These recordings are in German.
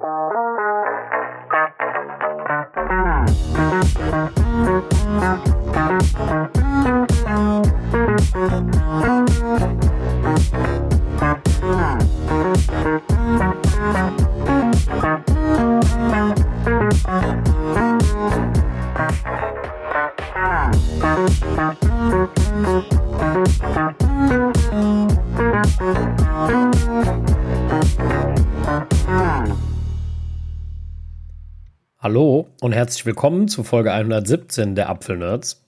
Hallo herzlich willkommen zu Folge 117 der Apfelnerds.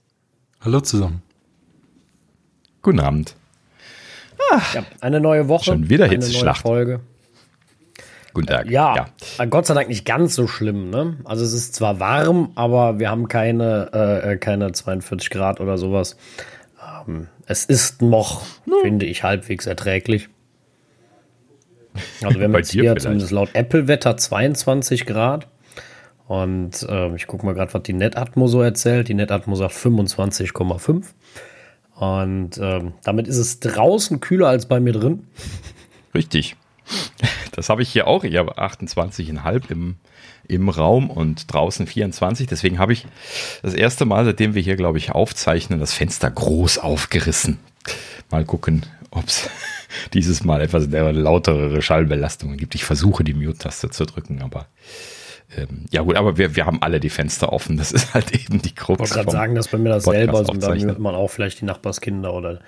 Hallo zusammen. Guten Abend. Ja, eine neue Woche. Schon wieder eine Hitzeschlacht. neue Folge. Guten Tag. Ja, Gott sei Dank nicht ganz so schlimm. Ne? Also es ist zwar warm, aber wir haben keine, äh, keine 42 Grad oder sowas. Ähm, es ist noch, finde ich, halbwegs erträglich. Also wir haben jetzt hier vielleicht. zumindest laut Apple-Wetter 22 Grad. Und ähm, ich gucke mal gerade, was die Netatmo so erzählt. Die Netatmo sagt 25,5. Und ähm, damit ist es draußen kühler als bei mir drin. Richtig. Das habe ich hier auch. Ich habe 28,5 im, im Raum und draußen 24. Deswegen habe ich das erste Mal, seitdem wir hier, glaube ich, aufzeichnen, das Fenster groß aufgerissen. Mal gucken, ob es dieses Mal etwas lautere Schallbelastungen gibt. Ich versuche, die Mute-Taste zu drücken, aber ähm, ja gut, aber wir, wir haben alle die Fenster offen. Das ist halt eben die Krux. Ich wollte gerade sagen, dass bei mir das selber ist und da hört man auch vielleicht die Nachbarskinder oder,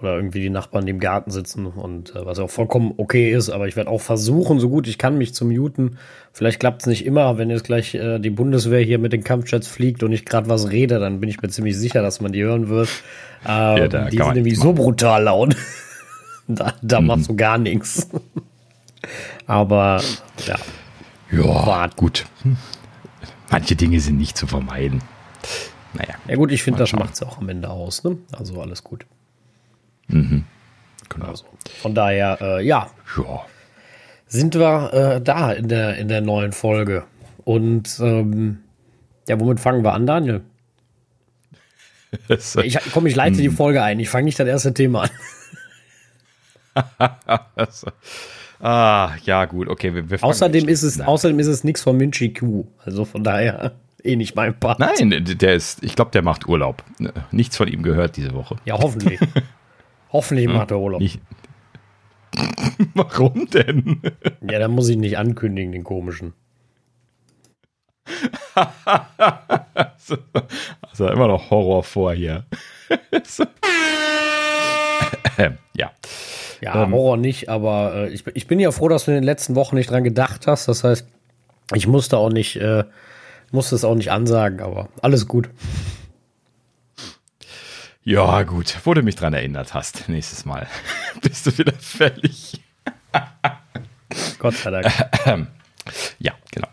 oder irgendwie die Nachbarn, die im Garten sitzen und äh, was auch vollkommen okay ist, aber ich werde auch versuchen, so gut ich kann, mich zu muten. Vielleicht klappt es nicht immer, wenn jetzt gleich äh, die Bundeswehr hier mit den Kampfjets fliegt und ich gerade was rede, dann bin ich mir ziemlich sicher, dass man die hören wird. Ähm, da die sind nämlich so brutal laut. da da machst du gar nichts. aber ja, Ja, gut. Manche Dinge sind nicht zu vermeiden. Naja. ja gut, ich finde, das macht es auch am Ende aus. Ne? Also alles gut. Genau. Also, von daher, äh, ja, Ja. sind wir äh, da in der, in der neuen Folge. Und ähm, ja, womit fangen wir an, Daniel? Das, Ich, komm, ich leite die Folge ein. Ich fange nicht das erste Thema an. ah, ja, gut, okay. Wir, wir Außerdem ist es, außerdem ist es nichts von Minchi Q. Also von daher eh nicht mein Part. Nein, der ist, ich glaube, der macht Urlaub. Nichts von ihm gehört diese Woche. Ja, hoffentlich. hoffentlich macht er Urlaub. Nicht. Warum denn? Ja, dann muss ich nicht ankündigen, den komischen. Also immer noch Horror vor hier. Ja. Ja, Ähm. Horror nicht, aber äh, ich, ich bin ja froh, dass du in den letzten Wochen nicht dran gedacht hast. Das heißt, ich musste auch nicht, äh, musste es auch nicht ansagen, aber alles gut. Ja, gut. Wo du mich dran erinnert hast, nächstes Mal bist du wieder fällig. Gott sei Dank. Ja, genau.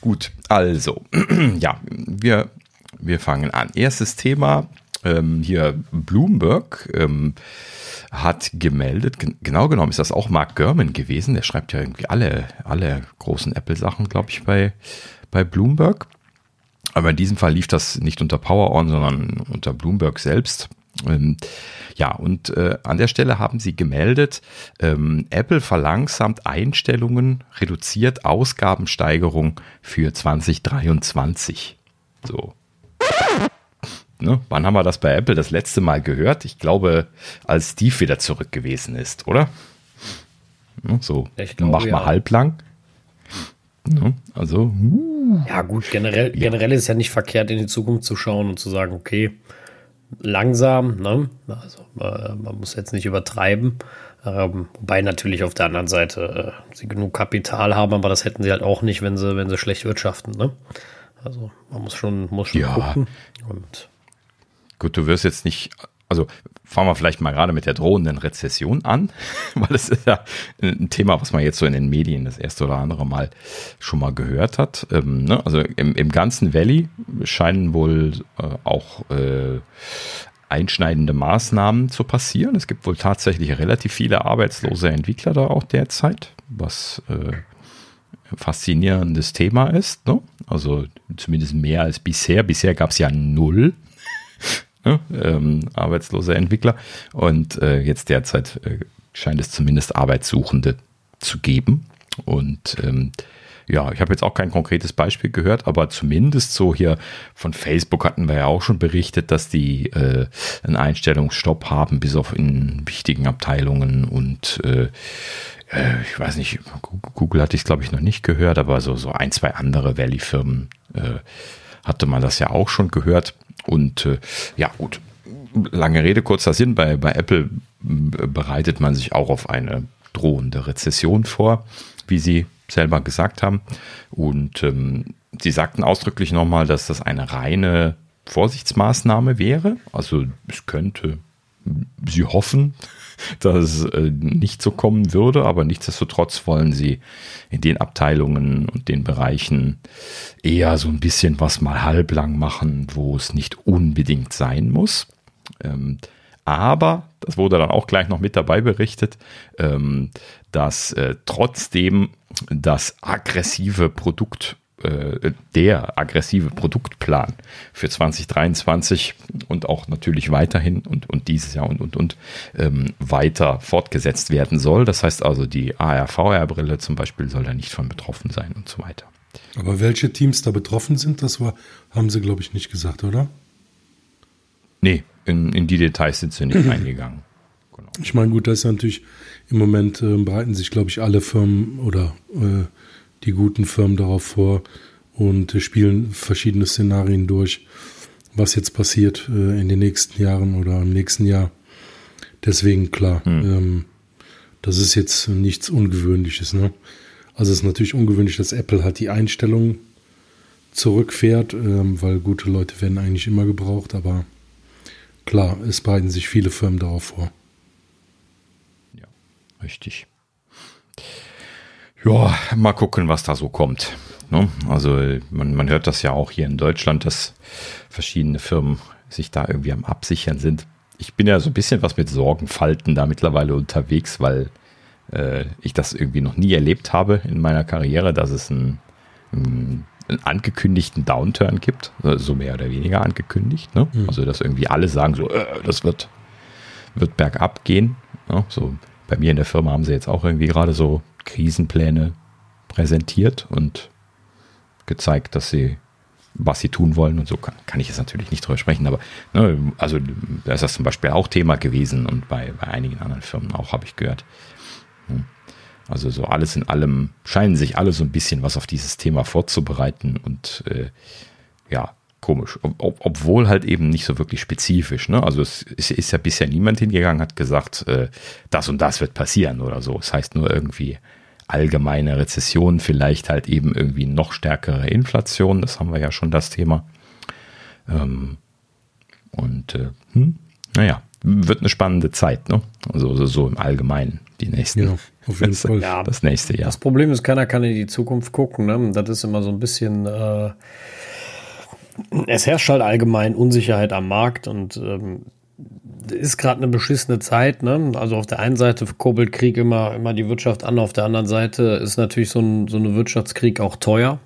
Gut, also, ja, wir, wir fangen an. Erstes Thema, ähm, hier Bloomberg ähm, hat gemeldet, gen genau genommen ist das auch Mark Gurman gewesen, der schreibt ja irgendwie alle, alle großen Apple-Sachen, glaube ich, bei, bei Bloomberg. Aber in diesem Fall lief das nicht unter PowerOn, sondern unter Bloomberg selbst. Ähm, ja, und äh, an der Stelle haben sie gemeldet, ähm, Apple verlangsamt Einstellungen, reduziert Ausgabensteigerung für 2023. So. Ne? Wann haben wir das bei Apple das letzte Mal gehört? Ich glaube, als Steve wieder zurück gewesen ist, oder? Ne? So, glaube, mach mal ja. halblang. Ne? Also, uh, Ja, gut, generell, generell ist ja nicht verkehrt, in die Zukunft zu schauen und zu sagen, okay, langsam, ne? Also äh, man muss jetzt nicht übertreiben. Ähm, wobei natürlich auf der anderen Seite äh, sie genug Kapital haben, aber das hätten sie halt auch nicht, wenn sie, wenn sie schlecht wirtschaften, ne? Also man muss schon, muss schon Ja. gucken. Und Gut, du wirst jetzt nicht, also fangen wir vielleicht mal gerade mit der drohenden Rezession an, weil es ist ja ein Thema, was man jetzt so in den Medien das erste oder andere Mal schon mal gehört hat. Ähm, ne? Also im, im ganzen Valley scheinen wohl äh, auch äh, einschneidende Maßnahmen zu passieren. Es gibt wohl tatsächlich relativ viele arbeitslose Entwickler da auch derzeit, was äh, ein faszinierendes Thema ist. Ne? Also zumindest mehr als bisher. Bisher gab es ja null ne, ähm, arbeitslose Entwickler. Und äh, jetzt derzeit äh, scheint es zumindest Arbeitssuchende zu geben. Und ähm, ja, ich habe jetzt auch kein konkretes Beispiel gehört, aber zumindest so hier von Facebook hatten wir ja auch schon berichtet, dass die äh, einen Einstellungsstopp haben, bis auf in wichtigen Abteilungen und äh, äh ich weiß nicht, Google hatte ich glaube ich noch nicht gehört, aber so, so ein, zwei andere Valley-Firmen äh, hatte man das ja auch schon gehört. Und äh, ja, gut, lange Rede, kurzer Sinn, bei, bei Apple bereitet man sich auch auf eine drohende Rezession vor, wie sie selber gesagt haben. Und ähm, sie sagten ausdrücklich nochmal, dass das eine reine Vorsichtsmaßnahme wäre. Also es könnte, sie hoffen, dass es äh, nicht so kommen würde, aber nichtsdestotrotz wollen sie in den Abteilungen und den Bereichen eher so ein bisschen was mal halblang machen, wo es nicht unbedingt sein muss. Ähm, aber, das wurde dann auch gleich noch mit dabei berichtet, ähm, dass äh, trotzdem das aggressive Produkt, äh, der aggressive Produktplan für 2023 und auch natürlich weiterhin und, und dieses Jahr und, und, und ähm, weiter fortgesetzt werden soll. Das heißt also, die AR-VR-Brille zum Beispiel soll da nicht von betroffen sein und so weiter. Aber welche Teams da betroffen sind, das war, haben sie, glaube ich, nicht gesagt, oder? Nee, in, in die Details sind sie nicht eingegangen. Genau. Ich meine, gut, das ist natürlich im Moment äh, bereiten sich, glaube ich, alle Firmen oder äh, die guten Firmen darauf vor und äh, spielen verschiedene Szenarien durch, was jetzt passiert äh, in den nächsten Jahren oder im nächsten Jahr. Deswegen klar, hm. ähm, das ist jetzt nichts Ungewöhnliches. Ne? Also es ist natürlich ungewöhnlich, dass Apple halt die Einstellung zurückfährt, ähm, weil gute Leute werden eigentlich immer gebraucht, aber Klar, es bereiten sich viele Firmen darauf vor. Ja, richtig. Ja, mal gucken, was da so kommt. Ne? Also man, man hört das ja auch hier in Deutschland, dass verschiedene Firmen sich da irgendwie am Absichern sind. Ich bin ja so ein bisschen was mit Sorgenfalten da mittlerweile unterwegs, weil äh, ich das irgendwie noch nie erlebt habe in meiner Karriere, dass es ein, ein einen angekündigten Downturn gibt, so mehr oder weniger angekündigt. Ne? Mhm. Also dass irgendwie alle sagen so, äh, das wird, wird bergab gehen. Ne? So bei mir in der Firma haben sie jetzt auch irgendwie gerade so Krisenpläne präsentiert und gezeigt, dass sie was sie tun wollen und so kann, kann ich jetzt natürlich nicht drüber sprechen, aber ne, also da ist das zum Beispiel auch Thema gewesen und bei, bei einigen anderen Firmen auch, habe ich gehört. Hm. Also so alles in allem scheinen sich alle so ein bisschen was auf dieses Thema vorzubereiten und äh, ja, komisch. Ob, obwohl halt eben nicht so wirklich spezifisch. Ne? Also es, es ist ja bisher niemand hingegangen, hat gesagt, äh, das und das wird passieren oder so. Es das heißt nur irgendwie allgemeine Rezession, vielleicht halt eben irgendwie noch stärkere Inflation. Das haben wir ja schon das Thema. Ähm, und äh, hm, naja, wird eine spannende Zeit, ne? Also so, so im Allgemeinen die nächsten. Ja, auf jeden Fall. Ja, das nächste Jahr. Das Problem ist, keiner kann in die Zukunft gucken. Ne? Das ist immer so ein bisschen. Äh, es herrscht halt allgemein Unsicherheit am Markt und ähm, ist gerade eine beschissene Zeit. Ne? Also auf der einen Seite kurbelt Krieg immer, immer die Wirtschaft an, auf der anderen Seite ist natürlich so ein so eine Wirtschaftskrieg auch teuer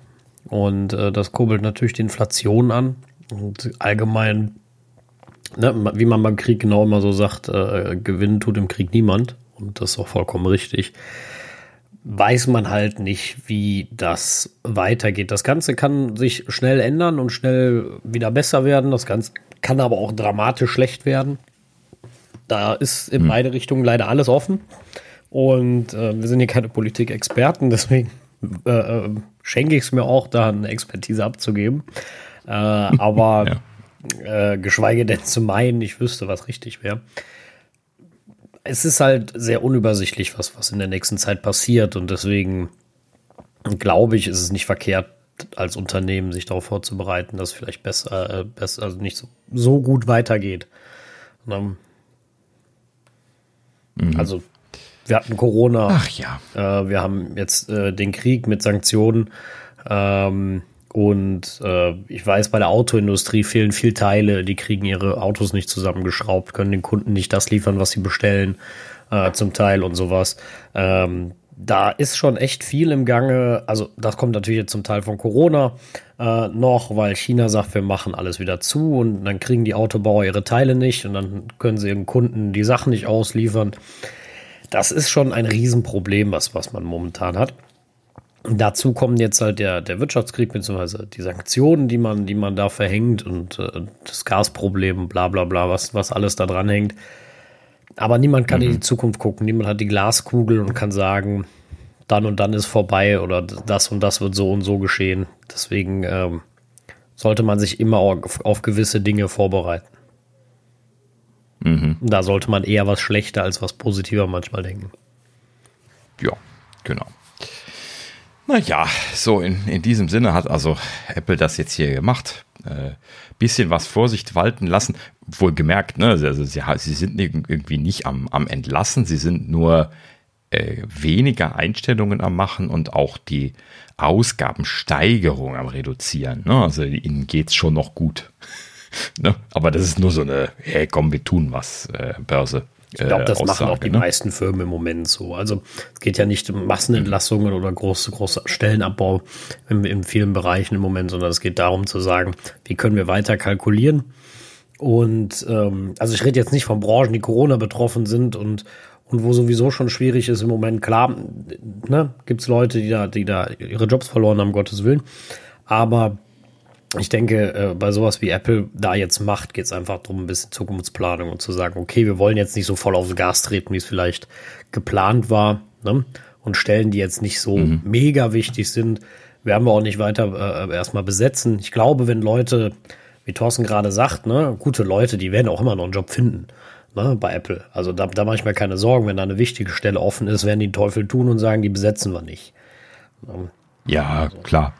und äh, das kurbelt natürlich die Inflation an und allgemein ne, wie man beim Krieg genau immer so sagt, äh, gewinnen tut im Krieg niemand. Und das ist auch vollkommen richtig. Weiß man halt nicht, wie das weitergeht. Das Ganze kann sich schnell ändern und schnell wieder besser werden. Das Ganze kann aber auch dramatisch schlecht werden. Da ist in hm. beide Richtungen leider alles offen. Und äh, wir sind hier keine Politikexperten, deswegen äh, äh schenke ich es mir auch, da eine Expertise abzugeben. Äh, aber ja. Äh, geschweige denn zu meinen, ich wüsste, was richtig wäre. Es ist halt sehr unübersichtlich, was, was in der nächsten Zeit passiert und deswegen glaube ich, ist es nicht verkehrt, als Unternehmen sich darauf vorzubereiten, dass es vielleicht besser, äh, besser also nicht so, so gut weitergeht. Mhm. Also wir hatten Corona. Ach ja. Äh, wir haben jetzt äh, den Krieg mit Sanktionen. Ähm, und äh, ich weiß, bei der Autoindustrie fehlen viel Teile, die kriegen ihre Autos nicht zusammengeschraubt, können den Kunden nicht das liefern, was sie bestellen, äh, zum Teil und sowas. Ähm, da ist schon echt viel im Gange. Also das kommt natürlich jetzt zum Teil von Corona äh, noch, weil China sagt, wir machen alles wieder zu und dann kriegen die Autobauer ihre Teile nicht und dann können sie ihren Kunden die Sachen nicht ausliefern. Das ist schon ein Riesenproblem, was, was man momentan hat. Dazu kommen jetzt halt der, der Wirtschaftskrieg bzw. die Sanktionen, die man, die man da verhängt und äh, das Gasproblem, bla bla bla, was, was alles da dran hängt. Aber niemand kann mhm. in die Zukunft gucken, niemand hat die Glaskugel und kann sagen, dann und dann ist vorbei oder das und das wird so und so geschehen. Deswegen ähm, sollte man sich immer auf, auf gewisse Dinge vorbereiten. Mhm. Da sollte man eher was schlechter als was positiver manchmal denken. Ja, genau. Naja, so in, in diesem Sinne hat also Apple das jetzt hier gemacht. Äh, bisschen was Vorsicht walten lassen. Wohl gemerkt, ne? Also sie, sie sind irgendwie nicht am, am Entlassen, sie sind nur äh, weniger Einstellungen am Machen und auch die Ausgabensteigerung am Reduzieren. Ne? Also ihnen geht es schon noch gut. ne? Aber das ist nur so eine, hey komm, wir tun was, äh, Börse. Ich glaube, das Aussage, machen auch die ne? meisten Firmen im Moment so. Also es geht ja nicht um Massenentlassungen oder große, große Stellenabbau in, in vielen Bereichen im Moment, sondern es geht darum zu sagen, wie können wir weiter kalkulieren. Und ähm, also ich rede jetzt nicht von Branchen, die Corona betroffen sind und, und wo sowieso schon schwierig ist im Moment. Klar, ne, gibt es Leute, die da, die da ihre Jobs verloren haben, Gottes Willen. Aber ich denke, äh, bei sowas wie Apple da jetzt macht, geht es einfach darum, ein bisschen Zukunftsplanung und zu sagen, okay, wir wollen jetzt nicht so voll aufs Gas treten, wie es vielleicht geplant war, ne? und Stellen, die jetzt nicht so mhm. mega wichtig sind, werden wir auch nicht weiter äh, erstmal besetzen. Ich glaube, wenn Leute, wie Thorsten gerade sagt, ne, gute Leute, die werden auch immer noch einen Job finden ne, bei Apple. Also da, da mache ich mir keine Sorgen, wenn da eine wichtige Stelle offen ist, werden die Teufel tun und sagen, die besetzen wir nicht. Ja, also. klar.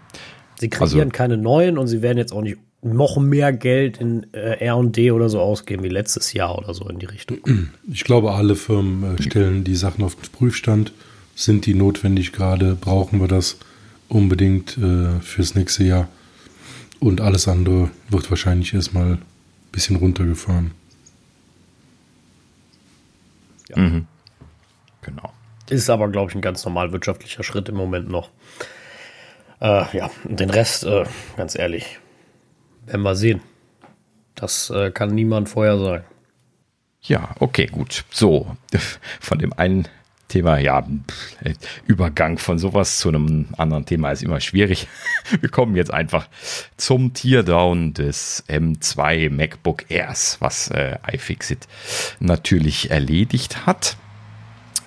Sie kreieren also, keine neuen und sie werden jetzt auch nicht noch mehr Geld in äh, R&D oder so ausgeben wie letztes Jahr oder so in die Richtung. Ich glaube, alle Firmen äh, stellen die Sachen auf den Prüfstand. Sind die notwendig gerade? Brauchen wir das unbedingt äh, fürs nächste Jahr? Und alles andere wird wahrscheinlich erstmal ein bisschen runtergefahren. Ja. Mhm. Genau. Ist aber, glaube ich, ein ganz normal wirtschaftlicher Schritt im Moment noch. Äh, ja, den Rest, äh, ganz ehrlich, werden wir sehen. Das äh, kann niemand vorher sagen. Ja, okay, gut. So, von dem einen Thema, ja, Übergang von sowas zu einem anderen Thema ist immer schwierig. Wir kommen jetzt einfach zum Teardown des M2 MacBook Airs, was äh, iFixit natürlich erledigt hat.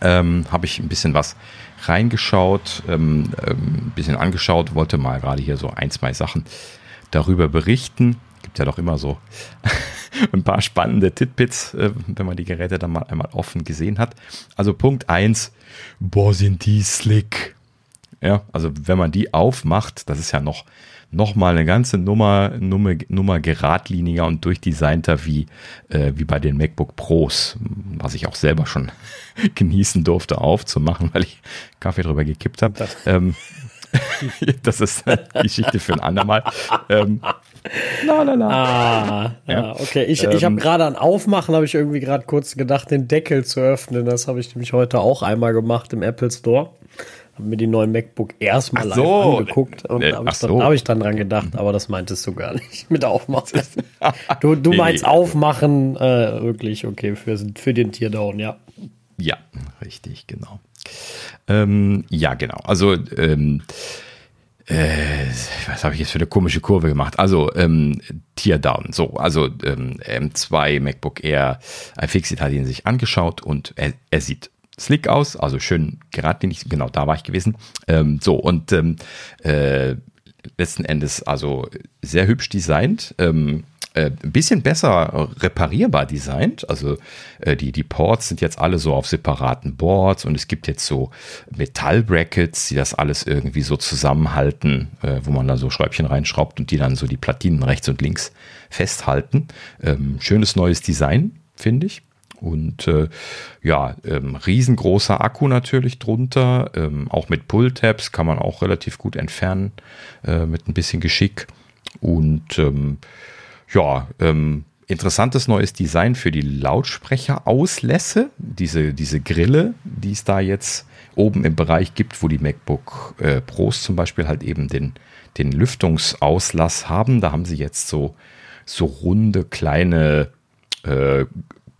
Ähm, Habe ich ein bisschen was reingeschaut, ähm, ähm, bisschen angeschaut, wollte mal gerade hier so ein, zwei Sachen darüber berichten. Gibt ja doch immer so ein paar spannende Titbits, äh, wenn man die Geräte dann mal einmal offen gesehen hat. Also Punkt eins, boah, sind die slick. Ja, also wenn man die aufmacht, das ist ja noch nochmal eine ganze Nummer, Nummer, Nummer geradliniger und durchdesignter wie, äh, wie bei den MacBook Pros, was ich auch selber schon genießen durfte aufzumachen, weil ich Kaffee drüber gekippt habe. Das, ähm, das ist eine Geschichte für ein andermal. Ähm, la, la, la. Ah, ja. okay. Ich, ähm, ich habe gerade an Aufmachen, habe ich irgendwie gerade kurz gedacht, den Deckel zu öffnen. Das habe ich nämlich heute auch einmal gemacht im Apple Store mir die neuen MacBook erstmal so. angeguckt und äh, habe ich, so. hab ich, dann dran gedacht, aber das meintest du gar nicht mit Aufmachen. du, du meinst nee, Aufmachen äh, wirklich, okay, für, für den Teardown, ja. Ja, richtig, genau. Ähm, ja, genau. Also, ähm, äh, was habe ich jetzt für eine komische Kurve gemacht? Also, ähm, Teardown. So, also ähm, M2 MacBook Air iFixit hat ihn sich angeschaut und er, er sieht slick aus, also schön geradlinig, genau da war ich gewesen. Ähm, so, und ähm, äh, letzten Endes also sehr hübsch designt. Ähm, äh, ein bisschen besser reparierbar designt. Also äh, die, die Ports sind jetzt alle so auf separaten Boards und es gibt jetzt so Metallbrackets, die das alles irgendwie so zusammenhalten, äh, wo man da so Schräubchen reinschraubt und die dann so die Platinen rechts und links festhalten. Ähm, schönes neues Design, finde ich. Und äh, ja, ähm, riesengroßer Akku natürlich drunter. Ähm, auch mit Pull-Tabs kann man auch relativ gut entfernen äh, mit ein bisschen Geschick. Und ähm, ja, ähm, interessantes neues Design für die Lautsprecherauslässe. Diese, diese Grille, die es da jetzt oben im Bereich gibt, wo die MacBook äh, Pros zum Beispiel halt eben den, den Lüftungsauslass haben. Da haben sie jetzt so, so runde kleine äh,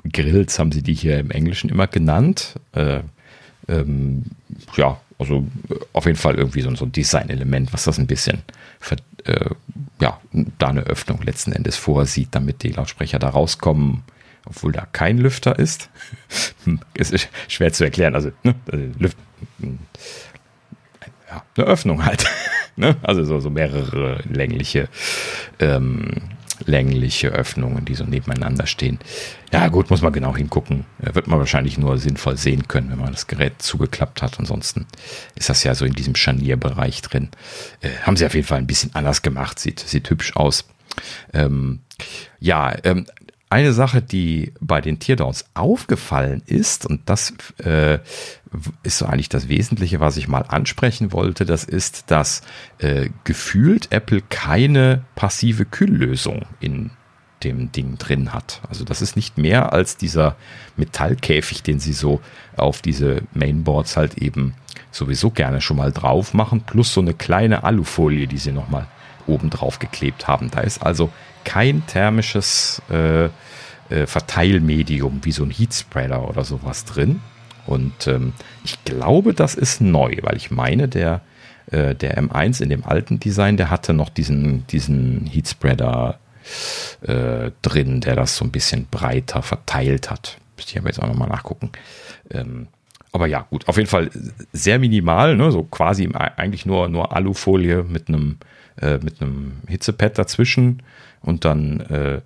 Grills haben sie die hier im Englischen immer genannt. Äh, ähm, ja, also äh, auf jeden Fall irgendwie so, so ein Design-Element, was das ein bisschen, für, äh, ja, da eine Öffnung letzten Endes vorsieht, damit die Lautsprecher da rauskommen, obwohl da kein Lüfter ist. es ist schwer zu erklären, also, ne, also Lüft, ja, eine Öffnung halt. ne? Also so, so mehrere längliche ähm, längliche Öffnungen, die so nebeneinander stehen. Ja, gut, muss man genau hingucken. Wird man wahrscheinlich nur sinnvoll sehen können, wenn man das Gerät zugeklappt hat. Ansonsten ist das ja so in diesem Scharnierbereich drin. Äh, haben sie auf jeden Fall ein bisschen anders gemacht. Sieht, sieht hübsch aus. Ähm, ja, ähm, eine Sache, die bei den Teardowns aufgefallen ist, und das äh, ist so eigentlich das Wesentliche, was ich mal ansprechen wollte, das ist, dass äh, gefühlt Apple keine passive Kühllösung in dem Ding drin hat. Also das ist nicht mehr als dieser Metallkäfig, den sie so auf diese Mainboards halt eben sowieso gerne schon mal drauf machen, plus so eine kleine Alufolie, die sie nochmal oben drauf geklebt haben. Da ist also kein thermisches äh, äh, Verteilmedium wie so ein Heatspreader oder sowas drin. Und ähm, ich glaube, das ist neu, weil ich meine, der, äh, der M1 in dem alten Design, der hatte noch diesen, diesen Heatspreader äh, drin, der das so ein bisschen breiter verteilt hat. Müsste ich aber jetzt auch nochmal nachgucken. Ähm, aber ja, gut, auf jeden Fall sehr minimal, ne? so quasi eigentlich nur, nur Alufolie mit einem, äh, mit einem Hitzepad dazwischen und dann äh,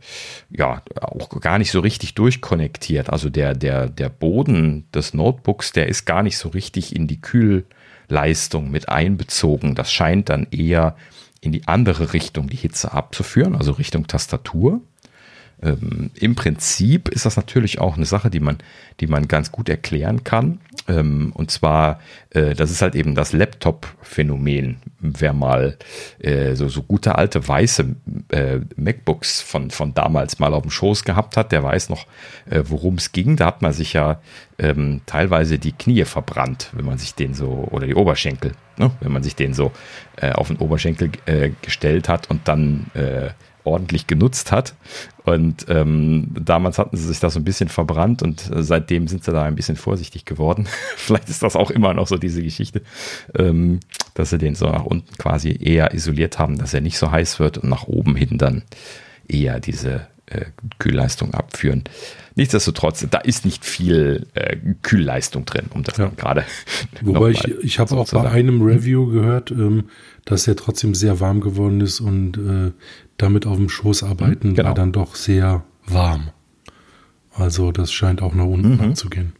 ja auch gar nicht so richtig durchkonnektiert. Also der, der, der Boden des Notebooks, der ist gar nicht so richtig in die Kühlleistung mit einbezogen. Das scheint dann eher in die andere Richtung die Hitze abzuführen, also Richtung Tastatur. Ähm, Im Prinzip ist das natürlich auch eine Sache, die man, die man ganz gut erklären kann. Ähm, und zwar, äh, das ist halt eben das Laptop-Phänomen. Wer mal äh, so, so gute alte weiße äh, MacBooks von, von damals mal auf dem Schoß gehabt hat, der weiß noch, äh, worum es ging. Da hat man sich ja ähm, teilweise die Knie verbrannt, wenn man sich den so, oder die Oberschenkel, ne? wenn man sich den so äh, auf den Oberschenkel äh, gestellt hat und dann ordentlich genutzt hat. Und ähm, damals hatten sie sich da so ein bisschen verbrannt und äh, seitdem sind sie da ein bisschen vorsichtig geworden. Vielleicht ist das auch immer noch so diese Geschichte, ähm, dass sie den so nach unten quasi eher isoliert haben, dass er nicht so heiß wird und nach oben hin dann eher diese äh, Kühlleistung abführen. Nichtsdestotrotz, da ist nicht viel äh, Kühlleistung drin, um das ja. gerade. Wobei ich, ich habe auch bei einem Review gehört, ähm, dass er trotzdem sehr warm geworden ist und äh, damit auf dem Schoß arbeiten genau. war dann doch sehr warm. Also das scheint auch nach unten mhm. abzugehen.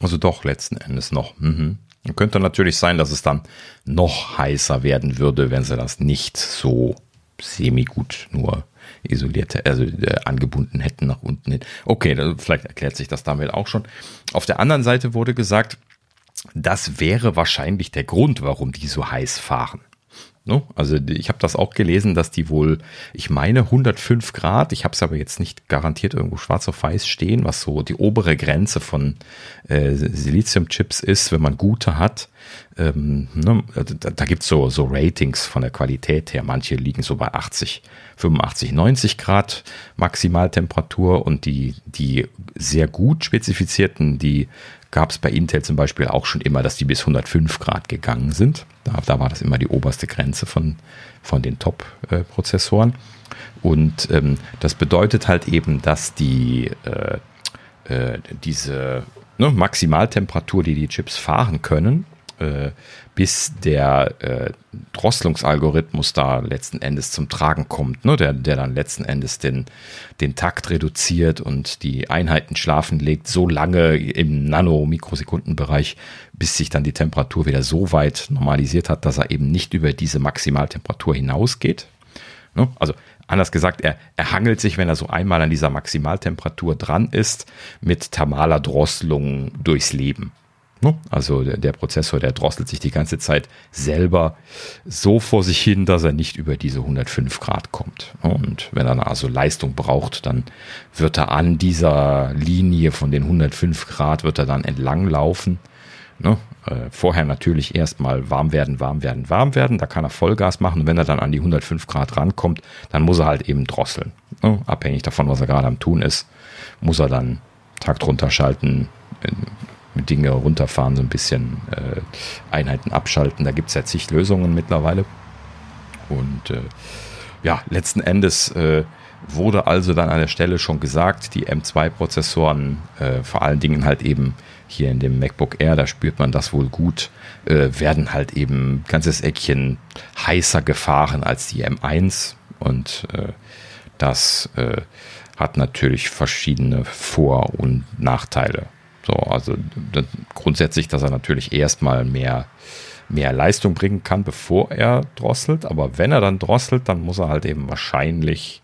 Also doch letzten Endes noch. Mhm. Könnte natürlich sein, dass es dann noch heißer werden würde, wenn sie das nicht so semi-gut nur isolierte, also äh, angebunden hätten nach unten hin. Okay, da, vielleicht erklärt sich das damit auch schon. Auf der anderen Seite wurde gesagt, das wäre wahrscheinlich der Grund, warum die so heiß fahren. No? Also ich habe das auch gelesen, dass die wohl, ich meine 105 Grad, ich habe es aber jetzt nicht garantiert irgendwo schwarz auf weiß stehen, was so die obere Grenze von äh, Siliziumchips ist, wenn man gute hat. Ähm, ne? Da, da gibt es so, so Ratings von der Qualität her. Manche liegen so bei 80, 85, 90 Grad Maximaltemperatur und die, die sehr gut spezifizierten, die gab es bei Intel zum Beispiel auch schon immer, dass die bis 105 Grad gegangen sind. Da, da war das immer die oberste Grenze von, von den Top-Prozessoren. Und ähm, das bedeutet halt eben, dass die äh, äh, diese ne, Maximaltemperatur, die die Chips fahren können, äh, bis der äh, Drosselungsalgorithmus da letzten Endes zum Tragen kommt, ne? der, der dann letzten Endes den, den Takt reduziert und die Einheiten schlafen legt, so lange im Nano-Mikrosekundenbereich, bis sich dann die Temperatur wieder so weit normalisiert hat, dass er eben nicht über diese Maximaltemperatur hinausgeht. Ne? Also anders gesagt, er, er hangelt sich, wenn er so einmal an dieser Maximaltemperatur dran ist, mit thermaler Drosselung durchs Leben. Ne? Also der, der, Prozessor, der drosselt sich die ganze Zeit selber so vor sich hin, dass er nicht über diese 105 Grad kommt. Und wenn er also Leistung braucht, dann wird er an dieser Linie von den 105 Grad, wird er dann entlang laufen. Ne? Äh, vorher natürlich erstmal warm werden, warm werden, warm werden. Da kann er Vollgas machen. Und wenn er dann an die 105 Grad rankommt, dann muss er halt eben drosseln. Ne? Abhängig davon, was er gerade am tun ist, muss er dann Takt runterschalten, Dinge runterfahren, so ein bisschen äh, Einheiten abschalten. Da gibt es ja zig Lösungen mittlerweile. Und äh, ja, letzten Endes äh, wurde also dann an der Stelle schon gesagt, die M2-Prozessoren, äh, vor allen Dingen halt eben hier in dem MacBook Air, da spürt man das wohl gut, äh, werden halt eben ganzes Eckchen heißer gefahren als die M1 und äh, das hat natürlich verschiedene Vor- und Nachteile. So, also das, grundsätzlich, dass er natürlich erstmal mehr, mehr Leistung bringen kann, bevor er drosselt. Aber wenn er dann drosselt, dann muss er halt eben wahrscheinlich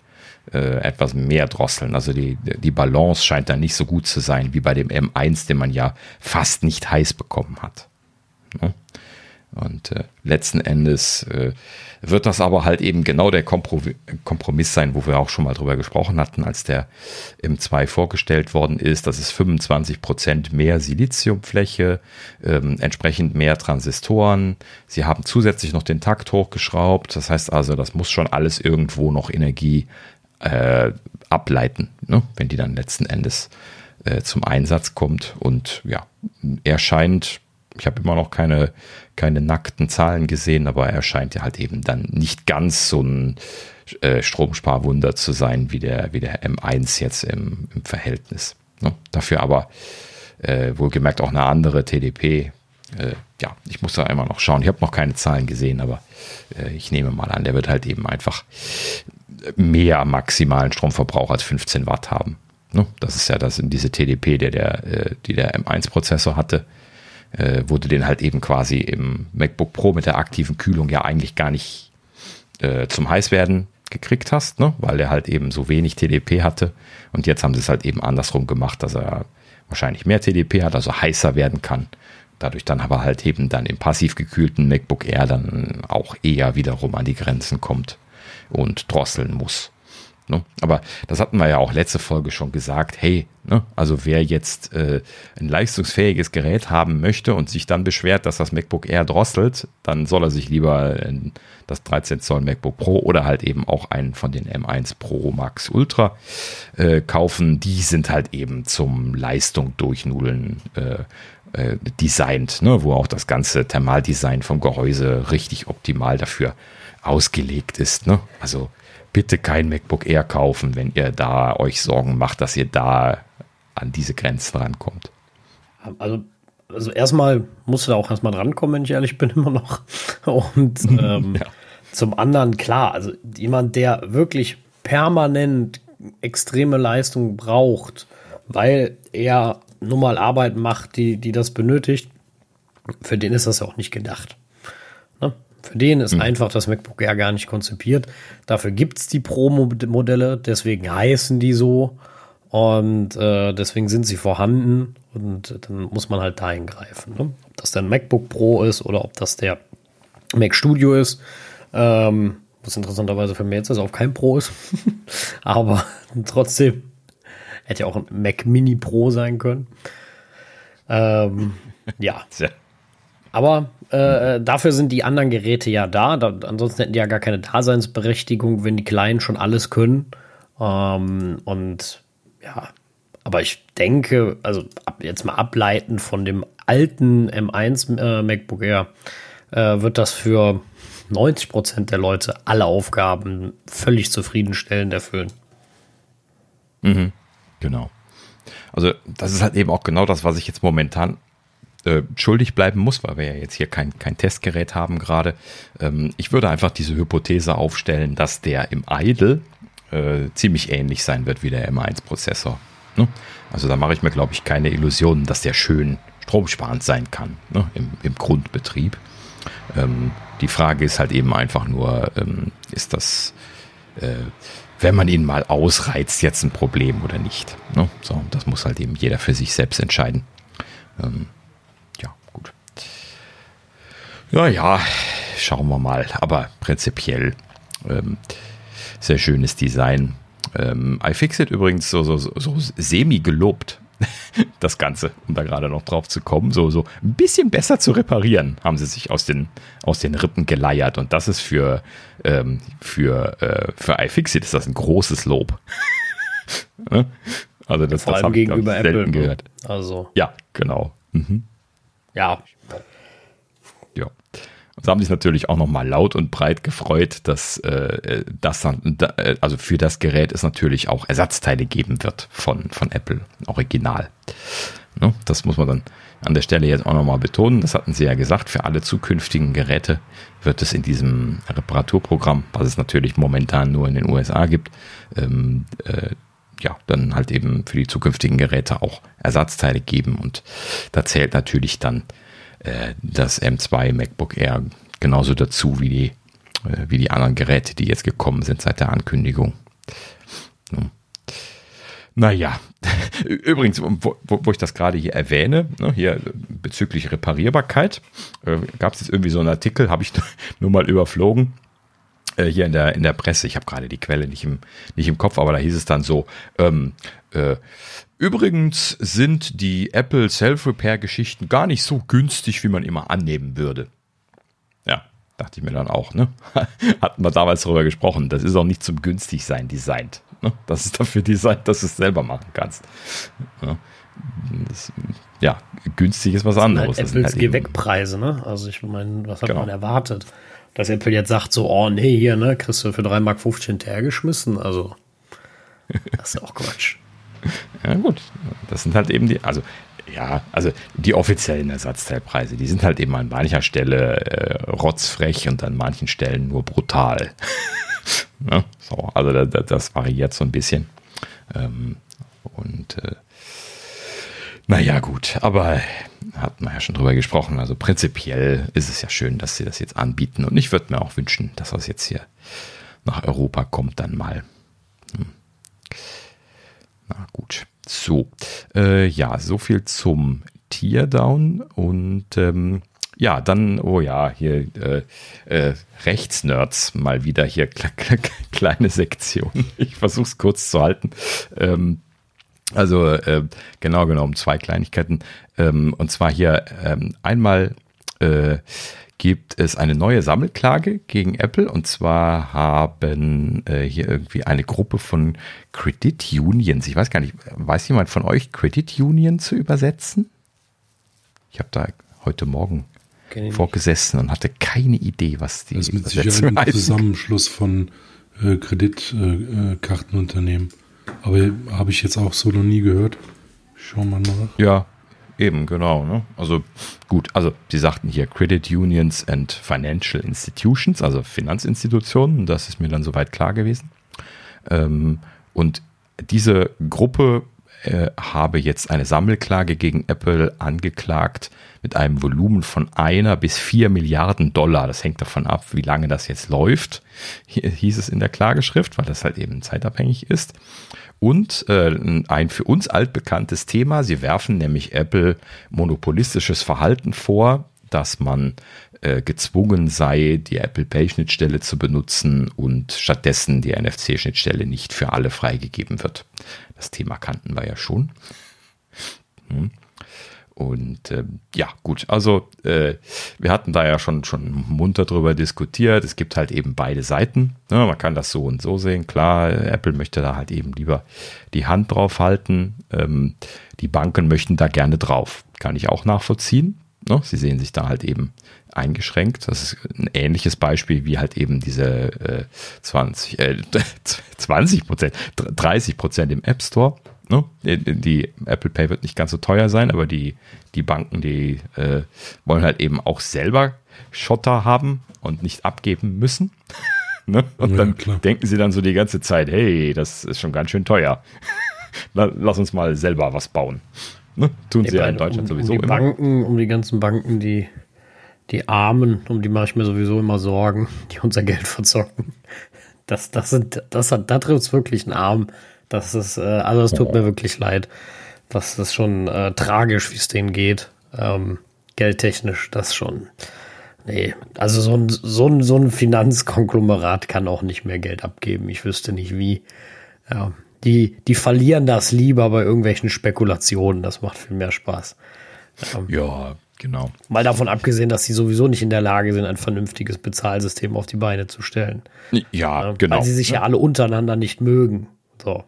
äh, etwas mehr drosseln. Also die, die Balance scheint da nicht so gut zu sein wie bei dem M1, den man ja fast nicht heiß bekommen hat. Ne? Und äh, letzten Endes äh, wird das aber halt eben genau der Kompromiss sein, wo wir auch schon mal drüber gesprochen hatten, als der M2 vorgestellt worden ist. Das ist 25 Prozent mehr Siliziumfläche, ähm, entsprechend mehr Transistoren. Sie haben zusätzlich noch den Takt hochgeschraubt. Das heißt also, das muss schon alles irgendwo noch Energie äh, ableiten, ne? wenn die dann letzten Endes äh, zum Einsatz kommt. Und ja, er scheint ich habe immer noch keine, keine nackten Zahlen gesehen, aber er scheint ja halt eben dann nicht ganz so ein äh, Stromsparwunder zu sein wie der, wie der M1 jetzt im, im Verhältnis. Ne? Dafür aber äh, wohlgemerkt auch eine andere TDP. Äh, ja, ich muss da immer noch schauen. Ich habe noch keine Zahlen gesehen, aber äh, ich nehme mal an, der wird halt eben einfach mehr maximalen Stromverbrauch als 15 Watt haben. Ne? Das ist ja das diese TDP, der, der, äh, die der M1-Prozessor hatte äh, du den halt eben quasi im MacBook Pro mit der aktiven Kühlung ja eigentlich gar nicht äh, zum Heißwerden gekriegt hast, ne? weil er halt eben so wenig TDP hatte. Und jetzt haben sie es halt eben andersrum gemacht, dass er wahrscheinlich mehr TDP hat, also heißer werden kann. Dadurch dann aber halt eben dann im passiv gekühlten MacBook Air dann auch eher wiederum an die Grenzen kommt und drosseln muss. Ne? Aber das hatten wir ja auch letzte Folge schon gesagt. Hey, ne? also wer jetzt äh, ein leistungsfähiges Gerät haben möchte und sich dann beschwert, dass das MacBook Air drosselt, dann soll er sich lieber das 13 Zoll MacBook Pro oder halt eben auch einen von den M1 Pro Max Ultra äh, kaufen. Die sind halt eben zum Leistung durchnudeln äh, äh, designt, ne? wo auch das ganze Thermaldesign vom Gehäuse richtig optimal dafür ausgelegt ist. Ne? Also bitte kein MacBook Air kaufen, wenn ihr da euch Sorgen macht, dass ihr da an diese Grenzen rankommt. Also, also erstmal musst du da auch erstmal drankommen, wenn ich ehrlich bin, immer noch. Und ähm, ja. zum anderen, klar, also jemand, der wirklich permanent extreme Leistung braucht, weil er nur mal Arbeit macht, die, die das benötigt, für den ist das ja auch nicht gedacht. Für den ist mhm. einfach das MacBook Air gar nicht konzipiert. Dafür gibt es die Pro-Modelle, deswegen heißen die so. Und äh, deswegen sind sie vorhanden und dann muss man halt da eingreifen. Ne? Ob das der MacBook Pro ist oder ob das der Mac Studio ist. Ähm, was interessanterweise für mich jetzt ist, auch kein Pro ist. Aber trotzdem hätte ja auch ein Mac Mini Pro sein können. Ähm, ja. Aber äh, dafür sind die anderen Geräte ja da. da. Ansonsten hätten die ja gar keine Daseinsberechtigung, wenn die Kleinen schon alles können. Ähm, und ja, aber ich denke, also ab, jetzt mal ableiten von dem alten M1 äh, MacBook Air, äh, wird das für 90 Prozent der Leute alle Aufgaben völlig zufriedenstellend erfüllen. Mhm, genau. Also das ist halt eben auch genau das, was ich jetzt momentan äh, schuldig bleiben muss, weil wir ja jetzt hier kein, kein Testgerät haben gerade. Ähm, ich würde einfach diese Hypothese aufstellen, dass der im Idle äh, ziemlich ähnlich sein wird wie der M1-Prozessor. Ne? Also da mache ich mir, glaube ich, keine Illusionen, dass der schön stromsparend sein kann ne? Im, im, Grundbetrieb. Ähm, die Frage ist halt eben einfach nur, ähm, ist das, äh, wenn man ihn mal ausreizt, jetzt ein Problem oder nicht? Ne? So, das muss halt eben jeder für sich selbst entscheiden. Ähm, ja, ja, schauen wir mal. Aber prinzipiell ähm, sehr schönes Design. Ähm, iFixit übrigens so, so, so semi gelobt, das Ganze, um da gerade noch drauf zu kommen, so, so ein bisschen besser zu reparieren, haben sie sich aus den, aus den Rippen geleiert. Und das ist für, ähm, für, äh, für iFixit ist das ein großes Lob. Ne? also das, Vor das gegenüber ich, Apple. Gehört. Also. Ja, genau. Mhm. Ja. Und sie haben sich natürlich auch nochmal laut und breit gefreut, dass äh, das dann, äh, also für das Gerät es natürlich auch Ersatzteile geben wird von, von Apple, original. Ne? Das muss man dann an der Stelle jetzt auch nochmal betonen. Das hatten sie ja gesagt, für alle zukünftigen Geräte wird es in diesem Reparaturprogramm, was es natürlich momentan nur in den USA gibt, ähm, äh, ja, dann halt eben für die zukünftigen Geräte auch Ersatzteile geben. Und da zählt natürlich dann äh, das M2 MacBook Air genauso dazu wie die, äh, wie die anderen Geräte, die jetzt gekommen sind seit der Ankündigung. Ja. Naja, übrigens, wo, wo, ich das gerade hier erwähne, ne, hier bezüglich Reparierbarkeit, äh, gab es jetzt irgendwie so einen Artikel, habe ich nur mal überflogen, äh, hier in der, in der Presse. Ich habe gerade die Quelle nicht im, nicht im Kopf, aber da hieß es dann so, ähm, äh, übrigens sind die Apple Self-Repair-Geschichten gar nicht so günstig, wie man immer annehmen würde. Ja, dachte ich mir dann auch, ne? Hatten wir damals darüber gesprochen. Das ist auch nicht zum günstig sein designt. Ne? Das ist dafür designt, dass du es selber machen kannst. Ja, das, ja günstig ist was anderes. Das sind halt Apples halt Geh-Weg-Preise, ne? Also ich meine, was hat genau. man erwartet? Dass Apple jetzt sagt so, oh nee, hier, ne, kriegst du für 3,15 Mark hinterhergeschmissen. Also, das ist auch Quatsch. ja gut, das sind halt eben die, also ja, also die offiziellen Ersatzteilpreise, die sind halt eben an mancher Stelle äh, rotzfrech und an manchen Stellen nur brutal. Ne? So, also das, das, variiert so ein bisschen. Ähm, und äh, naja, gut, aber hat man ja schon drüber gesprochen. Also prinzipiell ist es ja schön, dass sie das jetzt anbieten. Und ich würde mir auch wünschen, dass das jetzt hier nach Europa kommt dann mal. Na gut. So, äh, ja, so viel zum Teardown und ähm, ja, dann, oh ja, hier äh, äh, Rechtsnerds mal wieder hier kleine Sektion. Ich versuche es kurz zu halten. Ähm, also äh, genau genommen zwei Kleinigkeiten. Ähm, und zwar hier ähm, einmal äh, gibt es eine neue Sammelklage gegen Apple. Und zwar haben äh, hier irgendwie eine Gruppe von Credit Unions. Ich weiß gar nicht, weiß jemand von euch Credit Union zu übersetzen? Ich habe da heute Morgen vorgesessen und hatte keine Idee, was die Das ist mit Sicherheit ein Zusammenschluss von äh, Kreditkartenunternehmen. Äh, Aber habe ich jetzt auch so noch nie gehört. Schauen wir mal nach. Ja, eben, genau. Ne? Also gut, also sie sagten hier Credit Unions and Financial Institutions, also Finanzinstitutionen, das ist mir dann soweit klar gewesen. Ähm, und diese Gruppe äh, habe jetzt eine Sammelklage gegen Apple angeklagt mit einem Volumen von einer bis vier Milliarden Dollar. Das hängt davon ab, wie lange das jetzt läuft, hieß es in der Klageschrift, weil das halt eben zeitabhängig ist. Und äh, ein für uns altbekanntes Thema, sie werfen nämlich Apple monopolistisches Verhalten vor, dass man äh, gezwungen sei, die Apple Pay-Schnittstelle zu benutzen und stattdessen die NFC-Schnittstelle nicht für alle freigegeben wird. Das Thema kannten wir ja schon. Hm. Und äh, ja, gut, also äh, wir hatten da ja schon, schon munter drüber diskutiert. Es gibt halt eben beide Seiten. Ne? Man kann das so und so sehen. Klar, Apple möchte da halt eben lieber die Hand drauf halten. Ähm, die Banken möchten da gerne drauf. Kann ich auch nachvollziehen. Ne? Sie sehen sich da halt eben eingeschränkt. Das ist ein ähnliches Beispiel wie halt eben diese äh, 20, äh, 20 Prozent, 30 Prozent im App Store. Ne? Die, Apple Pay wird nicht ganz so teuer sein, aber die, die Banken, die äh, wollen halt eben auch selber Schotter haben und nicht abgeben müssen. ne? Und ja, dann klar. denken sie dann so die ganze Zeit, hey, das ist schon ganz schön teuer. Lass uns mal selber was bauen. Ne? Tun sie ja in Deutschland um, sowieso um die immer. Banken, um die ganzen Banken, die die Armen, um die mache ich mir sowieso immer Sorgen, die unser Geld verzocken. Das, das sind, das hat, da trifft es wirklich einen Arm. Das ist, äh, also es tut mir wirklich leid. Das ist schon äh, tragisch, wie es denen geht. Ähm, geldtechnisch, das schon. Nee, also so ein, so, ein, so ein Finanzkonglomerat kann auch nicht mehr Geld abgeben. Ich wüsste nicht wie. Ja, die, die verlieren das lieber bei irgendwelchen Spekulationen. Das macht viel mehr Spaß. Ähm, ja, Genau. Mal davon abgesehen, dass sie sowieso nicht in der Lage sind, ein vernünftiges Bezahlsystem auf die Beine zu stellen. Ja, ja genau. Weil sie sich ja alle untereinander nicht mögen. So.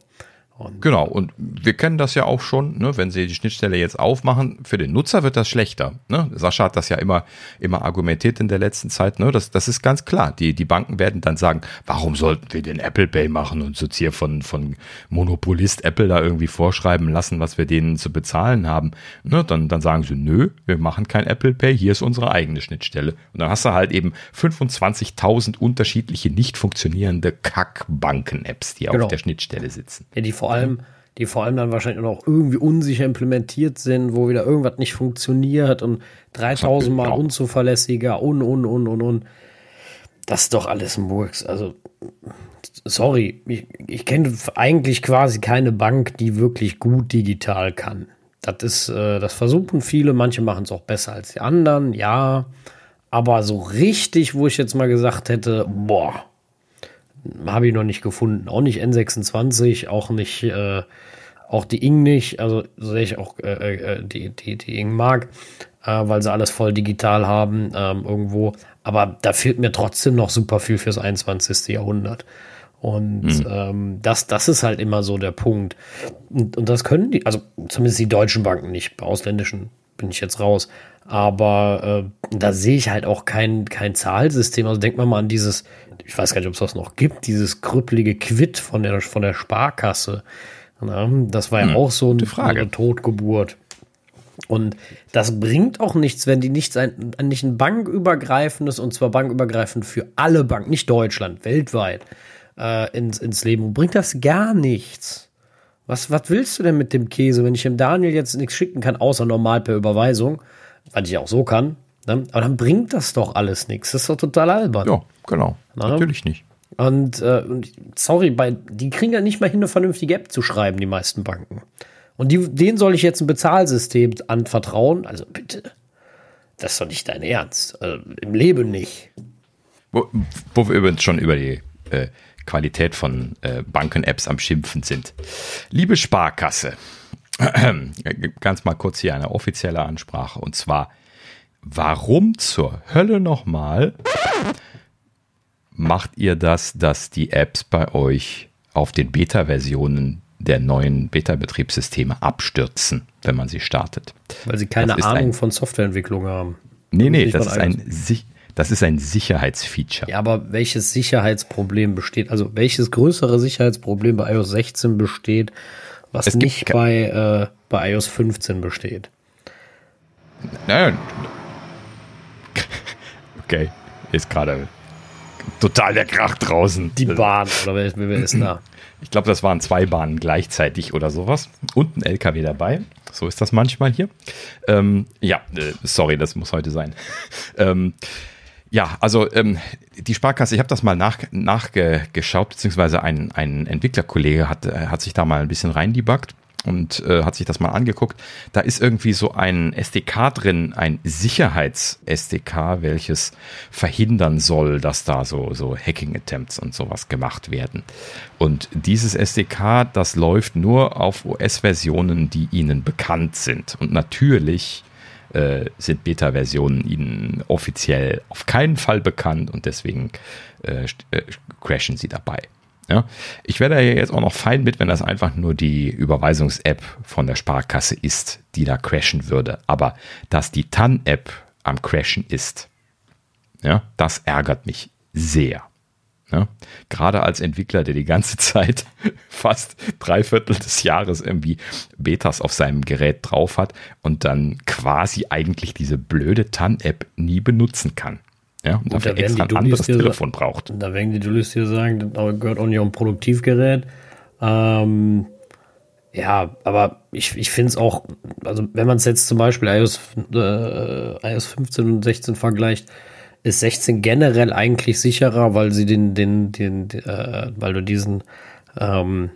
Und genau, und wir kennen das ja auch schon, ne, wenn Sie die Schnittstelle jetzt aufmachen, für den Nutzer wird das schlechter. Ne? Sascha hat das ja immer, immer argumentiert in der letzten Zeit. Ne? Das, das ist ganz klar. Die, die Banken werden dann sagen, warum sollten wir den Apple Pay machen und uns hier von, von Monopolist Apple da irgendwie vorschreiben lassen, was wir denen zu bezahlen haben. Ne? Dann, dann sagen sie, nö, wir machen kein Apple Pay, hier ist unsere eigene Schnittstelle. Und dann hast du halt eben 25.000 unterschiedliche nicht funktionierende Kack-Banken-Apps, die genau. auf der Schnittstelle sitzen. Ja, die vor allem, die vor allem dann wahrscheinlich auch irgendwie unsicher implementiert sind, wo wieder irgendwas nicht funktioniert und 3000 Mal unzuverlässiger und, und, und, und, und. Das ist doch alles ein Murks. Also, sorry, ich, ich kenne eigentlich quasi keine Bank, die wirklich gut digital kann. Das ist, äh, das versuchen viele, manche machen es auch besser als die anderen, ja. Aber so richtig, wo ich jetzt mal gesagt hätte, boah, habe ich noch nicht gefunden. Auch nicht N26, auch nicht, äh, auch die Ing nicht. Also sehe ich auch äh, äh, die, die, die Ing mag, äh, weil sie alles voll digital haben ähm, irgendwo. Aber da fehlt mir trotzdem noch super viel fürs 21. Jahrhundert. Und mhm. ähm, das, das ist halt immer so der Punkt. Und, und das können die, also zumindest die deutschen Banken nicht, bei ausländischen bin ich jetzt raus. Aber äh, da sehe ich halt auch kein, kein Zahlsystem. Also denkt man mal an dieses, ich weiß gar nicht, ob es das noch gibt, dieses krüppelige Quid von der, von der Sparkasse. Na, das war ja hm, auch so eine, eine Totgeburt. Und das bringt auch nichts, wenn die nicht ein, nicht ein bankübergreifendes, und zwar bankübergreifend für alle Banken, nicht Deutschland, weltweit, äh, ins, ins Leben. Bringt das gar nichts. Was, was willst du denn mit dem Käse, wenn ich dem Daniel jetzt nichts schicken kann, außer normal per Überweisung, was ich auch so kann, ne? aber dann bringt das doch alles nichts. Das ist doch total albern. Ja, genau. Na? Natürlich nicht. Und, äh, sorry, bei, die kriegen ja nicht mal hin, eine vernünftige App zu schreiben, die meisten Banken. Und die, denen soll ich jetzt ein Bezahlsystem anvertrauen? Also bitte. Das ist doch nicht dein Ernst. Also, Im Leben nicht. Wo, wo wir übrigens schon über die äh, Qualität von äh, Banken-Apps am Schimpfen sind. Liebe Sparkasse, ganz mal kurz hier eine offizielle Ansprache und zwar, warum zur Hölle nochmal macht ihr das, dass die Apps bei euch auf den Beta-Versionen der neuen Beta-Betriebssysteme abstürzen, wenn man sie startet? Weil sie keine Ahnung ein, von Softwareentwicklung haben. Nee, nee, das ist ein, das ist ein Sicherheitsfeature. Ja, aber welches Sicherheitsproblem besteht? Also welches größere Sicherheitsproblem bei iOS 16 besteht, was es nicht bei, äh, bei iOS 15 besteht? Nein. Okay, ist gerade total der Krach draußen. Die Bahn, oder wer, wer ist da? Ich glaube, das waren zwei Bahnen gleichzeitig oder sowas. Und ein LKW dabei. So ist das manchmal hier. Ähm, ja, äh, sorry, das muss heute sein. ähm, ja, also ähm, die Sparkasse, ich habe das mal nach, nachgeschaut, beziehungsweise ein, ein Entwicklerkollege hat, äh, hat sich da mal ein bisschen reindebuggt und äh, hat sich das mal angeguckt. Da ist irgendwie so ein SDK drin, ein Sicherheits-SDK, welches verhindern soll, dass da so, so Hacking-Attempts und sowas gemacht werden. Und dieses SDK, das läuft nur auf OS-Versionen, die Ihnen bekannt sind. Und natürlich äh, sind Beta-Versionen ihnen offiziell auf keinen Fall bekannt und deswegen äh, äh, crashen sie dabei. Ja? Ich wäre da jetzt auch noch fein mit, wenn das einfach nur die Überweisungs-App von der Sparkasse ist, die da crashen würde. Aber dass die TAN-App am Crashen ist, ja, das ärgert mich sehr. Ja, gerade als Entwickler, der die ganze Zeit fast drei Viertel des Jahres irgendwie Betas auf seinem Gerät drauf hat und dann quasi eigentlich diese blöde TAN-App nie benutzen kann. Ja, und, und dafür da extra ein anderes Telefon sa- braucht. Da werden die Dullis hier sagen, das gehört auch nicht um Produktivgerät. Ähm, ja, aber ich, ich finde es auch, also wenn man es jetzt zum Beispiel iOS, äh, iOS 15 und 16 vergleicht, ist 16 generell eigentlich sicherer, weil sie den, den, den, äh, weil du diesen ähm,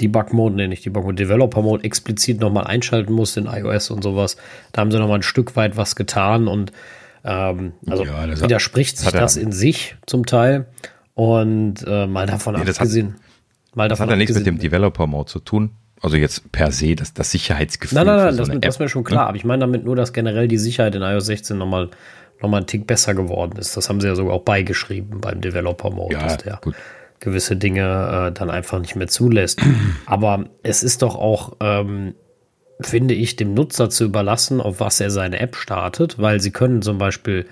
Debug-Mode, nee, nicht Debug-Mode, Developer-Mode explizit nochmal einschalten musst in iOS und sowas. Da haben sie nochmal ein Stück weit was getan und ähm, also ja, das widerspricht sich das in sich zum Teil. Und äh, mal davon nee, abgesehen. Hat, mal davon das hat ja nichts mit dem Developer-Mode zu tun. Also jetzt per se, das, das Sicherheitsgefühl. Nein, nein, nein, das, so das ist mir schon klar. Ne? Aber ich meine damit nur, dass generell die Sicherheit in iOS 16 nochmal nochmal ein Tick besser geworden ist. Das haben sie ja sogar auch beigeschrieben beim Developer-Mode, ja, dass der gut. gewisse Dinge äh, dann einfach nicht mehr zulässt. Aber es ist doch auch, ähm, finde ich, dem Nutzer zu überlassen, auf was er seine App startet, weil sie können zum Beispiel,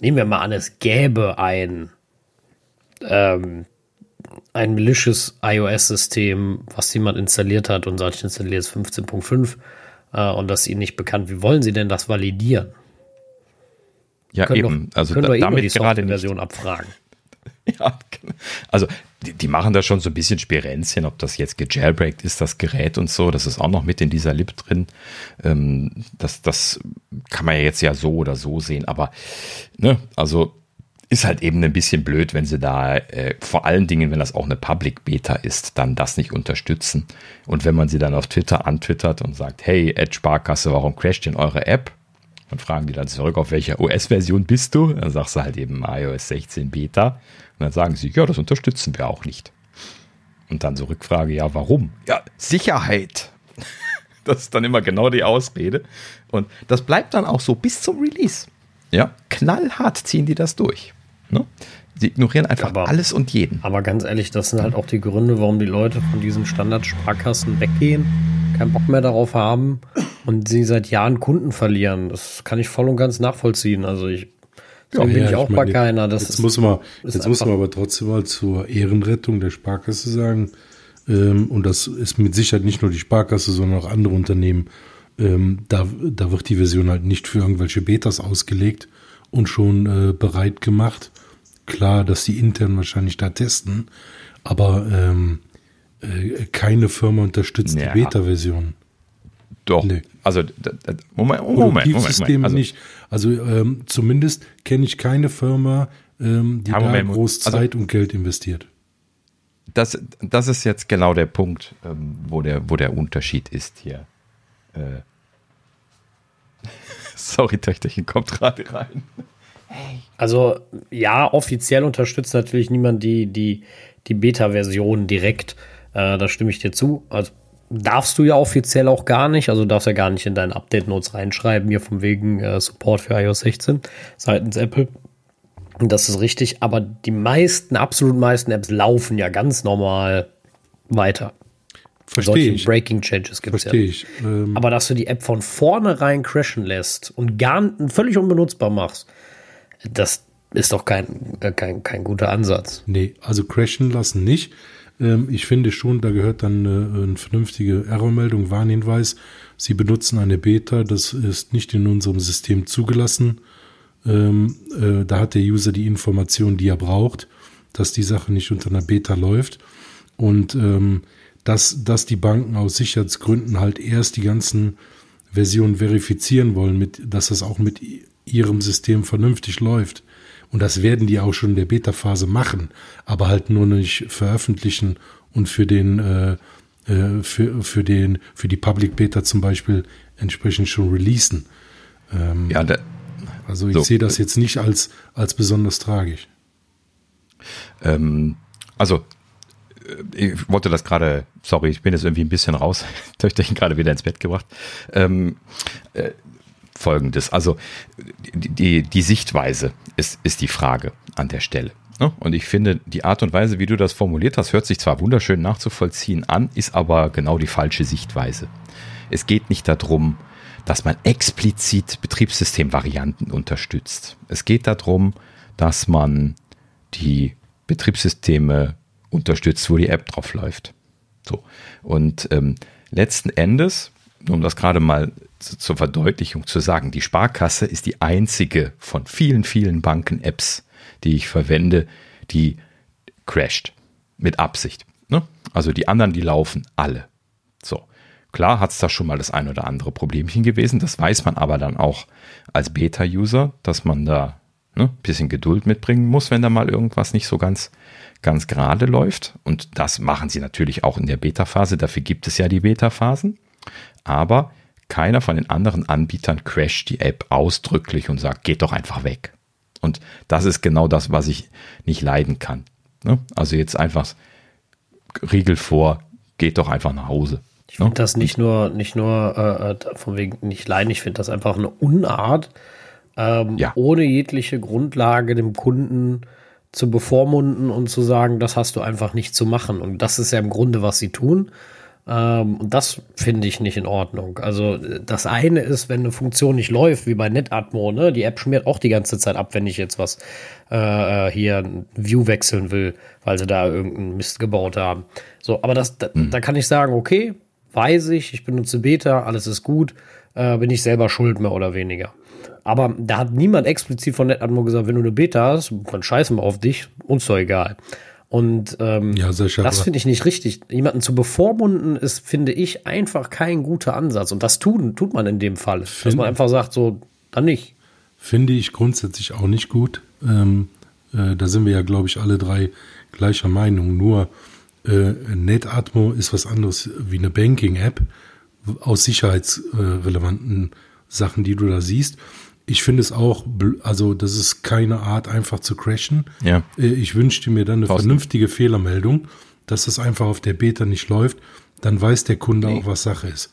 nehmen wir mal an, es gäbe ein, ähm, ein malicious iOS-System, was jemand installiert hat und sagt, ich installiere jetzt 15.5 äh, und das ist ihnen nicht bekannt. Wie wollen sie denn das validieren? Ja, können eben. Doch, also können da, wir damit die gerade. Version abfragen. Ja, genau. also die, die machen da schon so ein bisschen Spirenzchen, ob das jetzt gejailbreakt ist, das Gerät und so, das ist auch noch mit in dieser Lib drin. Ähm, das, das kann man ja jetzt ja so oder so sehen, aber ne, also ist halt eben ein bisschen blöd, wenn sie da, äh, vor allen Dingen, wenn das auch eine Public Beta ist, dann das nicht unterstützen. Und wenn man sie dann auf Twitter antwittert und sagt, hey, Ed Sparkasse, warum crasht denn eure App? Und fragen die dann zurück, auf welcher OS-Version bist du? Dann sagst du halt eben iOS 16 Beta. Und dann sagen sie, ja, das unterstützen wir auch nicht. Und dann so Rückfrage, ja, warum? Ja, Sicherheit. Das ist dann immer genau die Ausrede. Und das bleibt dann auch so bis zum Release. Ja, knallhart ziehen die das durch. Ne? Sie ignorieren einfach Aber- alles und jeden. Aber ganz ehrlich, das sind halt auch die Gründe, warum die Leute von diesen Standardsparkassen weggehen, keinen Bock mehr darauf haben und sie seit Jahren Kunden verlieren. Das kann ich voll und ganz nachvollziehen. Also ich deswegen bin Ja, ich auch meine, bei keiner. Das jetzt ist, muss man, ist jetzt muss man aber trotzdem mal zur Ehrenrettung der Sparkasse sagen, ähm, und das ist mit Sicherheit nicht nur die Sparkasse, sondern auch andere Unternehmen, ähm, da, da wird die Version halt nicht für irgendwelche Betas ausgelegt und schon äh, bereit gemacht. Klar, dass die intern wahrscheinlich da testen, aber ähm, äh, keine Firma unterstützt Ja. die Beta-Version. Doch. Nee. Also, da, da, Moment, Moment, Moment, Moment, Also, nicht. Also ähm, zumindest kenne ich keine Firma, ähm, die Ja, da groß also- Zeit und Geld investiert. das, das ist jetzt genau der Punkt, ähm, wo, der, wo der Unterschied ist hier. Äh. Sorry, Töchterchen kommt gerade rein. Also ja, offiziell unterstützt natürlich niemand die, die, die Beta-Version direkt. Äh, da stimme ich dir zu. Also darfst du ja offiziell auch gar nicht. Also darfst ja gar nicht in deinen Update-Notes reinschreiben, hier von wegen äh, Support für iOS 16 seitens Apple. Und das ist richtig, aber die meisten, absolut meisten Apps laufen ja ganz normal weiter. Verstehe Solche ich. Breaking Changes gibt es ja. Verstehe ich. Ähm, Aber dass du die App von vornherein crashen lässt und gar völlig unbenutzbar machst, das ist doch kein, äh, kein, kein guter Ansatz. nee, also crashen lassen nicht. Ähm, ich finde schon, da gehört dann eine, eine vernünftige Errormeldung, Warnhinweis. Sie benutzen eine Beta, das ist nicht in unserem System zugelassen. Ähm, äh, da hat der User die Information, die er braucht, dass die Sache nicht unter einer Beta läuft. Und ähm, dass, dass die Banken aus Sicherheitsgründen halt erst die ganzen Versionen verifizieren wollen, mit, dass das auch mit ihrem System vernünftig läuft. Und das werden die auch schon in der Beta-Phase machen, aber halt nur nicht veröffentlichen und für den, äh, äh, für, für den, für die Public Beta zum Beispiel entsprechend schon releasen. Ja, da, Also ich So. sehe das jetzt nicht als, als besonders tragisch. ähm, also, äh, ich wollte das gerade, sorry, ich bin jetzt irgendwie ein bisschen raus, Töchterchen gerade wieder ins Bett gebracht. Ähm, äh, Folgendes, also die, die, Sichtweise ist, ist die Frage an der Stelle. ne? Und ich finde, die Art und Weise, wie du das formuliert hast, hört sich zwar wunderschön nachzuvollziehen an, ist aber genau die falsche Sichtweise. Es geht nicht darum, dass man explizit Betriebssystemvarianten unterstützt. Es geht darum, dass man die Betriebssysteme unterstützt, wo die App drauf läuft. So. Und ähm, letzten Endes, um das gerade mal zur Verdeutlichung zu sagen, die Sparkasse ist die einzige von vielen, vielen Banken-Apps, die ich verwende, die crasht. Mit Absicht. Ne? Also die anderen, die laufen alle. So. Klar hat es da schon mal das ein oder andere Problemchen gewesen. Das weiß man aber dann auch als Beta-User, dass man da ne, ein bisschen Geduld mitbringen muss, wenn da mal irgendwas nicht so ganz, ganz gerade läuft. Und das machen sie natürlich auch in der Beta-Phase. Dafür gibt es ja die Beta-Phasen. Aber keiner von den anderen Anbietern crasht die App ausdrücklich und sagt, geht doch einfach weg. Und das ist genau das, was ich nicht leiden kann. Ne? Also jetzt einfach Riegel vor, geht doch einfach nach Hause. Ich finde das nicht nur, nicht nur äh, äh, von wegen nicht leiden, ich finde das einfach eine Unart, ähm, Ja. ohne jegliche Grundlage dem Kunden zu bevormunden und zu sagen, das hast du einfach nicht zu machen. Und das ist ja im Grunde, was sie tun. Ähm, und das finde ich nicht in Ordnung. Also das eine ist, wenn eine Funktion nicht läuft, wie bei NetAtmo, ne? die App schmiert auch die ganze Zeit ab, wenn ich jetzt was äh, hier View wechseln will, weil sie da irgendeinen Mist gebaut haben. So, aber das, da, mhm. da kann ich sagen, okay, weiß ich, ich benutze Beta, alles ist gut, äh, bin ich selber schuld mehr oder weniger. Aber da hat niemand explizit von NetAtmo gesagt, wenn du eine Beta hast, dann scheißen wir auf dich, uns doch egal. Und ähm, ja, das finde ich nicht richtig. Jemanden zu bevormunden ist, finde ich, einfach kein guter Ansatz. Und das tun, tut man in dem Fall. Find, dass man einfach sagt, so, dann nicht. Finde ich grundsätzlich auch nicht gut. Ähm, äh, da sind wir ja, glaube ich, alle drei gleicher Meinung. Nur äh, NetAtmo ist was anderes wie eine Banking-App aus sicherheitsrelevanten Sachen, die du da siehst. Ich finde es auch, also das ist keine Art, einfach zu crashen. Ja. Äh, ich wünschte mir dann eine Posten. vernünftige Fehlermeldung, dass das einfach auf der Beta nicht läuft. Dann weiß der Kunde nee. auch, was Sache ist.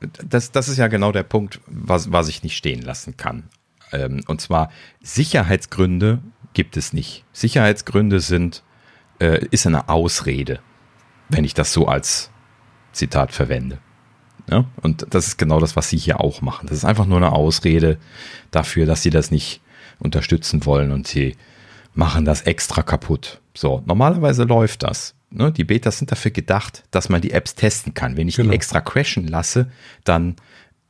Das, das ist ja genau der Punkt, was, was ich nicht stehen lassen kann. Ähm, und zwar Sicherheitsgründe gibt es nicht. Sicherheitsgründe sind, äh, ist eine Ausrede, wenn ich das so als Zitat verwende. Ja? Und das ist genau das, was sie hier auch machen. Das ist einfach nur eine Ausrede dafür, dass sie das nicht unterstützen wollen und sie machen das extra kaputt. So, normalerweise läuft das. Ne? Die Betas sind dafür gedacht, dass man die Apps testen kann. Wenn ich genau. die extra crashen lasse, dann,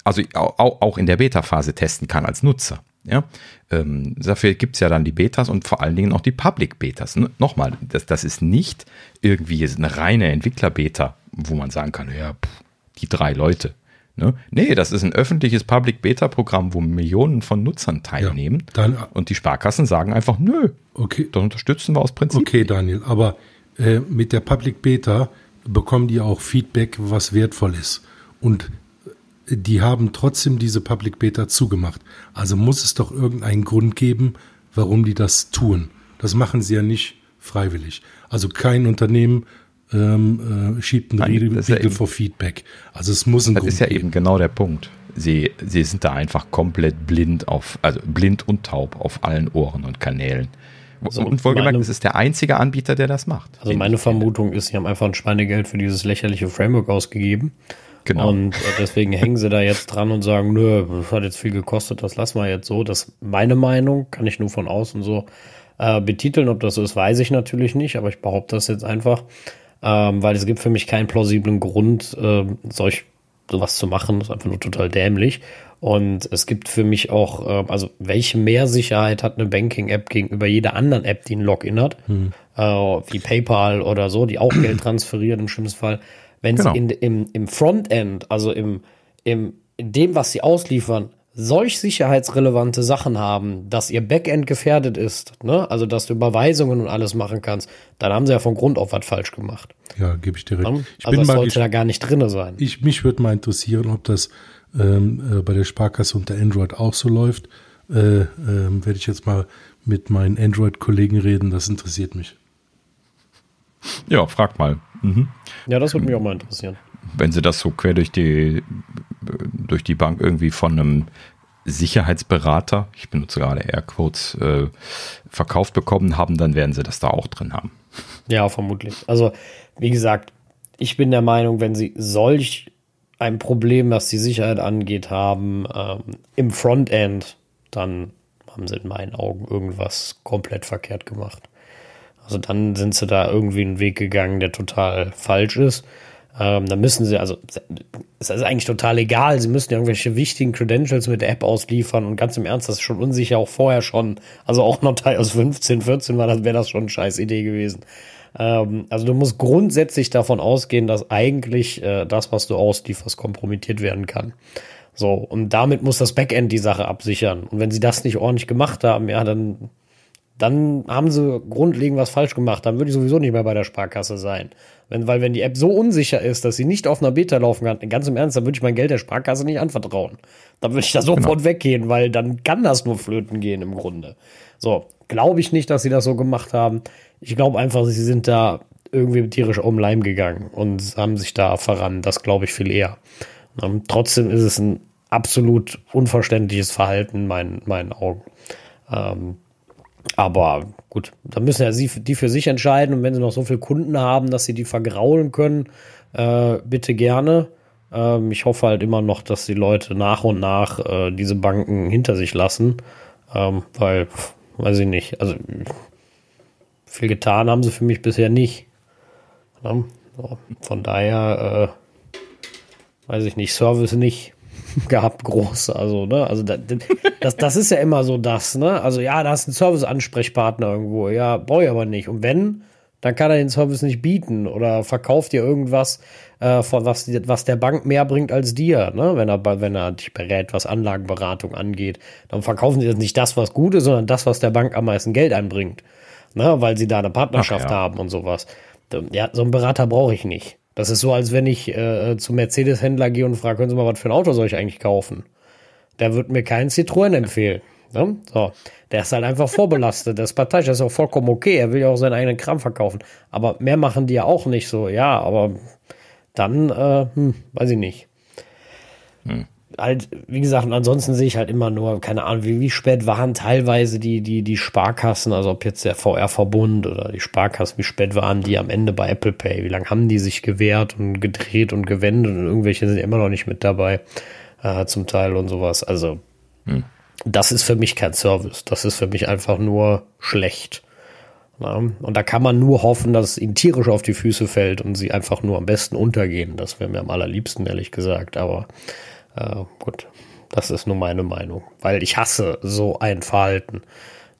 also auch, in der Beta-Phase testen kann als Nutzer. Ja, ähm, dafür gibt es ja dann die Betas und vor allen Dingen auch die Public Betas. Nochmal, das, das ist nicht irgendwie eine reine Entwickler-Beta, wo man sagen kann, ja, pff, die drei Leute. Ne? Nee, das ist ein öffentliches Public Beta Programm, wo Millionen von Nutzern teilnehmen. Ja, dann, und die Sparkassen sagen einfach, nö, okay. das unterstützen wir aus Prinzip. Okay, Daniel, aber äh, mit der Public Beta bekommen die auch Feedback, was wertvoll ist. Und äh, die haben trotzdem diese Public Beta zugemacht. Also muss es doch irgendeinen Grund geben, warum die das tun. Das machen sie ja nicht freiwillig. Also kein Unternehmen ähm, äh, schiebt ein Riegel ja vor Feedback. Also es muss ein Das Grund ist ja geben. eben genau der Punkt. Sie, sie sind da einfach komplett blind auf, also blind und taub auf allen Ohren und Kanälen. Also und wohlgemerkt, es ist der einzige Anbieter, der das macht. Also meine Vermutung ist, sie haben einfach ein Schweinegeld für dieses lächerliche Framework ausgegeben. Genau. Und äh, deswegen hängen sie da jetzt dran und sagen, nö, das hat jetzt viel gekostet, das lassen wir jetzt so. Das ist meine Meinung, kann ich nur von außen so äh, betiteln. Ob das so ist, weiß ich natürlich nicht, aber ich behaupte das jetzt einfach ähm, weil es gibt für mich keinen plausiblen Grund, äh, solch sowas zu machen. Das ist einfach nur total dämlich. Und es gibt für mich auch, äh, also welche mehr Sicherheit hat eine Banking-App gegenüber jeder anderen App, die ein Login hat, hm. äh, wie PayPal oder so, die auch Geld transferieren im schlimmsten Fall. Wenn genau. sie in, im, im Frontend, also im, im, in dem, was sie ausliefern, solch sicherheitsrelevante Sachen haben, dass ihr Backend gefährdet ist, ne? also dass du Überweisungen und alles machen kannst, dann haben sie ja von Grund auf was falsch gemacht. Ja, gebe ich dir recht. Ne? Ich also bin das sollte da gar nicht drin sein. Ich, mich würde mal interessieren, ob das ähm, äh, bei der Sparkasse unter Android auch so läuft. Äh, äh, Werde ich jetzt mal mit meinen Android-Kollegen reden, das interessiert mich. Ja, frag mal. Mhm. Ja, das würde mich auch mal interessieren wenn sie das so quer durch die, durch die Bank irgendwie von einem Sicherheitsberater, ich benutze gerade Airquotes, äh, verkauft bekommen haben, dann werden sie das da auch drin haben. Ja, vermutlich. Also, wie gesagt, ich bin der Meinung, wenn sie solch ein Problem, was die Sicherheit angeht, haben ähm, im Frontend, dann haben sie in meinen Augen irgendwas komplett verkehrt gemacht. Also dann sind sie da irgendwie einen Weg gegangen, der total falsch ist. Ähm, dann müssen sie, also es ist eigentlich total egal, sie müssen irgendwelche wichtigen Credentials mit der App ausliefern und ganz im Ernst, das ist schon unsicher, auch vorher schon. Also auch noch Teil aus 15, 14 war das, wäre das schon eine scheiß Idee gewesen. Ähm, also du musst grundsätzlich davon ausgehen, dass eigentlich äh, das, was du auslieferst, kompromittiert werden kann. So, und damit muss das Backend die Sache absichern. Und wenn sie das nicht ordentlich gemacht haben, ja, dann dann haben sie grundlegend was falsch gemacht. Dann würde ich sowieso nicht mehr bei der Sparkasse sein. Wenn, weil wenn die App so unsicher ist, dass sie nicht auf einer Beta laufen kann, ganz im Ernst, dann würde ich mein Geld der Sparkasse nicht anvertrauen. Dann würde ich da sofort genau. weggehen, weil dann kann das nur flöten gehen im Grunde. So, glaube ich nicht, dass sie das so gemacht haben. Ich glaube einfach, sie sind da irgendwie tierisch um Leim gegangen und haben sich da verrannt. Das glaube ich viel eher. Und ähm, trotzdem ist es ein absolut unverständliches Verhalten in meinen, meinen Augen. Ähm, Aber gut, da müssen ja sie, die für sich entscheiden. Und wenn sie noch so viele Kunden haben, dass sie die vergraulen können, äh, bitte gerne. Ähm, ich hoffe halt immer noch, dass die Leute nach und nach äh, diese Banken hinter sich lassen. Ähm, weil, weiß ich nicht, also viel getan haben sie für mich bisher nicht. Ja, so, von daher, äh, weiß ich nicht, Service nicht gehabt, groß. Also, ne, also das, das ist ja immer so das, ne? Also, ja, da hast du einen Service-Ansprechpartner irgendwo. Ja, brauche ich aber nicht. Und wenn, dann kann er den Service nicht bieten oder verkauft dir irgendwas, äh, von was, was der Bank mehr bringt als dir, ne? Wenn er, wenn er dich berät, was Anlagenberatung angeht, dann verkaufen sie jetzt nicht das, was gut ist, sondern das, was der Bank am meisten Geld einbringt. Ne? Weil sie da eine Partnerschaft Ach, ja. haben und sowas. Ja, so einen Berater brauche ich nicht. Das ist so, als wenn ich äh, zum Mercedes-Händler gehe und frage, können Sie mal, was für ein Auto soll ich eigentlich kaufen? Der wird mir keinen Citroën empfehlen. Ne? So, der ist halt einfach vorbelastet. Das ist parteiisch, das ist auch vollkommen okay. Er will ja auch seinen eigenen Kram verkaufen. Aber mehr machen die ja auch nicht so. Ja, aber dann, äh, hm, weiß ich nicht. Hm halt, wie gesagt, und ansonsten sehe ich halt immer nur, keine Ahnung, wie, wie spät waren teilweise die, die, die Sparkassen, also ob jetzt der VR-Verbund oder die Sparkassen, wie spät waren die am Ende bei Apple Pay, wie lange haben die sich gewehrt und gedreht und gewendet und irgendwelche sind immer noch nicht mit dabei, äh, zum Teil und sowas. Also, hm. das ist für mich kein Service. Das ist für mich einfach nur schlecht. Ja, und da kann man nur hoffen, dass es ihnen tierisch auf die Füße fällt und sie einfach nur am besten untergehen. Das wäre mir am allerliebsten, ehrlich gesagt. Aber äh, gut, das ist nur meine Meinung, weil ich hasse so ein Verhalten.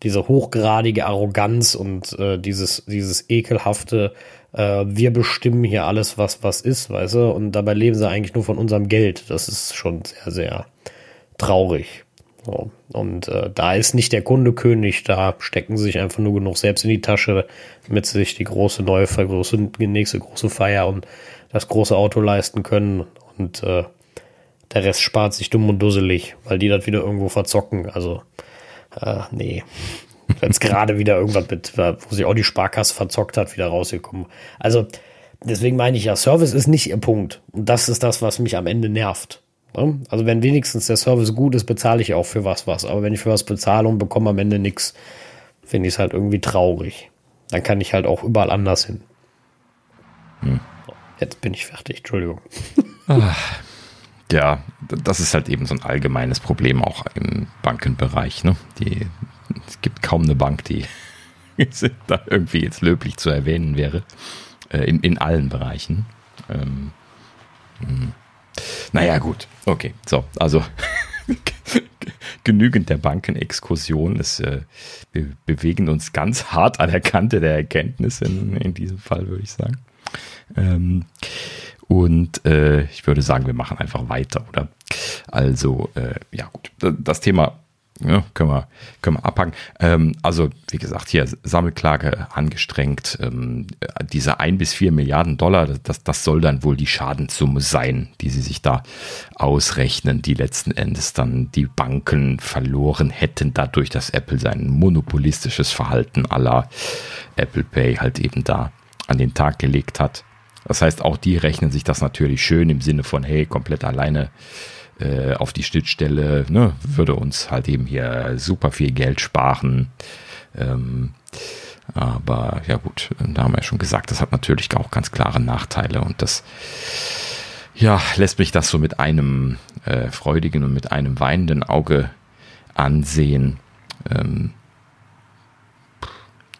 Diese hochgradige Arroganz und äh, dieses, dieses ekelhafte, äh, wir bestimmen hier alles, was was ist, weißt du, und dabei leben sie eigentlich nur von unserem Geld. Das ist schon sehr, sehr traurig. So. Und äh, da ist nicht der Kunde König, da stecken sie sich einfach nur genug selbst in die Tasche, damit sie sich die große neue, große, die nächste große Feier und das große Auto leisten können. Und äh, der Rest spart sich dumm und dusselig, weil die das wieder irgendwo verzocken. Also, äh, nee. Wenn es gerade wieder irgendwas mit, wo sich auch die Sparkasse verzockt hat, wieder rausgekommen. Also, deswegen meine ich ja, Service ist nicht ihr Punkt. Und das ist das, was mich am Ende nervt. Ne? Also, wenn wenigstens der Service gut ist, bezahle ich auch für was was. Aber wenn ich für was bezahle und bekomme am Ende nichts, finde ich es halt irgendwie traurig. Dann kann ich halt auch überall anders hin. Hm. Jetzt bin ich fertig, Entschuldigung. Ach ja, das ist halt eben so ein allgemeines Problem auch im Bankenbereich. Ne? Die, es gibt kaum eine Bank, die da irgendwie jetzt löblich zu erwähnen wäre. Äh, in, in allen Bereichen. Ähm, hm. naja, gut. Okay, so, also genügend der Bankenexkursion. Äh, wir bewegen uns ganz hart an der Kante der Erkenntnis in, in diesem Fall, würde ich sagen. Ähm, und äh, ich würde sagen, wir machen einfach weiter, oder? Also, äh, ja gut, das Thema ja, können, wir, können wir abhaken. Ähm, also, wie gesagt, hier Sammelklage angestrengt. Ähm, diese ein bis vier Milliarden Dollar, das, das soll dann wohl die Schadenssumme sein, die sie sich da ausrechnen, die letzten Endes dann die Banken verloren hätten, dadurch, dass Apple sein monopolistisches Verhalten aller Apple Pay halt eben da an den Tag gelegt hat. Das heißt, auch die rechnen sich das natürlich schön im Sinne von, hey, komplett alleine äh, auf die Schnittstelle, ne, würde uns halt eben hier super viel Geld sparen. Ähm, aber ja gut, da haben wir ja schon gesagt, das hat natürlich auch ganz klare Nachteile und das ja, lässt mich das so mit einem äh, freudigen und mit einem weinenden Auge ansehen. Ähm,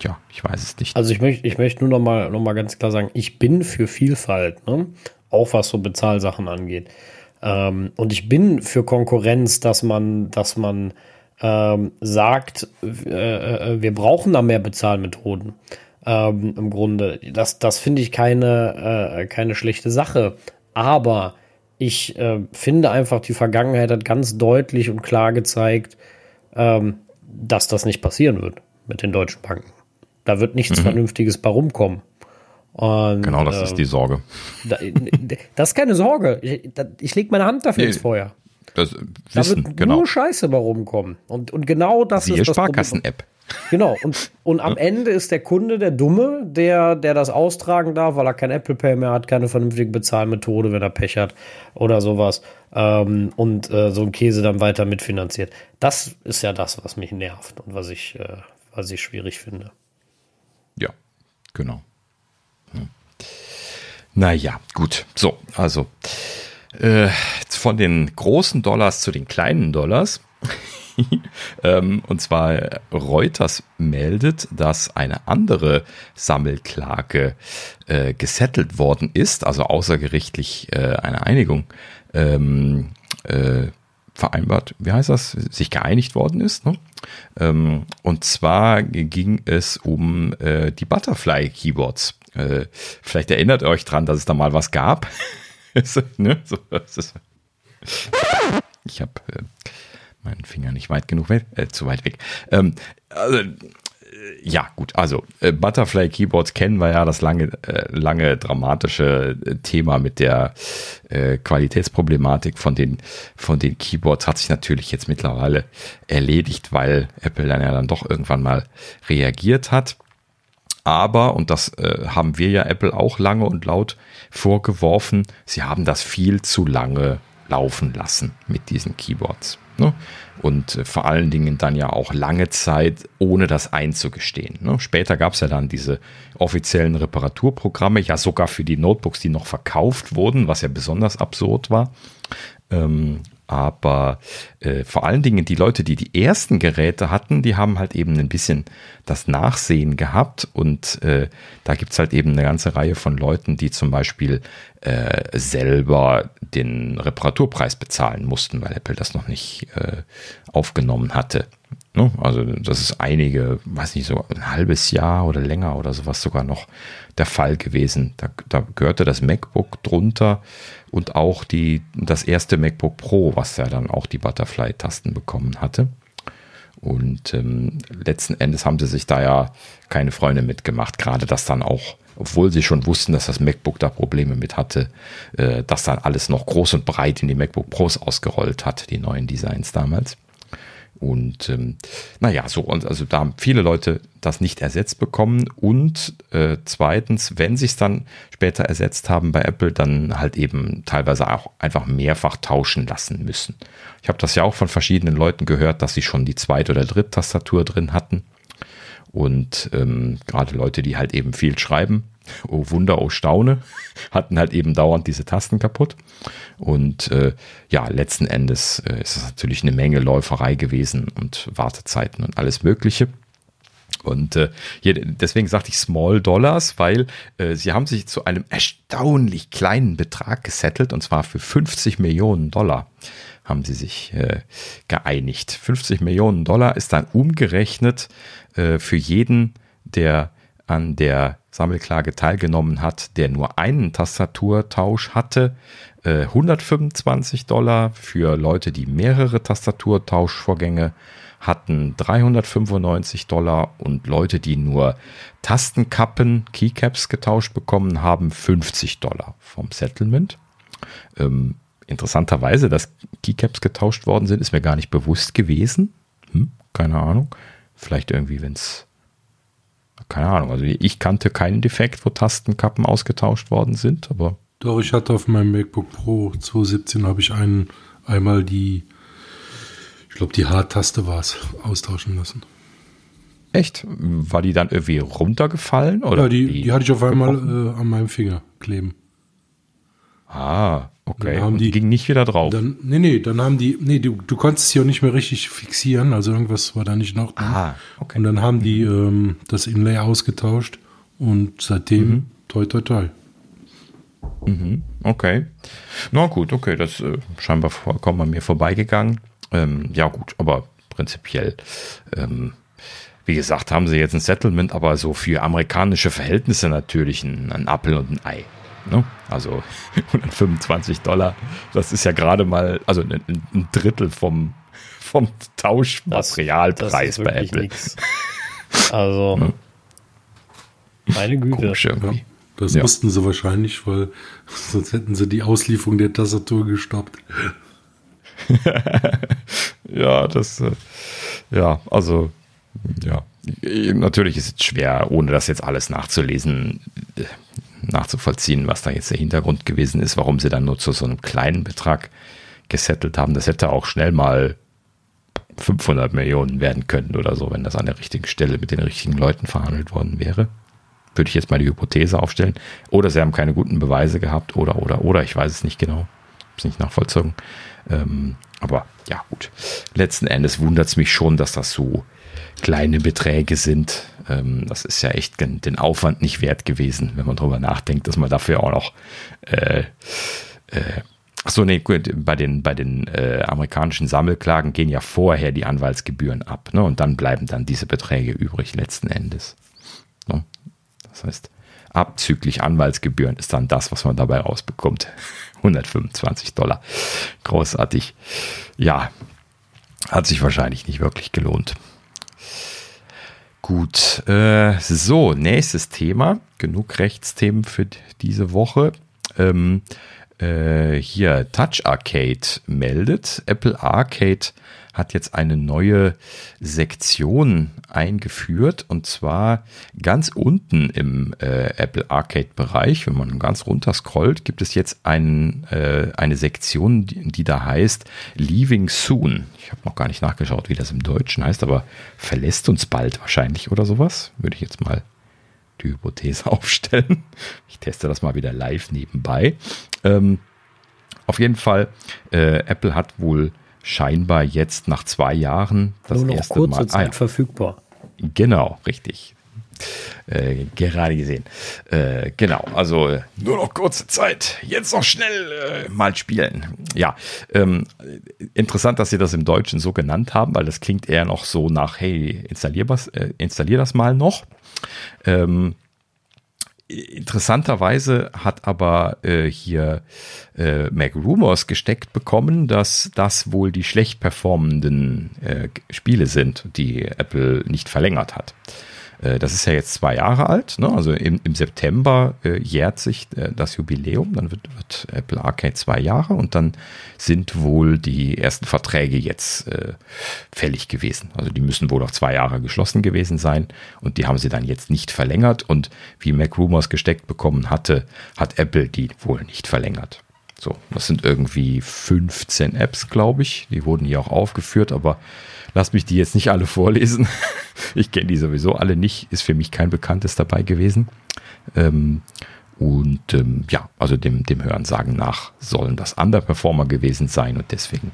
ja, ich weiß es nicht. Also ich möchte, ich möchte nur noch mal, noch mal ganz klar sagen, ich bin für Vielfalt, ne? auch was so Bezahlsachen angeht. Ähm, und ich bin für Konkurrenz, dass man, dass man ähm, sagt, äh, äh, wir brauchen da mehr Bezahlmethoden. Ähm, Im Grunde, das, das finde ich keine, äh, keine schlechte Sache. Aber ich äh, finde einfach, die Vergangenheit hat ganz deutlich und klar gezeigt, ähm, dass das nicht passieren wird mit den deutschen Banken. Da wird nichts mhm. Vernünftiges bei rumkommen. Und, genau, das äh, ist die Sorge. das ist keine Sorge. Ich, ich lege meine Hand dafür nee, ins Feuer. Das Wissen, da wird genau. nur Scheiße bei rumkommen. Und, und genau das Siehe ist das Sparkassen-App. Genau, und, und am Ende ist der Kunde der Dumme, der, der das austragen darf, weil er kein Apple Pay mehr hat, keine vernünftige Bezahlmethode, wenn er Pech hat oder sowas. Ähm, und äh, so ein Käse dann weiter mitfinanziert. Das ist ja das, was mich nervt und was ich, äh, was ich schwierig finde. Ja, genau. Hm. Naja, gut. So, also äh, von den großen Dollars zu den kleinen Dollars. ähm, und zwar Reuters meldet, dass eine andere Sammelklage äh, gesettelt worden ist, also außergerichtlich äh, eine Einigung ähm, äh, vereinbart, wie heißt das, sich geeinigt worden ist. Ne? Ähm, und zwar ging es um äh, die Butterfly Keyboards. Äh, vielleicht erinnert ihr euch dran, dass es da mal was gab. ne? so, ich habe äh, meinen Finger nicht weit genug weg, äh, zu weit weg. Ähm, also, ja, gut, also äh, Butterfly Keyboards kennen wir ja, das lange, äh, lange dramatische äh, Thema mit der äh, Qualitätsproblematik von den, von den Keyboards hat sich natürlich jetzt mittlerweile erledigt, weil Apple dann ja dann doch irgendwann mal reagiert hat. Aber, und das äh, haben wir ja Apple auch lange und laut vorgeworfen, sie haben das viel zu lange laufen lassen mit diesen Keyboards. Ne? Und äh, vor allen Dingen dann ja auch lange Zeit, ohne das einzugestehen. Ne? Später gab es ja dann diese offiziellen Reparaturprogramme, ja sogar für die Notebooks, die noch verkauft wurden, was ja besonders absurd war. Ähm, aber äh, vor allen Dingen die Leute, die die ersten Geräte hatten, die haben halt eben ein bisschen das Nachsehen gehabt. Und äh, da gibt's halt eben eine ganze Reihe von Leuten, die zum Beispiel äh, selber den Reparaturpreis bezahlen mussten, weil Apple das noch nicht äh, aufgenommen hatte. Ne? Also das ist einige, weiß nicht, so ein halbes Jahr oder länger oder sowas sogar noch der Fall gewesen. Da, da gehörte das MacBook drunter und auch die, das erste MacBook Pro, was ja dann auch die Butterfly-Tasten bekommen hatte. Und ähm, letzten Endes haben sie sich da ja keine Freunde mitgemacht. Gerade das dann auch, obwohl sie schon wussten, dass das MacBook da Probleme mit hatte, äh, das dann alles noch groß und breit in die MacBook Pros ausgerollt hat, die neuen Designs damals. Und ähm, naja, so, und also da haben viele Leute das nicht ersetzt bekommen. Und äh, zweitens, wenn sie es dann später ersetzt haben bei Apple, dann halt eben teilweise auch einfach mehrfach tauschen lassen müssen. Ich habe das ja auch von verschiedenen Leuten gehört, dass sie schon die zweite oder dritte Tastatur drin hatten. Und ähm, gerade Leute, die halt eben viel schreiben, oh Wunder, oh Staune, hatten halt eben dauernd diese Tasten kaputt. Und äh, ja, letzten Endes äh, ist es natürlich eine Menge Läuferei gewesen und Wartezeiten und alles Mögliche. Und äh, hier, deswegen sagte ich Small Dollars, weil äh, sie haben sich zu einem erstaunlich kleinen Betrag gesettelt und zwar für 50 Millionen Dollar haben sie sich äh, geeinigt. 50 Millionen Dollar ist dann umgerechnet äh, für jeden, der an der Sammelklage teilgenommen hat, der nur einen Tastaturtausch hatte, 125 äh, Dollar für Leute, die mehrere Tastaturtauschvorgänge hatten 395 Dollar und Leute, die nur Tastenkappen, Keycaps getauscht bekommen haben, 50 Dollar vom Settlement. Ähm, interessanterweise, dass Keycaps getauscht worden sind, ist mir gar nicht bewusst gewesen. Hm, keine Ahnung. Vielleicht irgendwie, wenn es keine Ahnung. Also ich kannte keinen Defekt, wo Tastenkappen ausgetauscht worden sind, aber. Doch, ich hatte auf meinem MacBook Pro 2017 habe ich einen einmal die, ich glaube die H-Taste war es, austauschen lassen. Echt? War die dann irgendwie runtergefallen? Oder ja, die, die, die hatte ich auf einmal äh, an meinem Finger kleben. Ah, Okay, dann haben die, ging nicht wieder drauf. Dann, nee, nee, dann haben die, nee, du, du konntest sie auch nicht mehr richtig fixieren, also irgendwas war da nicht noch. Ah, okay. Und dann haben die ähm, das Inlay ausgetauscht und seitdem mhm. toi toi toi. Mhm, okay. Na gut, okay, das äh, scheinbar vollkommen an mir vorbeigegangen. Ähm, ja gut, aber prinzipiell, ähm, wie gesagt, haben sie jetzt ein Settlement, aber so für amerikanische Verhältnisse natürlich ein, ein Apfel und ein Ei. Ne? Also 125 Dollar, das ist ja gerade mal, also ein, ein Drittel vom, vom Tauschmaterialpreis bei Apple. Nix. Also, ne? meine Güte. Ja, das ja. mussten sie wahrscheinlich, weil sonst hätten sie die Auslieferung der Tastatur gestoppt. ja, das, äh, ja, also, ja, natürlich ist es schwer, ohne das jetzt alles nachzulesen, nachzuvollziehen, was da jetzt der Hintergrund gewesen ist, warum sie dann nur zu so einem kleinen Betrag gesettelt haben. Das hätte auch schnell mal 500 Millionen werden können oder so, wenn das an der richtigen Stelle mit den richtigen Leuten verhandelt worden wäre. Würde ich jetzt mal die Hypothese aufstellen. Oder sie haben keine guten Beweise gehabt oder, oder, oder, ich weiß es nicht genau. Ich es nicht nachvollzogen. Ähm, aber ja, gut. Letzten Endes wundert es mich schon, dass das so kleine Beträge sind. Ähm, das ist ja echt den Aufwand nicht wert gewesen, wenn man darüber nachdenkt, dass man dafür auch noch äh, äh, Achso, nee, gut, bei den, bei den äh, amerikanischen Sammelklagen gehen ja vorher die Anwaltsgebühren ab, ne? Und dann bleiben dann diese Beträge übrig letzten Endes. Ne? Das heißt, abzüglich Anwaltsgebühren ist dann das, was man dabei rausbekommt. 125 Dollar. Großartig. Ja, hat sich wahrscheinlich nicht wirklich gelohnt. Gut, äh, so, nächstes Thema. Genug Rechtsthemen für diese Woche. Ähm, äh, hier Touch Arcade meldet, Apple Arcade hat jetzt eine neue Sektion eingeführt und zwar ganz unten im äh, Apple Arcade Bereich, wenn man ganz runter scrollt, gibt es jetzt ein, äh, eine Sektion, die, die, da heißt Leaving Soon. Ich habe noch gar nicht nachgeschaut, wie das im Deutschen heißt, aber verlässt uns bald wahrscheinlich oder sowas, würde ich jetzt mal die Hypothese aufstellen. Ich teste das mal wieder live nebenbei. Ähm, auf jeden Fall, äh, Apple hat wohl scheinbar jetzt nach zwei Jahren das Nur noch erste kurze Mal Zeit ah, ja. verfügbar. Genau, richtig. Äh, gerade gesehen. Äh, genau, also äh, nur noch kurze Zeit. Jetzt noch schnell äh, mal spielen. Ja, ähm, interessant, dass Sie das im Deutschen so genannt haben, weil das klingt eher noch so nach, hey, installier, was, äh, installier das mal noch. Ähm, Interessanterweise hat aber äh, hier äh, Mac Rumors gesteckt bekommen, dass das wohl die schlecht performenden äh, Spiele sind, die Apple nicht verlängert hat. Äh, das ist ja jetzt zwei Jahre alt, ne? also im, im September äh, jährt sich äh, das Jubiläum, dann wird, wird, Apple Arcade zwei Jahre und dann sind wohl die ersten Verträge jetzt äh, fällig gewesen. Also die müssen wohl noch zwei Jahre geschlossen gewesen sein und die haben sie dann jetzt nicht verlängert und wie Mac Rumors gesteckt bekommen hatte, hat Apple die wohl nicht verlängert. So, das sind irgendwie 15 Apps, glaube ich. Die wurden hier auch aufgeführt, aber Lass mich die jetzt nicht alle vorlesen. Ich kenne die sowieso alle nicht. Ist für mich kein Bekanntes dabei gewesen. Ähm, und ähm, ja, also dem, dem Hörensagen nach sollen das Underperformer gewesen sein und deswegen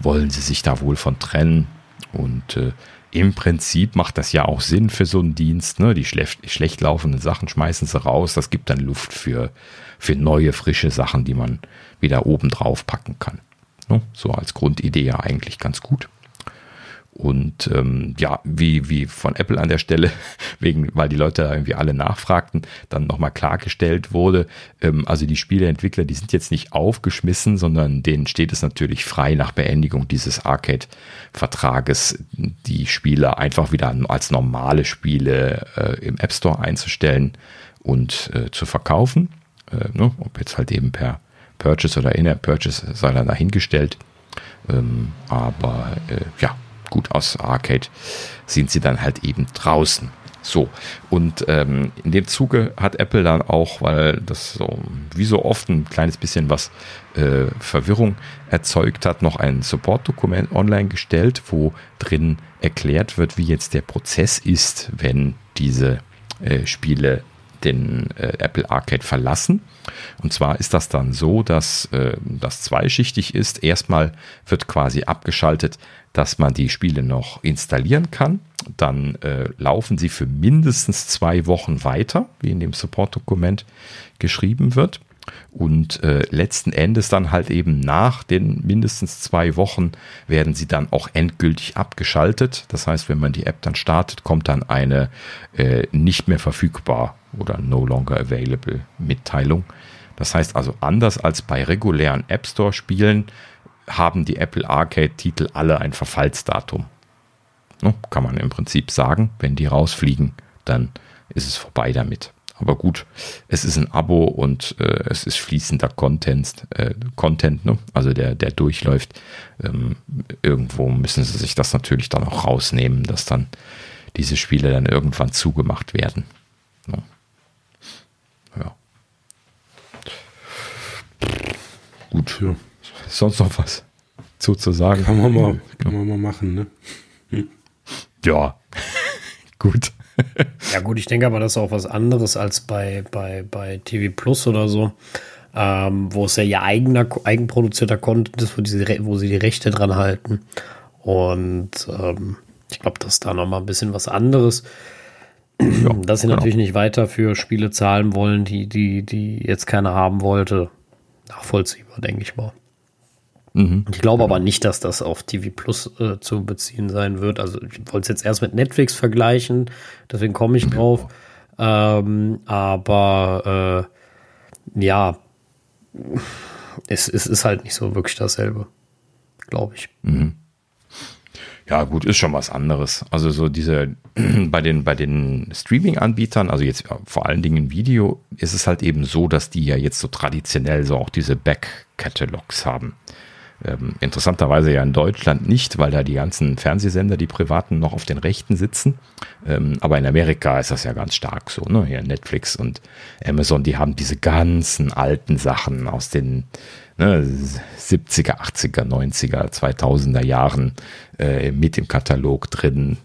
wollen sie sich da wohl von trennen. Und äh, im Prinzip macht das ja auch Sinn für so einen Dienst. Ne? Die schlecht, laufenden Sachen schmeißen sie raus. Das gibt dann Luft für, für neue, frische Sachen, die man wieder oben drauf packen kann. Ne? So als Grundidee ja eigentlich ganz gut. Und ähm, ja, wie, wie von Apple an der Stelle, wegen, weil die Leute irgendwie alle nachfragten, dann nochmal klargestellt wurde, ähm, also die Spieleentwickler, die sind jetzt nicht aufgeschmissen, sondern denen steht es natürlich frei, nach Beendigung dieses Arcade-Vertrages die Spiele einfach wieder als normale Spiele äh, im App Store einzustellen und äh, zu verkaufen. Äh, ne? Ob jetzt halt eben per Purchase oder In-App Purchase sei dann dahingestellt. Ähm, aber äh, ja, gut, aus Arcade sind sie dann halt eben draußen. So, und ähm, in dem Zuge hat Apple dann auch, weil das so wie so oft ein kleines bisschen was äh, Verwirrung erzeugt hat, noch ein Support-Dokument online gestellt, wo drin erklärt wird, wie jetzt der Prozess ist, wenn diese äh, Spiele den äh, Apple Arcade verlassen. Und zwar ist das dann so, dass äh, das zweischichtig ist. Erstmal wird quasi abgeschaltet, dass man die Spiele noch installieren kann. Dann äh, laufen sie für mindestens zwei Wochen weiter, wie in dem Support-Dokument geschrieben wird. Und äh, letzten Endes dann halt eben nach den mindestens zwei Wochen werden sie dann auch endgültig abgeschaltet. Das heißt, wenn man die App dann startet, kommt dann eine äh, nicht mehr verfügbar oder no longer available Mitteilung. Das heißt also anders als bei regulären App Store Spielen haben die Apple Arcade-Titel alle ein Verfallsdatum. No, kann man im Prinzip sagen, wenn die rausfliegen, dann ist es vorbei damit. Aber gut, es ist ein Abo und äh, es ist fließender Content, äh, Content ne? also der, der durchläuft. Ähm, irgendwo müssen sie sich das natürlich dann auch rausnehmen, dass dann diese Spiele dann irgendwann zugemacht werden. Ne? Ja. Gut, ja. Sonst noch was? sozusagen. Kann man mal, kann man mal machen, ne? Ja, gut. Ja, gut, ich denke aber, das ist auch was anderes als bei, bei, bei TV Plus oder so, ähm, wo es ja ihr eigener, eigenproduzierter Content ist, wo, diese, wo sie die Rechte dran halten. Und ähm, ich glaube, das ist da nochmal ein bisschen was anderes. Ja, Dass sie genau. natürlich nicht weiter für Spiele zahlen wollen, die, die, die jetzt keiner haben wollte. Nachvollziehbar, denke ich mal. Mhm. Ich glaube aber nicht, dass das auf TV Plus äh, zu beziehen sein wird. Also ich wollte es jetzt erst mit Netflix vergleichen, deswegen komme ich drauf. Ähm, aber äh, ja, es, es ist halt nicht so wirklich dasselbe, glaube ich. Mhm. Ja, gut, ist schon was anderes. Also so diese bei den bei den Streaming-Anbietern, also jetzt vor allen Dingen Video, ist es halt eben so, dass die ja jetzt so traditionell so auch diese Back-Catalogs haben. Ähm, interessanterweise ja in Deutschland nicht, weil da die ganzen Fernsehsender, die privaten, noch auf den Rechten sitzen. Ähm, aber in Amerika ist das ja ganz stark so. Ne? Hier Netflix und Amazon, die haben diese ganzen alten Sachen aus den ne, 70er, 80er, 90er, 2000er Jahren äh, mit im Katalog drin.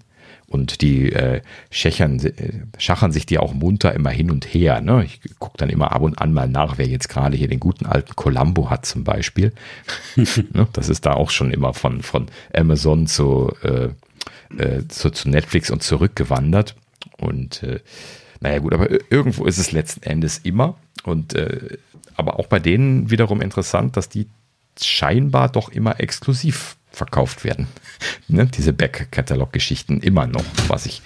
Und die äh, schächern, äh, schachern sich die auch munter immer hin und her. Ne? Ich gucke dann immer ab und an mal nach, wer jetzt gerade hier den guten alten Columbo hat zum Beispiel. ne? Das ist da auch schon immer von, von Amazon zu, äh, äh, zu, zu Netflix und zurückgewandert. Und äh, naja gut, aber irgendwo ist es letzten Endes immer. Und äh, aber auch bei denen wiederum interessant, dass die scheinbar doch immer exklusiv verkauft werden. ne? Diese Back-Catalog-Geschichten immer noch, was ich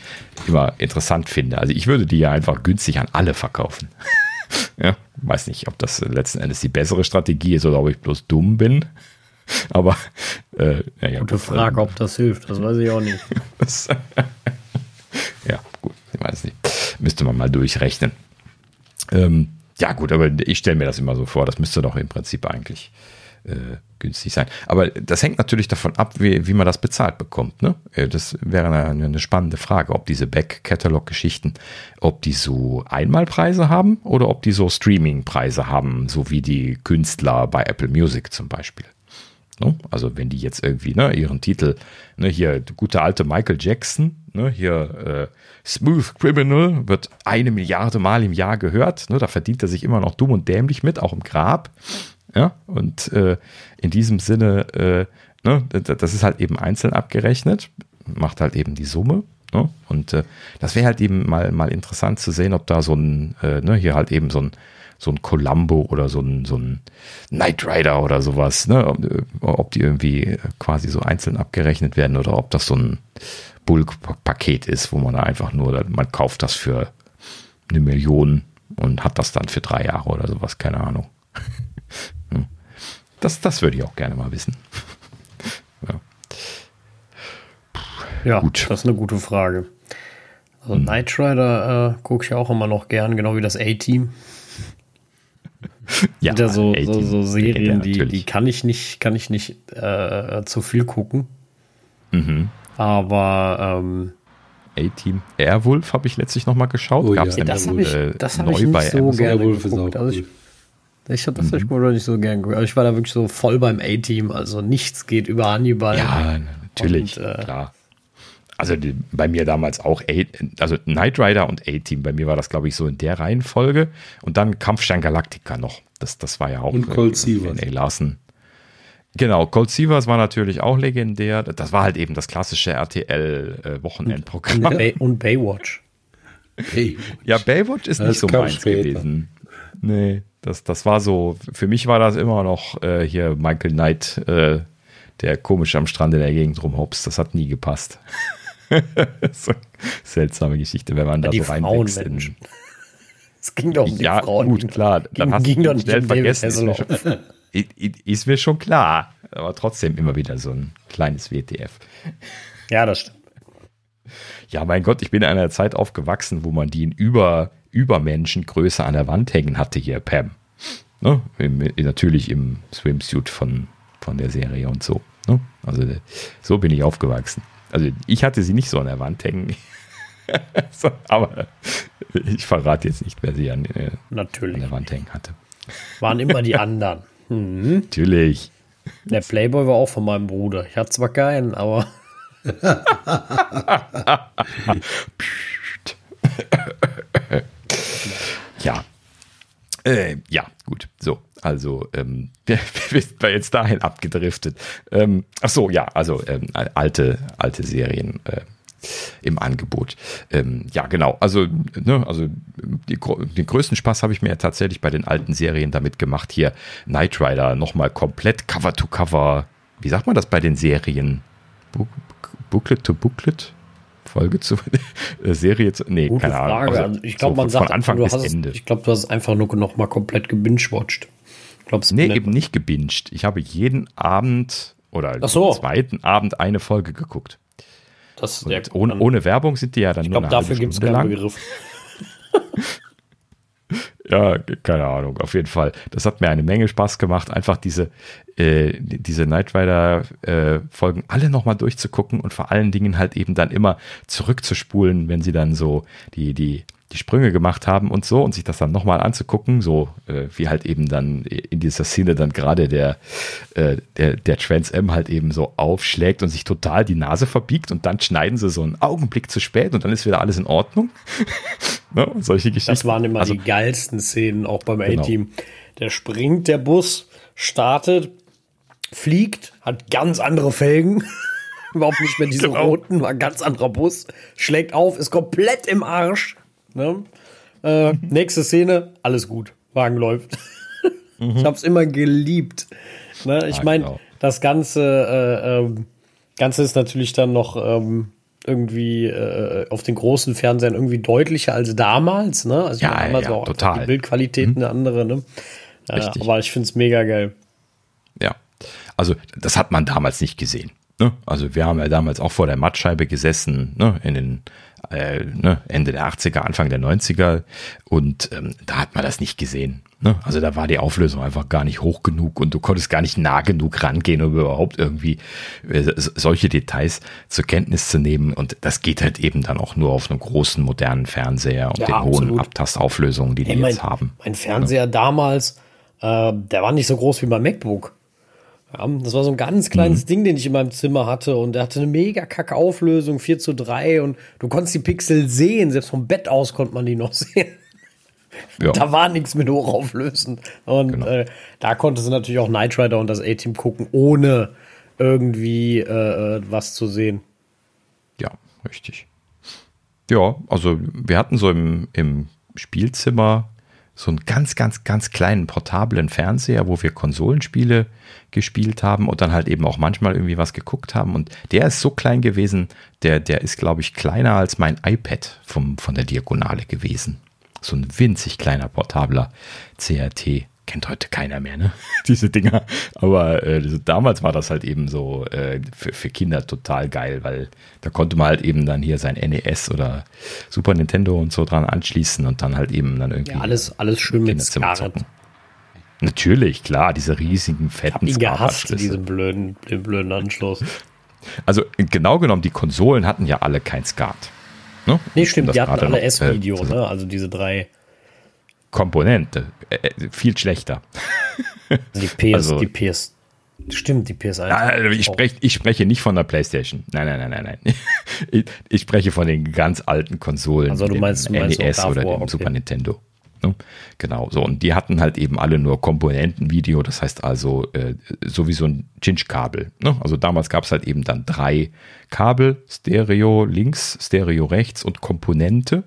immer interessant finde. Also ich würde die ja einfach günstig an alle verkaufen. ja, weiß nicht, ob das letzten Endes die bessere Strategie ist oder ob ich bloß dumm bin. Aber äh, ja, gute gut, Frage, ähm, ob das hilft. Das weiß ich auch nicht. ja, gut, ich weiß nicht. Müsste man mal durchrechnen. Ähm, ja, gut, aber ich stelle mir das immer so vor. Das müsste doch im Prinzip eigentlich äh, günstig sein. Aber das hängt natürlich davon ab, wie, wie man das bezahlt bekommt. Ne? Äh, das wäre eine, eine spannende Frage, ob diese Back-Catalog-Geschichten, ob die so Einmalpreise haben oder ob die so Streaming-Preise haben, so wie die Künstler bei Apple Music zum Beispiel. Ne? Also wenn die jetzt irgendwie ne, ihren Titel, ne, hier gute alte Michael Jackson, ne, hier äh, Smooth Criminal wird eine Milliarde Mal im Jahr gehört, ne, da verdient er sich immer noch dumm und dämlich mit, auch im Grab. Ja, und äh, in diesem Sinne, äh, ne, das ist halt eben einzeln abgerechnet, macht halt eben die Summe. Ne? Und äh, das wäre halt eben mal, mal interessant zu sehen, ob da so ein, äh, ne, hier halt eben so ein, so ein Columbo oder so ein, so ein Knight Rider oder sowas, ne? ob, äh, ob die irgendwie quasi so einzeln abgerechnet werden oder ob das so ein Bulk-Paket ist, wo man da einfach nur, man kauft das für eine Million und hat das dann für drei Jahre oder sowas, keine Ahnung. Das, das würde ich auch gerne mal wissen. ja, ja Gut. das ist eine gute Frage. Also hm. Knight Rider äh, gucke ich auch immer noch gern, genau wie das A-Team. ja, ja so, so, so, Serien, die, die kann ich nicht, kann ich nicht äh, zu viel gucken. Mhm. Aber ähm, A-Team Airwolf habe ich letztlich noch mal geschaut. Oh, Gab's ja. das habe ich, äh, das hab ich nicht so Amazon. gerne geguckt. Also ich, ich habe das mhm. nicht so gern gehört. Ich war da wirklich so voll beim A-Team. Also nichts geht über Hannibal. Ja, natürlich, und, äh, klar. Also die, bei mir damals auch, A, also Knight Rider und A-Team. Bei mir war das, glaube ich, so in der Reihenfolge. Und dann Kampfstein Galactica noch. Das, das war ja auch. Und Cold Seavers. Larsen. Genau, Cold Seavers war natürlich auch legendär. Das war halt eben das klassische RTL-Wochenendprogramm. Äh, und, und, Baywatch. Baywatch. Ja, Baywatch ist das nicht so meins später. gewesen. Nee. Das, das war so, für mich war das immer noch äh, hier Michael Knight, äh, der komisch am Strand in der Gegend rumhops. Das hat nie gepasst. so, seltsame Geschichte, wenn man da die so reinwächst. Es ging doch um die ja, Frauen. gut, klar. Dann hast ging du schnell vergessen. Ist mir, schon, ist mir schon klar. Aber trotzdem immer wieder so ein kleines WTF. Ja, das stimmt. Ja, mein Gott, ich bin in einer Zeit aufgewachsen, wo man die in über Übermenschengröße an der Wand hängen hatte hier, Pam. Ne? Im, natürlich im Swimsuit von, von der Serie und so. Ne? Also so bin ich aufgewachsen. Also ich hatte sie nicht so an der Wand hängen. so, aber ich verrate jetzt nicht, wer sie an, äh, natürlich. an der Wand hängen hatte. Waren immer die anderen. Mhm. Natürlich. Der Playboy war auch von meinem Bruder. Ich hatte zwar keinen, aber. ja. Äh, ja, gut. So, also ähm, wir, wir sind jetzt dahin abgedriftet. Ähm, ach so, ja, also ähm, alte, alte Serien. Äh, im Angebot. Ähm, ja, genau. Also, ne, also die, den größten Spaß habe ich mir ja tatsächlich bei den alten Serien damit gemacht. Hier Knight Rider nochmal komplett Cover to Cover. Wie sagt man das bei den Serien? Booklet to Booklet? Folge zu äh, Serie zu. Nee, Gute keine Frage. Ahnung. Also, also, ich glaube, so man sagt von Anfang bis hast, Ende. Ich glaube, du hast es einfach nur noch mal komplett gebingewatcht. Glaubst nee, eben nicht gebinged. Ich habe jeden Abend oder so. zweiten Abend eine Folge geguckt. Das und ohne, ohne, Werbung sind die ja dann ich nur glaub, eine dafür gibt es keinen lang. Begriff. ja, keine Ahnung, auf jeden Fall. Das hat mir eine Menge Spaß gemacht, einfach diese, äh, diese Knight Rider äh, Folgen alle nochmal durchzugucken und vor allen Dingen halt eben dann immer zurückzuspulen, wenn sie dann so die, die die Sprünge gemacht haben und so und sich das dann nochmal anzugucken, so äh, wie halt eben dann in dieser Szene dann gerade der, äh, der, der Trans M halt eben so aufschlägt und sich total die Nase verbiegt und dann schneiden sie so einen Augenblick zu spät und dann ist wieder alles in Ordnung. ne? Solche Geschichten. Das waren immer also, die geilsten Szenen, auch beim genau. A-Team. Der springt, der Bus, startet, fliegt, hat ganz andere Felgen. Überhaupt nicht mehr diese roten, war ein ganz anderer Bus, schlägt auf, ist komplett im Arsch Ne? Äh, nächste Szene, alles gut. Wagen läuft. mhm. Ich habe es immer geliebt. Ne? Ich meine, genau. das Ganze, äh, äh, Ganze ist natürlich dann noch ähm, irgendwie äh, auf den großen Fernsehern irgendwie deutlicher als damals. Ne? Also ja, damals ja, war auch total. die Bildqualität mhm. eine andere. Ne? Richtig. aber ich finde es mega geil. Ja, also das hat man damals nicht gesehen. Ne? Also wir haben ja damals auch vor der Mattscheibe gesessen, ne? in den äh, ne, Ende der 80er, Anfang der 90er und ähm, da hat man das nicht gesehen. Ne? Also da war die Auflösung einfach gar nicht hoch genug und du konntest gar nicht nah genug rangehen, um überhaupt irgendwie äh, solche Details zur Kenntnis zu nehmen und das geht halt eben dann auch nur auf einem großen modernen Fernseher und ja, den absolut. hohen Abtastauflösungen, die die hey, jetzt haben. Mein Fernseher ja. damals, äh, der war nicht so groß wie mein MacBook. Ja, das war so ein ganz kleines mhm. Ding, den ich in meinem Zimmer hatte und der hatte eine mega kacke Auflösung, 4 zu 3 und du konntest die Pixel sehen, selbst vom Bett aus konnte man die noch sehen. Ja. Da war nichts mit hochauflösen. Und genau. äh, da konntest du natürlich auch Knight Rider und das A-Team gucken, ohne irgendwie äh, was zu sehen. Ja, richtig. Ja, also wir hatten so im, im Spielzimmer so einen ganz, ganz, ganz kleinen portablen Fernseher, wo wir Konsolenspiele gespielt haben und dann halt eben auch manchmal irgendwie was geguckt haben. Und der ist so klein gewesen, der, der ist, glaube ich, kleiner als mein iPad vom, von der Diagonale gewesen. So ein winzig kleiner portabler CRT kennt heute keiner mehr, ne? Diese Dinger. Aber äh, damals war das halt eben so äh, für, für, Kinder total geil, weil da konnte man halt eben dann hier sein NES oder Super Nintendo und so dran anschließen und dann halt eben dann irgendwie. Ja, alles, alles schön mit Scarlet. Natürlich, klar, diese riesigen fetten Ich hab ihn gehasst, diesen blöden, den blöden Anschluss. Also genau genommen, die Konsolen hatten ja alle kein Skat. Ne? Nee, stimmt, die hatten alle S-Video, äh, ne? Also diese drei. Komponente. Äh, äh, viel schlechter. Die PS, also, die PS. Stimmt, die PS1. Also ich, sprech, ich spreche nicht von der PlayStation. Nein, nein, nein, nein, nein. Ich, ich spreche von den ganz alten Konsolen. Also du meinst, du meinst NES oder dem okay. Super Nintendo. Ne? Genau, so. Und die hatten halt eben alle nur Komponentenvideo, das heißt also äh, so wie so ein Cinch-Kabel. Ne? Also damals gab es halt eben dann drei Kabel, Stereo links, Stereo rechts und Komponente.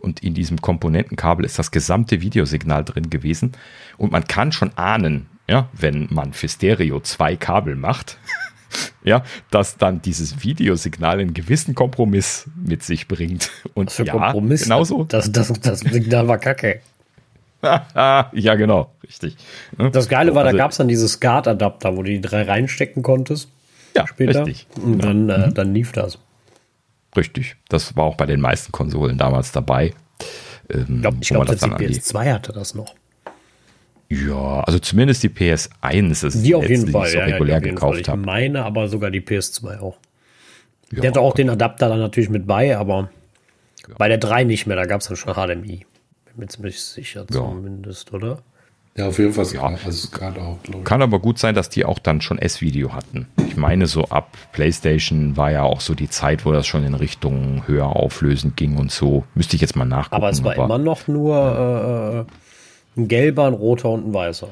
Und in diesem Komponentenkabel ist das gesamte Videosignal drin gewesen. Und man kann schon ahnen, ja, wenn man für Stereo zwei Kabel macht, ja, dass dann dieses Videosignal einen gewissen Kompromiss mit sich bringt. Und Was für ja, Kompromiss? Genauso. Das, das, das Signal war kacke. ja, genau, richtig. Das Geile war, also, da gab es dann diese SCART-Adapter, wo du die drei reinstecken konntest. Ja, später. richtig. Und dann, äh, mhm. dann lief das. Richtig. Das war auch bei den meisten Konsolen damals dabei. Ähm, ich glaube, glaub, die PS2 hatte das noch. Ja, also zumindest die PS1 ist die auf jeden Fall, so ja, regulär ja, gekauft habe. Ich meine aber sogar die PS2 auch. Ja, der hatte auch den Adapter dann natürlich mit bei, aber ja. bei der 3 nicht mehr, da gab es dann schon HDMI. Bin mir ziemlich sicher ja. zumindest, oder? Ja, auf jeden Fall. Ja. Also gerade auch. Kann aber gut sein, dass die auch dann schon S-Video hatten. Ich meine, so ab PlayStation war ja auch so die Zeit, wo das schon in Richtung höher auflösend ging und so. Müsste ich jetzt mal nachgucken. Aber es war immer noch nur äh, ein gelber, ein roter und ein weißer.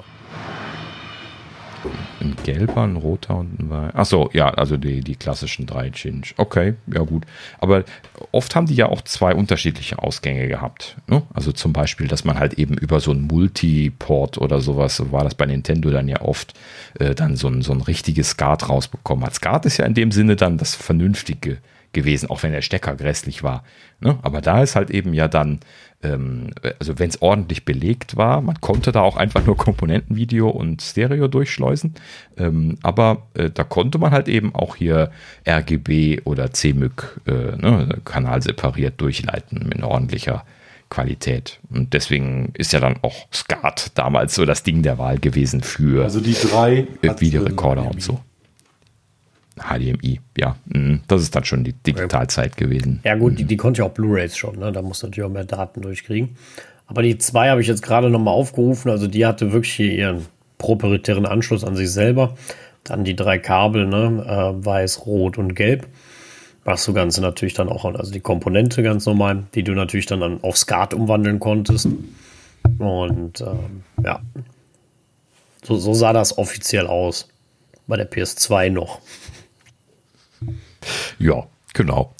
Ein gelber, ein roter und ein weißer. Achso, ja, also die, die klassischen drei Chinch. Okay, ja gut. Aber oft haben die ja auch zwei unterschiedliche Ausgänge gehabt. Ne? Also zum Beispiel, dass man halt eben über so ein Multiport oder sowas, so war das bei Nintendo dann ja oft, äh, dann so ein, so ein richtiges Skat rausbekommen hat. Skat ist ja in dem Sinne dann das Vernünftige gewesen, auch wenn der Stecker grässlich war. Ne? Aber da ist halt eben ja dann ähm, also wenn es ordentlich belegt war, man konnte da auch einfach nur Komponentenvideo und Stereo durchschleusen, ähm, aber äh, da konnte man halt eben auch hier RGB oder CMYK äh, ne, Kanal separiert durchleiten mit ordentlicher Qualität. Und deswegen ist ja dann auch SCART damals so das Ding der Wahl gewesen für Also die drei äh, Videorekorder und so. HDMI, ja. Mhm. Das ist dann schon die Digitalzeit gewesen. Ja, gut, die, die konnte ja auch Blu-Rays schon, ne? Da musst du natürlich auch mehr Daten durchkriegen. Aber die zwei habe ich jetzt gerade nochmal aufgerufen. Also die hatte wirklich hier ihren proprietären Anschluss an sich selber. Dann die drei Kabel, ne? Äh, weiß, rot und gelb. Was du Ganze natürlich dann auch, also die Komponente ganz normal, die du natürlich dann auf SCART umwandeln konntest. Und ähm, ja, so, so sah das offiziell aus. Bei der PS2 noch. Ja, genau.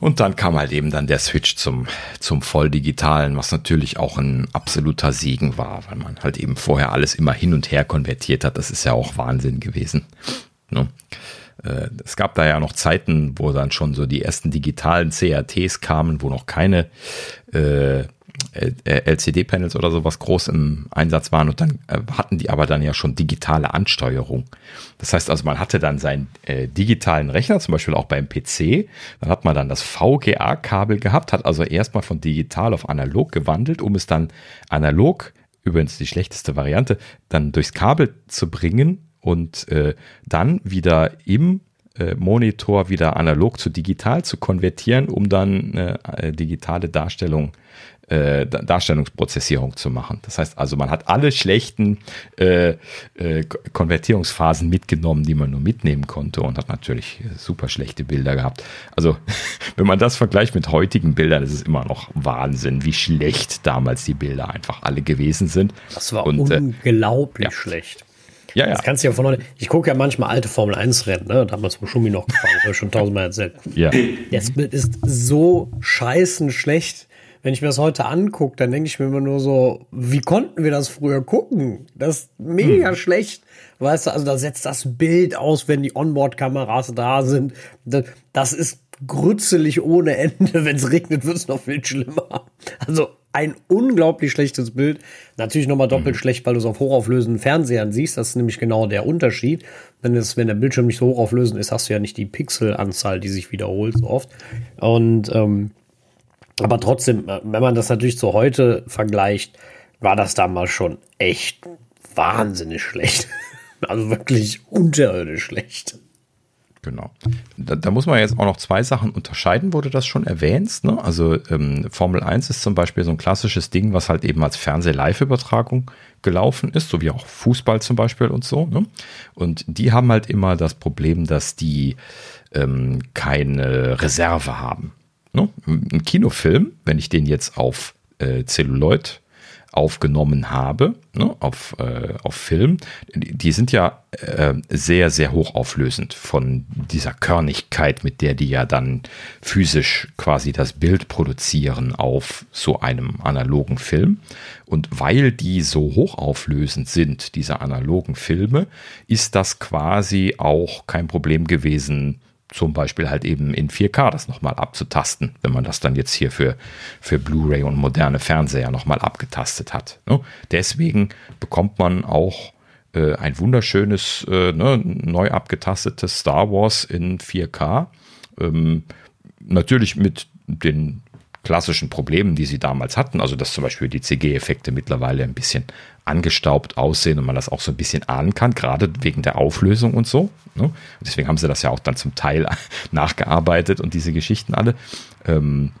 Und dann kam halt eben dann der Switch zum, zum Volldigitalen, was natürlich auch ein absoluter Segen war, weil man halt eben vorher alles immer hin und her konvertiert hat. Das ist ja auch Wahnsinn gewesen. Ne? Äh, es gab da ja noch Zeiten, wo dann schon so die ersten digitalen CRTs kamen, wo noch keine äh, LCD-Panels oder sowas groß im Einsatz waren und dann äh, hatten die aber dann ja schon digitale Ansteuerung. Das heißt also, man hatte dann seinen äh, digitalen Rechner, zum Beispiel auch beim PC, dann hat man dann das VGA-Kabel gehabt, hat also erstmal von digital auf analog gewandelt, um es dann analog, übrigens die schlechteste Variante, dann durchs Kabel zu bringen und äh, dann wieder im äh, Monitor wieder analog zu digital zu konvertieren, um dann eine äh, digitale Darstellung äh, Darstellungsprozessierung zu machen. Das heißt also, man hat alle schlechten äh, äh, Konvertierungsphasen mitgenommen, die man nur mitnehmen konnte und hat natürlich super schlechte Bilder gehabt. Also, wenn man das vergleicht mit heutigen Bildern, ist es immer noch Wahnsinn, wie schlecht damals die Bilder einfach alle gewesen sind. Das war und, äh, unglaublich ja. schlecht. Ja, ja. Das kannst du ja von heute. Ich gucke ja manchmal alte Formel 1 Rennen, ne? Da haben wir zum Schumi noch gefahren, das habe ich schon tausendmal erzählt. Ja. Das Bild ist so scheißen schlecht wenn ich mir das heute angucke, dann denke ich mir immer nur so, wie konnten wir das früher gucken? Das ist mega hm. schlecht. Weißt du, also da setzt das Bild aus, wenn die Onboard-Kameras da sind. Das ist grützelig ohne Ende. Wenn es regnet, wird es noch viel schlimmer. Also ein unglaublich schlechtes Bild. Natürlich nochmal doppelt mhm. schlecht, weil du es auf hochauflösenden Fernsehern siehst. Das ist nämlich genau der Unterschied. Wenn, es, wenn der Bildschirm nicht so hochauflösend ist, hast du ja nicht die Pixelanzahl, die sich wiederholt so oft. Und ähm, aber trotzdem, äh, wenn man das natürlich zu heute vergleicht, war das damals schon echt wahnsinnig schlecht. Also wirklich unterirdisch schlecht. Genau. Da, da, muss man jetzt auch noch zwei Sachen unterscheiden, du das schon erwähnst. Ne? Also ähm, Formel 1 ist zum Beispiel so ein klassisches Ding, was halt eben als Fernseh-Live-Übertragung gelaufen ist, so wie auch Fußball zum Beispiel und so. Ne? Und die haben halt immer das Problem, dass die ähm, keine Reserve haben. Ne? Ein Kinofilm, wenn ich den jetzt auf äh, Celluloid aufgenommen habe, ne, auf, äh, auf Film, die sind ja äh, sehr, sehr hochauflösend von dieser Körnigkeit, mit der die ja dann physisch quasi das Bild produzieren auf so einem analogen Film. Und weil die so hochauflösend sind, diese analogen Filme, ist das quasi auch kein Problem gewesen, zum Beispiel halt eben in 4K das nochmal abzutasten, wenn man das dann jetzt hier für, für Blu-ray und moderne Fernseher nochmal abgetastet hat. Ne? Deswegen bekommt man auch äh, ein wunderschönes, äh, ne, neu abgetastetes Star Wars in 4K. Ähm, natürlich mit den klassischen Problemen, die sie damals hatten. Also, dass zum Beispiel die CG-Effekte mittlerweile ein bisschen angestaubt aussehen und man das auch so ein bisschen ahnen kann, gerade wegen der Auflösung und so. Ne? Deswegen haben sie das ja auch dann zum Teil nachgearbeitet und diese Geschichten alle. Ähm,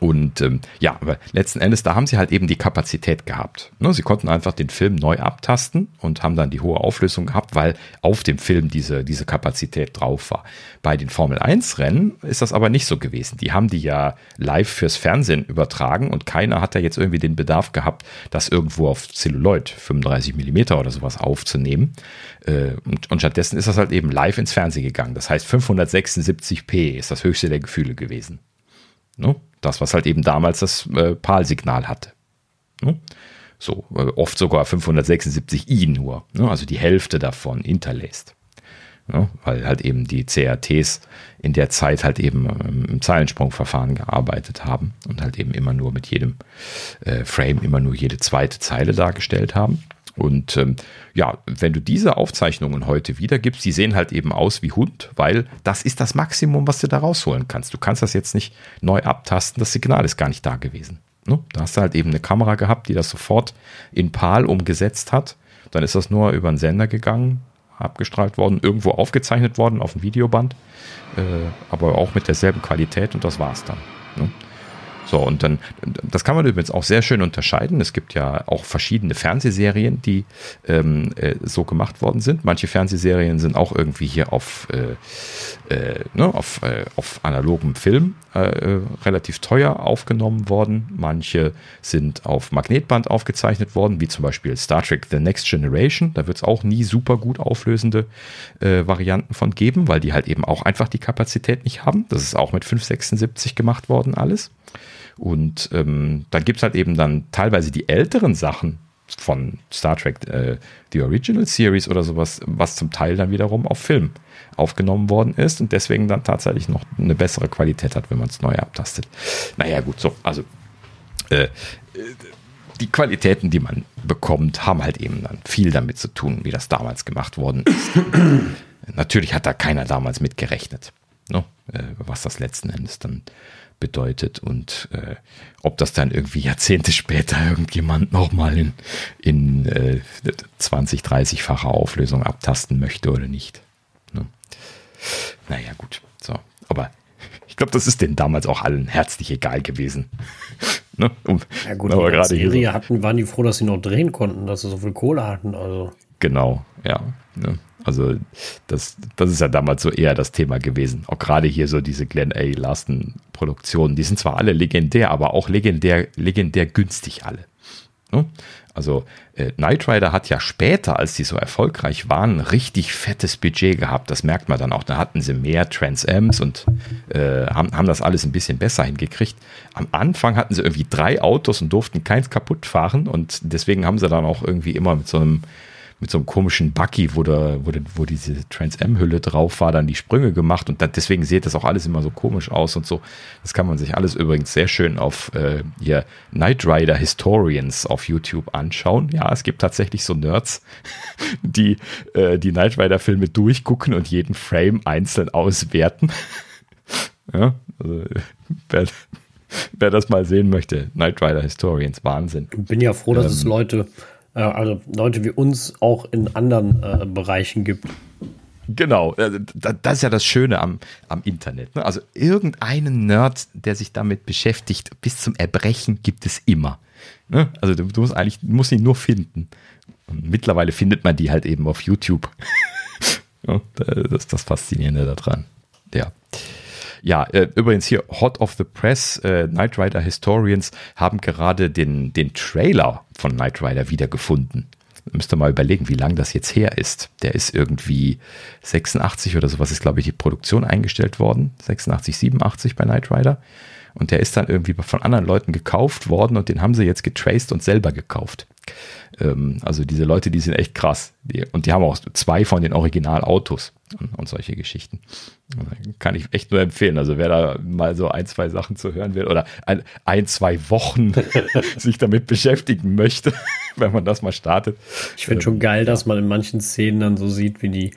Und ähm, ja, aber letzten Endes, da haben sie halt eben die Kapazität gehabt. Ne? Sie konnten einfach den Film neu abtasten und haben dann die hohe Auflösung gehabt, weil auf dem Film diese, diese Kapazität drauf war. Bei den Formel 1 Rennen ist das aber nicht so gewesen. Die haben die ja live fürs Fernsehen übertragen und keiner hat da jetzt irgendwie den Bedarf gehabt, das irgendwo auf Celluloid 35 Millimeter oder sowas aufzunehmen. Äh, und, und stattdessen ist das halt eben live ins Fernsehen gegangen. Das heißt 576p ist das höchste der Gefühle gewesen. Ne? Das, was halt eben damals das äh, PAL-Signal hatte. Ne? So, äh, oft sogar 576i nur, ne? also die Hälfte davon interlaced. Ne? Weil halt eben die CRTs in der Zeit halt eben ähm, im Zeilensprungverfahren gearbeitet haben und halt eben immer nur mit jedem äh, Frame immer nur jede zweite Zeile dargestellt haben. Und ähm, ja, wenn du diese Aufzeichnungen heute wiedergibst, die sehen halt eben aus wie Hund, weil das ist das Maximum, was du da rausholen kannst. Du kannst das jetzt nicht neu abtasten, das Signal ist gar nicht da gewesen. Ne? Da hast du halt eben eine Kamera gehabt, die das sofort in PAL umgesetzt hat. Dann ist das nur über einen Sender gegangen, abgestrahlt worden, irgendwo aufgezeichnet worden auf dem Videoband, äh, aber auch mit derselben Qualität und das war's dann. Ne? So, und dann, das kann man übrigens auch sehr schön unterscheiden. Es gibt ja auch verschiedene Fernsehserien, die ähm, äh, so gemacht worden sind. Manche Fernsehserien sind auch irgendwie hier auf, äh, äh, ne, auf, äh, auf analogem Film äh, äh, relativ teuer aufgenommen worden. Manche sind auf Magnetband aufgezeichnet worden, wie zum Beispiel Star Trek The Next Generation. Da wird es auch nie super gut auflösende Varianten von geben, weil die halt eben auch einfach die Kapazität nicht haben. Das ist auch mit 576 gemacht worden alles. Und ähm, dann gibt es halt eben dann teilweise die älteren Sachen von Star Trek, äh, die Original Series oder sowas, was zum Teil dann wiederum auf Film aufgenommen worden ist und deswegen dann tatsächlich noch eine bessere Qualität hat, wenn man es neu abtastet. Naja, gut, so, also äh, die Qualitäten, die man bekommt, haben halt eben dann viel damit zu tun, wie das damals gemacht worden ist. Natürlich hat da keiner damals mitgerechnet, ne, äh, was das letzten Endes dann bedeutet und äh, ob das dann irgendwie Jahrzehnte später irgendjemand nochmal in, in äh, 20, 30-facher Auflösung abtasten möchte oder nicht. Ne? Naja, gut. So. Aber ich glaube, das ist denen damals auch allen herzlich egal gewesen. ne? um, ja gut, aber gerade Serie hatten, waren die froh, dass sie noch drehen konnten, dass sie so viel Kohle hatten. Also. Genau, ja. Ne? Also das, das ist ja damals so eher das Thema gewesen. Auch gerade hier so diese Glenn A. Larson Produktionen, die sind zwar alle legendär, aber auch legendär, legendär günstig alle. Ne? Also äh, Knight Rider hat ja später, als die so erfolgreich waren, richtig fettes Budget gehabt. Das merkt man dann auch. Da hatten sie mehr Trans Ams und äh, haben, haben das alles ein bisschen besser hingekriegt. Am Anfang hatten sie irgendwie drei Autos und durften keins kaputt fahren und deswegen haben sie dann auch irgendwie immer mit so einem mit so einem komischen Buggy, wo, da, wo, wo diese Trans-M-Hülle drauf war, dann die Sprünge gemacht und da, deswegen sieht das auch alles immer so komisch aus und so. Das kann man sich alles übrigens sehr schön auf äh, hier Knight Rider Historians auf YouTube anschauen. Ja, es gibt tatsächlich so Nerds, die äh, die Knight Rider Filme durchgucken und jeden Frame einzeln auswerten. ja, also, wer, wer das mal sehen möchte, Knight Rider Historians, Wahnsinn. Ich bin ja froh, dass ähm, es Leute also Leute wie uns auch in anderen äh, Bereichen gibt. Genau, äh, das ist ja das Schöne am, am Internet. Ne? Also irgendeinen Nerd, der sich damit beschäftigt, bis zum Erbrechen gibt es immer. Ne? Also du, musst eigentlich, musst ihn nur finden. Und mittlerweile findet man die halt eben auf YouTube. das ist das Faszinierende daran. Ja. Ja, äh, übrigens hier Hot of the Press, äh, Knight Rider Historians haben gerade den, den Trailer von Knight Rider wiedergefunden. Müsst ihr mal überlegen, wie lang das jetzt her ist. Der ist irgendwie 86 oder sowas ist, glaube ich, die Produktion eingestellt worden. 86, 87 bei Knight Rider. Und der ist dann irgendwie von anderen Leuten gekauft worden und den haben sie jetzt getraced und selber gekauft. Ähm, also diese Leute, die sind echt krass. Die, und die haben auch zwei von den Originalautos und, und solche Geschichten. Kann ich echt nur empfehlen. Also wer da mal so ein, zwei Sachen zu hören will oder ein, ein zwei Wochen sich damit beschäftigen möchte, wenn man das mal startet. Ich finde ähm, schon geil, dass man in manchen Szenen dann so sieht, wie die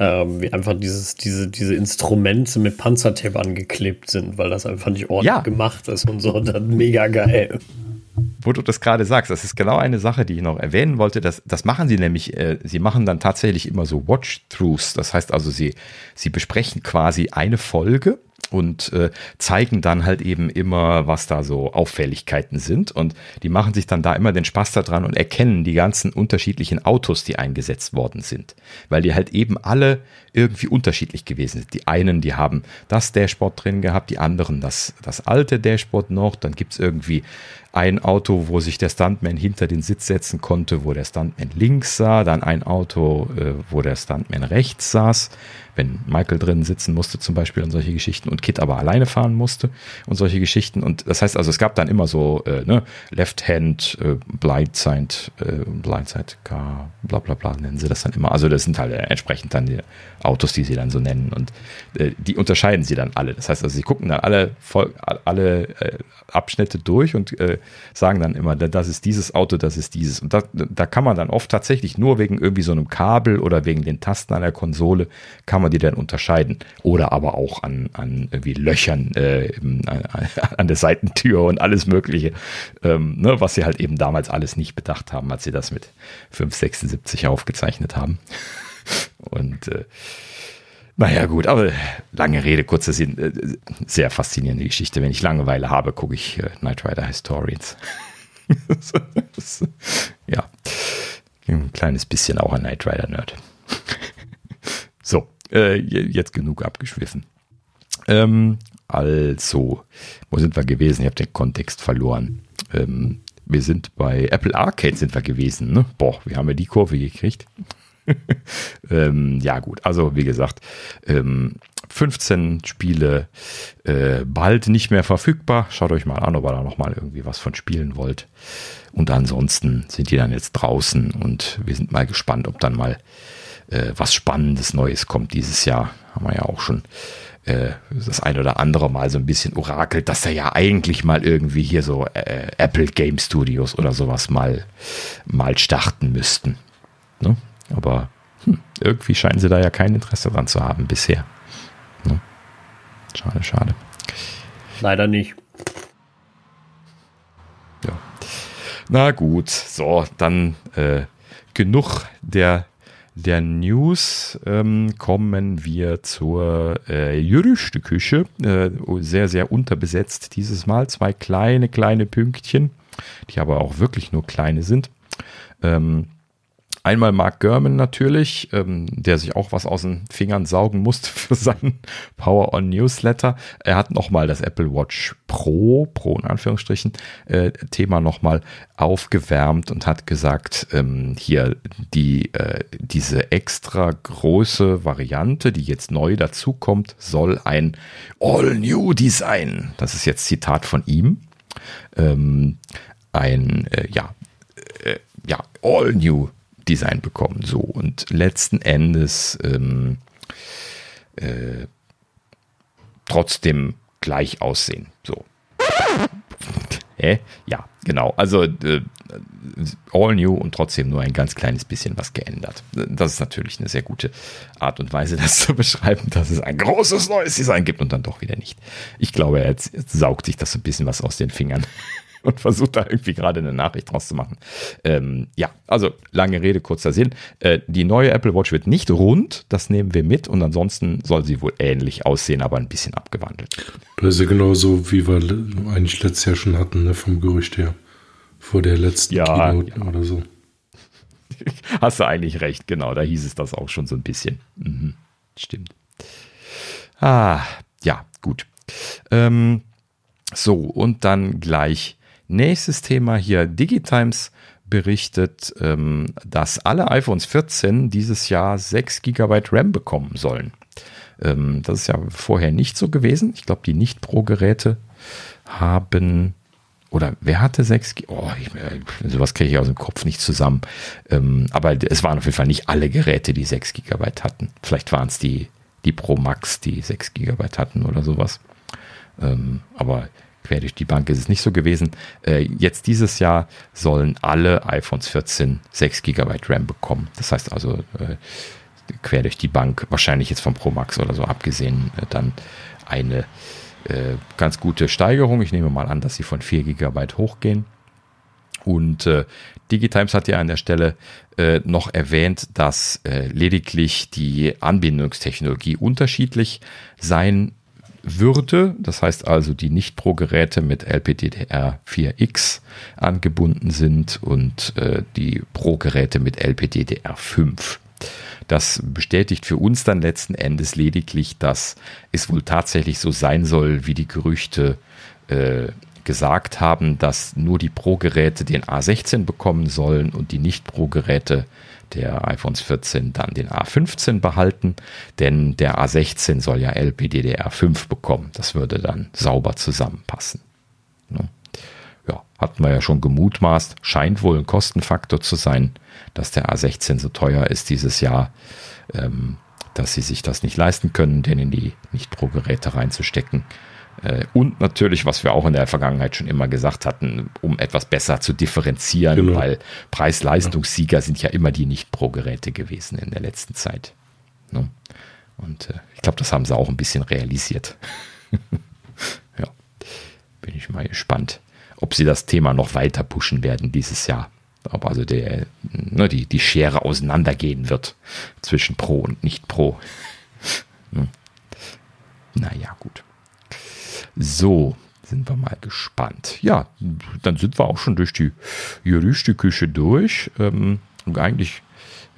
ähm, wie einfach dieses, diese, diese Instrumente mit Panzertape angeklebt sind, weil das einfach nicht ordentlich ja. gemacht ist und so. Dann mega geil wo du das gerade sagst, das ist genau eine Sache, die ich noch erwähnen wollte. Das, das machen sie nämlich, äh, sie machen dann tatsächlich immer so Watch-Throughs. Das heißt also, sie, sie besprechen quasi eine Folge und äh, zeigen dann halt eben immer, was da so Auffälligkeiten sind. Und die machen sich dann da immer den Spaß daran und erkennen die ganzen unterschiedlichen Autos, die eingesetzt worden sind. Weil die halt eben alle irgendwie unterschiedlich gewesen sind. Die einen, die haben das Dashboard drin gehabt, die anderen das, das alte Dashboard noch. Dann gibt's irgendwie ein Auto, wo sich der Stuntman hinter den Sitz setzen konnte, wo der Stuntman links sah, dann ein Auto, äh, wo der Stuntman rechts saß, wenn Michael drin sitzen musste zum Beispiel und solche Geschichten und Kit aber alleine fahren musste und solche Geschichten. Und das heißt also, es gab dann immer so äh, ne, Left Hand, äh, Blindside, äh, Blindside Car, bla bla bla nennen sie das dann immer. Also das sind halt entsprechend dann die Autos, die sie dann so nennen und äh, die unterscheiden sie dann alle. Das heißt also, sie gucken dann alle, alle äh, Abschnitte durch und äh, sagen dann immer, das ist dieses Auto, das ist dieses. Und da, da kann man dann oft tatsächlich nur wegen irgendwie so einem Kabel oder wegen den Tasten an der Konsole, kann man die dann unterscheiden. Oder aber auch an, an irgendwie Löchern äh, an, an der Seitentür und alles Mögliche, ähm, ne, was sie halt eben damals alles nicht bedacht haben, als sie das mit 576 aufgezeichnet haben. Und äh, naja, gut, aber lange Rede, kurzer Sinn. Äh, sehr faszinierende Geschichte. Wenn ich Langeweile habe, gucke ich äh, Knight Rider Historians. ja, ein kleines bisschen auch ein Knight Rider Nerd. so, äh, jetzt genug abgeschwiffen. Ähm, also, wo sind wir gewesen? Ich habe den Kontext verloren. Ähm, wir sind bei Apple Arcade sind wir gewesen. Ne? Boah, wir haben ja die Kurve gekriegt. ähm, ja, gut. Also, wie gesagt, ähm, 15 Spiele äh, bald nicht mehr verfügbar. Schaut euch mal an, ob ihr da nochmal irgendwie was von spielen wollt. Und ansonsten sind die dann jetzt draußen und wir sind mal gespannt, ob dann mal äh, was Spannendes Neues kommt dieses Jahr. Haben wir ja auch schon äh, das ein oder andere Mal so ein bisschen orakelt, dass da ja eigentlich mal irgendwie hier so äh, Apple Game Studios oder sowas mal, mal starten müssten. Ne? Aber hm, irgendwie scheinen sie da ja kein Interesse dran zu haben bisher. Ne? Schade, schade. Leider nicht. Ja. Na gut, so, dann äh, genug der, der News. Ähm, kommen wir zur äh, Jürischte-Küche. Äh, sehr, sehr unterbesetzt dieses Mal. Zwei kleine, kleine Pünktchen, die aber auch wirklich nur kleine sind. Ähm, Einmal Mark Gurman natürlich, ähm, der sich auch was aus den Fingern saugen musste für seinen Power On Newsletter. Er hat nochmal das Apple Watch Pro, Pro in Anführungsstrichen, äh, Thema nochmal aufgewärmt und hat gesagt, ähm, hier die, äh, diese extra große Variante, die jetzt neu dazukommt, soll ein All-New Design, das ist jetzt Zitat von ihm, ähm, ein, äh, ja, äh, ja, All-New Design bekommen. So, und letzten Endes ähm, äh, trotzdem gleich aussehen. So. Hä? Ja, genau. Also äh, all new und trotzdem nur ein ganz kleines bisschen was geändert. Das ist natürlich eine sehr gute Art und Weise, das zu beschreiben, dass es ein großes neues Design gibt und dann doch wieder nicht. Ich glaube, er saugt sich das so ein bisschen was aus den Fingern und versucht da irgendwie gerade eine Nachricht draus zu machen. Ähm, ja, also lange Rede, kurzer Sinn. Äh, die neue Apple Watch wird nicht rund, das nehmen wir mit und ansonsten soll sie wohl ähnlich aussehen, aber ein bisschen abgewandelt. Das ist ja genauso, wie wir eigentlich letztes Jahr schon hatten, ne, vom Gerücht her. Vor der letzten ja, Keynote ja. oder so. Hast du eigentlich recht, genau, da hieß es das auch schon so ein bisschen. Mhm, stimmt. Ah, ja, gut. Ähm, so, und dann gleich Nächstes Thema hier, Digitimes berichtet, ähm, dass alle iPhones 14 dieses Jahr 6 GB RAM bekommen sollen. Ähm, das ist ja vorher nicht so gewesen. Ich glaube, die Nicht-Pro-Geräte haben oder wer hatte 6 GB? Oh, ich, äh, sowas kriege ich aus dem Kopf nicht zusammen. Ähm, aber es waren auf jeden Fall nicht alle Geräte, die 6 GB hatten. Vielleicht waren es die, die Pro Max, die 6 GB hatten oder sowas. Ähm, aber quer durch die Bank ist es nicht so gewesen. Äh, jetzt dieses Jahr sollen alle iPhones 14 6 GB RAM bekommen. Das heißt also äh, quer durch die Bank, wahrscheinlich jetzt vom Pro Max oder so abgesehen, äh, dann eine ganz gute Steigerung. Ich nehme mal an, dass sie von 4 GB hochgehen. Und äh, Digitimes hat ja an der Stelle äh, noch erwähnt, dass äh, lediglich die Anbindungstechnologie unterschiedlich sein würde. Das heißt also, die Nicht-Pro-Geräte mit LPDDR4X angebunden sind und äh, die Pro-Geräte mit LPDDR5. Das bestätigt für uns dann letzten Endes lediglich, dass es wohl tatsächlich so sein soll, wie die Gerüchte äh, gesagt haben, dass nur die Pro-Geräte den A16 bekommen sollen und die Nicht-Pro-Geräte der iPhones 14 dann den A15 behalten, denn der A16 soll ja LPDDR5 bekommen. Das würde dann sauber zusammenpassen. Ne? Ja, hatten wir ja schon gemutmaßt, scheint wohl ein Kostenfaktor zu sein, dass der A16 so teuer ist dieses Jahr, ähm, dass sie sich das nicht leisten können, den in die Nicht-Pro-Geräte reinzustecken. Äh, und natürlich, was wir auch in der Vergangenheit schon immer gesagt hatten, um etwas besser zu differenzieren, genau. weil Preis-Leistungssieger sind ja immer die Nicht-Pro-Geräte gewesen in der letzten Zeit. Ne? Und äh, ich glaube, das haben sie auch ein bisschen realisiert. ja, bin ich mal gespannt, ob sie das Thema noch weiter pushen werden dieses Jahr. Ob also der, ne, die, die Schere auseinandergehen wird zwischen Pro und Nicht-Pro. Hm. Naja, gut. So, sind wir mal gespannt. Ja, dann sind wir auch schon durch die Gerüchteküche durch. Ähm, eigentlich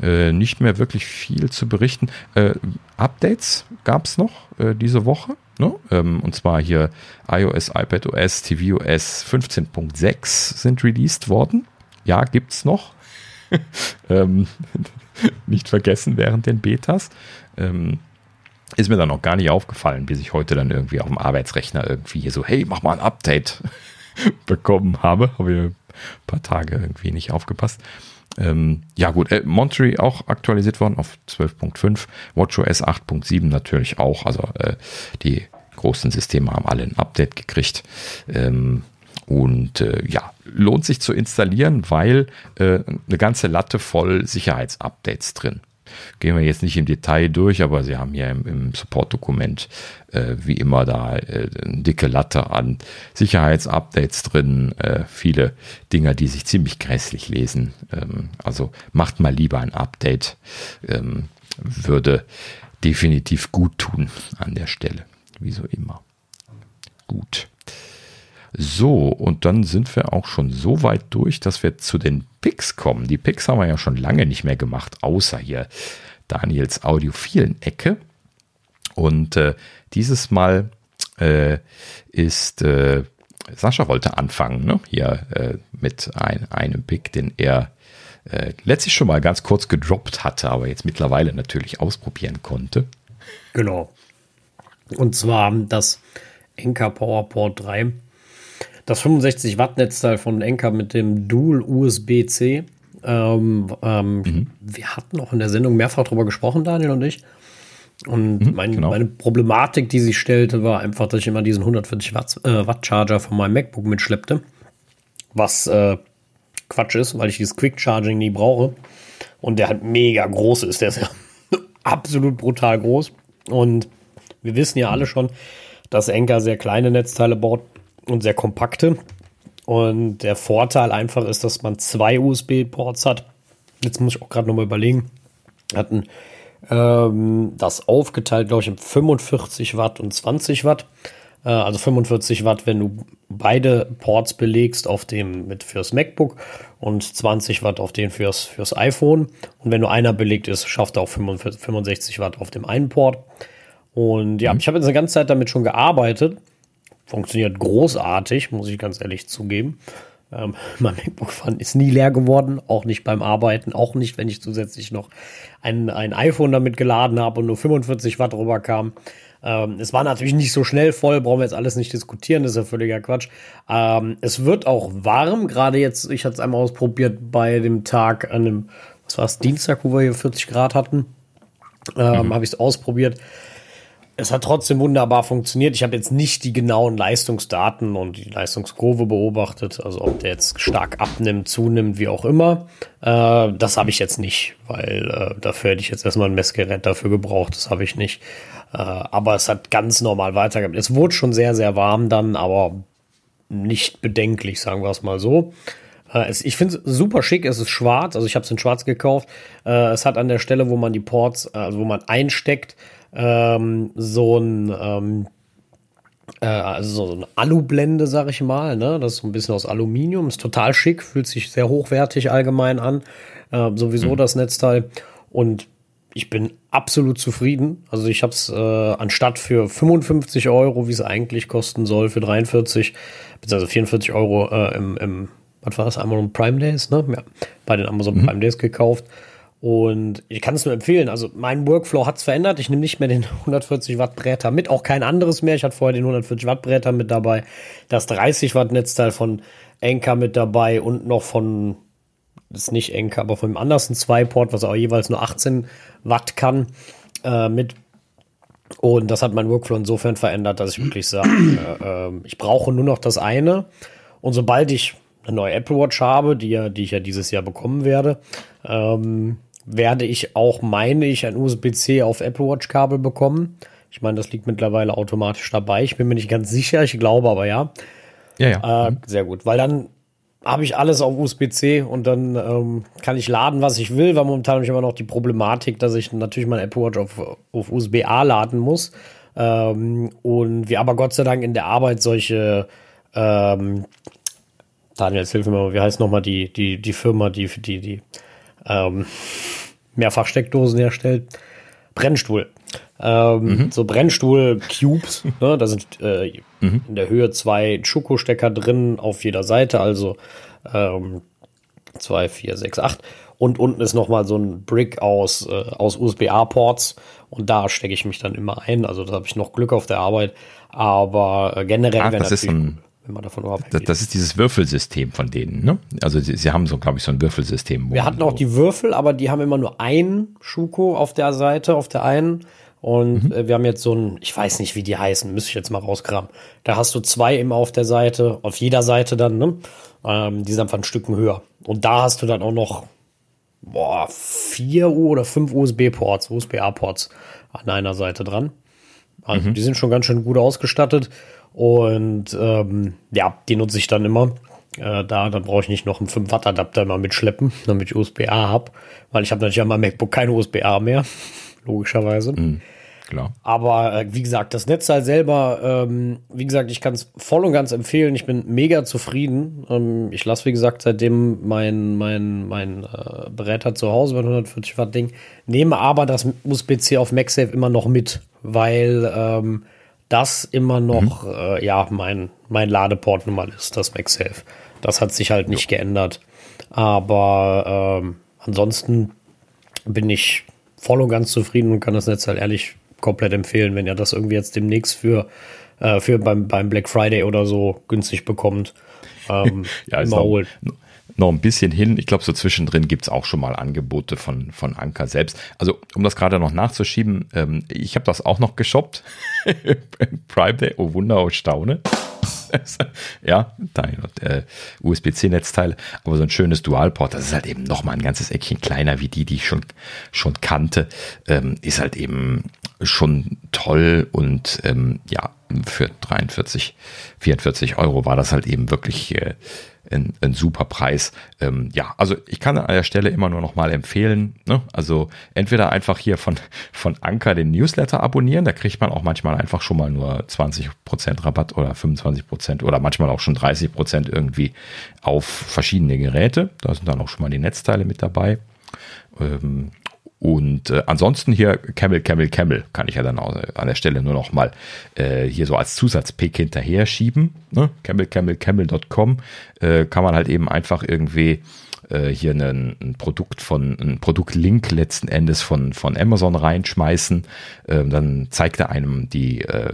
äh, nicht mehr wirklich viel zu berichten. Äh, Updates gab es noch äh, diese Woche. Ne? Ähm, und zwar hier iOS, iPadOS, tvOS 15.6 sind released worden. Ja, gibt es noch. ähm, nicht vergessen während den Betas. Ähm, ist mir dann noch gar nicht aufgefallen, bis ich heute dann irgendwie auf dem Arbeitsrechner irgendwie hier so, hey, mach mal ein Update bekommen habe. Habe ich ein paar Tage irgendwie nicht aufgepasst. Ähm, ja gut, äh, Monterey auch aktualisiert worden auf 12.5, WatchOS 8.7 natürlich auch. Also äh, die großen Systeme haben alle ein Update gekriegt. Ähm, und äh, ja, lohnt sich zu installieren, weil äh, eine ganze Latte voll Sicherheitsupdates drin. Gehen wir jetzt nicht im Detail durch, aber Sie haben ja im, im Support-Dokument äh, wie immer da äh, eine dicke Latte an Sicherheitsupdates drin, äh, viele Dinger, die sich ziemlich grässlich lesen. Ähm, also macht mal lieber ein Update, ähm, würde definitiv gut tun an der Stelle, wie so immer. Gut. So, und dann sind wir auch schon so weit durch, dass wir zu den Picks kommen. Die Picks haben wir ja schon lange nicht mehr gemacht, außer hier Daniels audiophilen Ecke. Und äh, dieses Mal äh, ist äh, Sascha wollte anfangen, ne? hier äh, mit ein, einem Pick, den er äh, letztlich schon mal ganz kurz gedroppt hatte, aber jetzt mittlerweile natürlich ausprobieren konnte. Genau. Und zwar das Enka PowerPort 3 das 65 Watt Netzteil von Enker mit dem Dual USB-C. Ähm, ähm, mhm. Wir hatten auch in der Sendung mehrfach darüber gesprochen, Daniel und ich. Und mhm, mein, genau. meine Problematik, die sich stellte, war einfach, dass ich immer diesen 140 Watt, äh, Watt Charger von meinem MacBook mitschleppte. Was äh, Quatsch ist, weil ich dieses Quick Charging nie brauche. Und der halt mega groß ist. Der ist ja absolut brutal groß. Und wir wissen ja alle schon, dass Enker sehr kleine Netzteile baut und sehr kompakte. Und der Vorteil einfach ist, dass man zwei USB-Ports hat. Jetzt muss ich auch gerade nochmal überlegen. Hatten ähm, das aufgeteilt, glaube ich, in 45 Watt und 20 Watt. Äh, also 45 Watt, wenn du beide Ports belegst auf dem mit fürs MacBook und 20 Watt auf den fürs, fürs iPhone. Und wenn nur einer belegt ist, schafft er auch 45, 65 Watt auf dem einen Port. Und ja, mhm. ich habe jetzt eine ganze Zeit damit schon gearbeitet funktioniert großartig, muss ich ganz ehrlich zugeben. Ähm, mein MacBook ist nie leer geworden, auch nicht beim Arbeiten, auch nicht, wenn ich zusätzlich noch ein, ein iPhone damit geladen habe und nur 45 Watt rüberkam. Ähm, es war natürlich nicht so schnell voll, brauchen wir jetzt alles nicht diskutieren, das ist ja völliger Quatsch. Ähm, es wird auch warm, gerade jetzt, ich hatte es einmal ausprobiert bei dem Tag an dem, was war es, Dienstag, wo wir hier 40 Grad hatten, ähm, mhm. habe ich es ausprobiert es hat trotzdem wunderbar funktioniert. Ich habe jetzt nicht die genauen Leistungsdaten und die Leistungskurve beobachtet, also ob der jetzt stark abnimmt, zunimmt, wie auch immer. Äh, das habe ich jetzt nicht, weil äh, dafür hätte ich jetzt erstmal ein Messgerät dafür gebraucht. Das habe ich nicht. Äh, aber es hat ganz normal weitergehabt. Es wurde schon sehr, sehr warm dann, aber nicht bedenklich, sagen wir es mal so. Äh, ich finde es super schick, es ist schwarz, also ich habe es in schwarz gekauft. Äh, es hat an der Stelle, wo man die Ports, also wo man einsteckt, ähm, so ein, ähm, Äh, also so eine Alublende, sag ich mal. Ne? Das ist so ein bisschen aus Aluminium. Ist total schick, fühlt sich sehr hochwertig allgemein an. Äh, sowieso mhm. das Netzteil. Und ich bin absolut zufrieden. Also ich habe es äh, anstatt für 55 Euro, wie es eigentlich kosten soll, für 43, beziehungsweise 44 Euro äh, im, im, was war das, Amazon Prime Days, ne? Ja, bei den Amazon mhm. Prime Days gekauft. Und ich kann es nur empfehlen. Also mein Workflow hat es verändert. Ich nehme nicht mehr den 140 Watt Bräter mit, auch kein anderes mehr. Ich hatte vorher den 140 Watt Bräter mit dabei, das 30 Watt Netzteil von Anker mit dabei und noch von, das ist nicht Anker, aber von dem Andersen 2 Port, was auch jeweils nur 18 Watt kann, äh, mit. Und das hat mein Workflow insofern verändert, dass ich wirklich sage, äh, äh, ich brauche nur noch das eine. Und sobald ich eine neue Apple Watch habe, die, ja, die ich ja dieses Jahr bekommen werde, ähm, werde ich auch, meine ich, ein USB-C auf Apple Watch Kabel bekommen. Ich meine, das liegt mittlerweile automatisch dabei. Ich bin mir nicht ganz sicher, ich glaube aber ja. Ja, ja. Äh, sehr gut, weil dann habe ich alles auf USB-C und dann ähm, kann ich laden, was ich will, weil momentan habe ich immer noch die Problematik, dass ich natürlich mein Apple Watch auf, auf USB-A laden muss. Ähm, und wir aber Gott sei Dank in der Arbeit solche ähm, Daniel, hilf mir mal, wie heißt nochmal die, die, die Firma, die, die, die ähm, Mehrfachsteckdosen herstellt. Brennstuhl. Ähm, mhm. So Brennstuhl-Cubes, ne? da sind äh, mhm. in der Höhe zwei Schokostecker drin auf jeder Seite, also ähm, zwei, vier, sechs, acht. Und unten ist nochmal so ein Brick aus, äh, aus USB-A-Ports und da stecke ich mich dann immer ein. Also da habe ich noch Glück auf der Arbeit. Aber äh, generell ah, das ist ein wenn man davon überhaupt das, das ist dieses Würfelsystem von denen, ne? Also sie, sie haben so, glaube ich, so ein Würfelsystem. Wir hatten auch die Würfel, aber die haben immer nur einen Schuko auf der Seite, auf der einen. Und mhm. äh, wir haben jetzt so ein, ich weiß nicht, wie die heißen, müsste ich jetzt mal rauskramen. Da hast du zwei immer auf der Seite, auf jeder Seite dann, ne? Ähm, die sind einfach ein Stücken höher. Und da hast du dann auch noch, boah, vier oder fünf USB-Ports, USB-A-Ports an einer Seite dran. Also mhm. die sind schon ganz schön gut ausgestattet. Und ähm, ja, die nutze ich dann immer. Äh, da, dann brauche ich nicht noch einen 5 Watt Adapter immer mitschleppen, damit ich USB-A habe, weil ich habe natürlich an meinem MacBook keine USB-A mehr, logischerweise. Mhm, klar. Aber äh, wie gesagt, das Netzteil selber, ähm, wie gesagt, ich kann es voll und ganz empfehlen. Ich bin mega zufrieden. Ähm, ich lasse, wie gesagt, seitdem mein, mein, mein äh, Berater zu Hause mit 140 Watt Ding, nehme aber das USB-C auf MagSafe immer noch mit, weil ähm, das immer noch mhm. äh, ja mein mein Ladeport nun mal ist, das MagSafe. Das hat sich halt nicht jo. geändert. Aber ähm, ansonsten bin ich voll und ganz zufrieden und kann das Netz halt ehrlich komplett empfehlen, wenn ihr das irgendwie jetzt demnächst für, äh, für beim, beim Black Friday oder so günstig bekommt. Ähm, ja, immer holen noch ein bisschen hin. Ich glaube, so zwischendrin gibt es auch schon mal Angebote von, von Anker selbst. Also, um das gerade noch nachzuschieben, ähm, ich habe das auch noch geshoppt. Prime Day, oh Wunder, oh Staune. ja, äh, USB-C-Netzteil, aber so ein schönes Dualport, das ist halt eben noch mal ein ganzes Eckchen kleiner wie die, die ich schon, schon kannte, ähm, ist halt eben schon toll und ähm, ja, für 43, 44 Euro war das halt eben wirklich äh, ein, ein super Preis. Ähm, ja, also ich kann an der Stelle immer nur noch mal empfehlen, ne? also entweder einfach hier von, von Anker den Newsletter abonnieren, da kriegt man auch manchmal einfach schon mal nur 20% Rabatt oder 25% oder manchmal auch schon 30% irgendwie auf verschiedene Geräte. Da sind dann auch schon mal die Netzteile mit dabei. Und äh, ansonsten hier Camel, Camel, Camel kann ich ja dann auch, äh, an der Stelle nur noch mal äh, hier so als Zusatzpick hinterher schieben. Ne? Camel, Camel, Camel.com äh, kann man halt eben einfach irgendwie äh, hier einen, ein Produkt von, ein Produktlink letzten Endes von, von Amazon reinschmeißen. Ähm, dann zeigt er einem die, äh,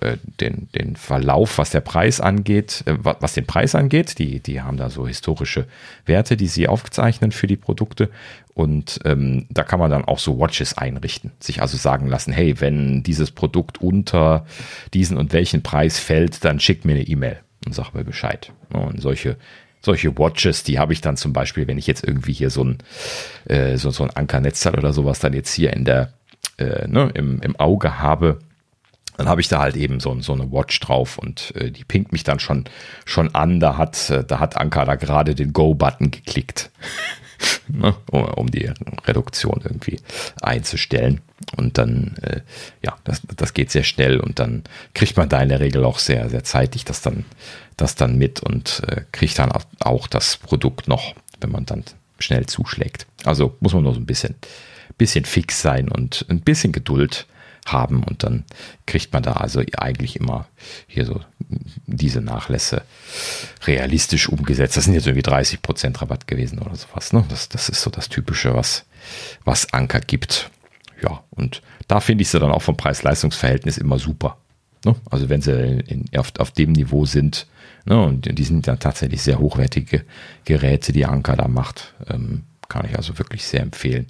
äh, den, den Verlauf, was der Preis angeht, äh, was den Preis angeht. Die, die haben da so historische Werte, die sie aufzeichnen für die Produkte. Und ähm, da kann man dann auch so Watches einrichten, sich also sagen lassen, hey, wenn dieses Produkt unter diesen und welchen Preis fällt, dann schickt mir eine E-Mail und sag mir Bescheid. Und solche solche Watches, die habe ich dann zum Beispiel, wenn ich jetzt irgendwie hier so ein, äh, so, so ein Ankernetzteil oder sowas dann jetzt hier in der, äh, ne, im, im Auge habe, dann habe ich da halt eben so, so eine Watch drauf und äh, die pinkt mich dann schon, schon an. Da hat, äh, da hat Anker da gerade den Go-Button geklickt. ne, um, die Reduktion irgendwie einzustellen. Und dann, äh, ja, das, das geht sehr schnell und dann kriegt man da in der Regel auch sehr, sehr zeitig das dann, das dann mit und äh, kriegt dann auch das Produkt noch, wenn man dann schnell zuschlägt. Also muss man nur so ein bisschen, bisschen fix sein und ein bisschen Geduld haben und dann kriegt man da also eigentlich immer hier so diese Nachlässe realistisch umgesetzt. Das sind jetzt irgendwie 30% Rabatt gewesen oder sowas. Ne? Das, das ist so das Typische, was, was Anker gibt. Ja, und da finde ich sie dann auch vom Preis-Leistungs-Verhältnis immer super. Ne? Also wenn sie in, auf, auf dem Niveau sind, ne? und die sind dann tatsächlich sehr hochwertige Geräte, die Anker da macht, ähm, kann ich also wirklich sehr empfehlen.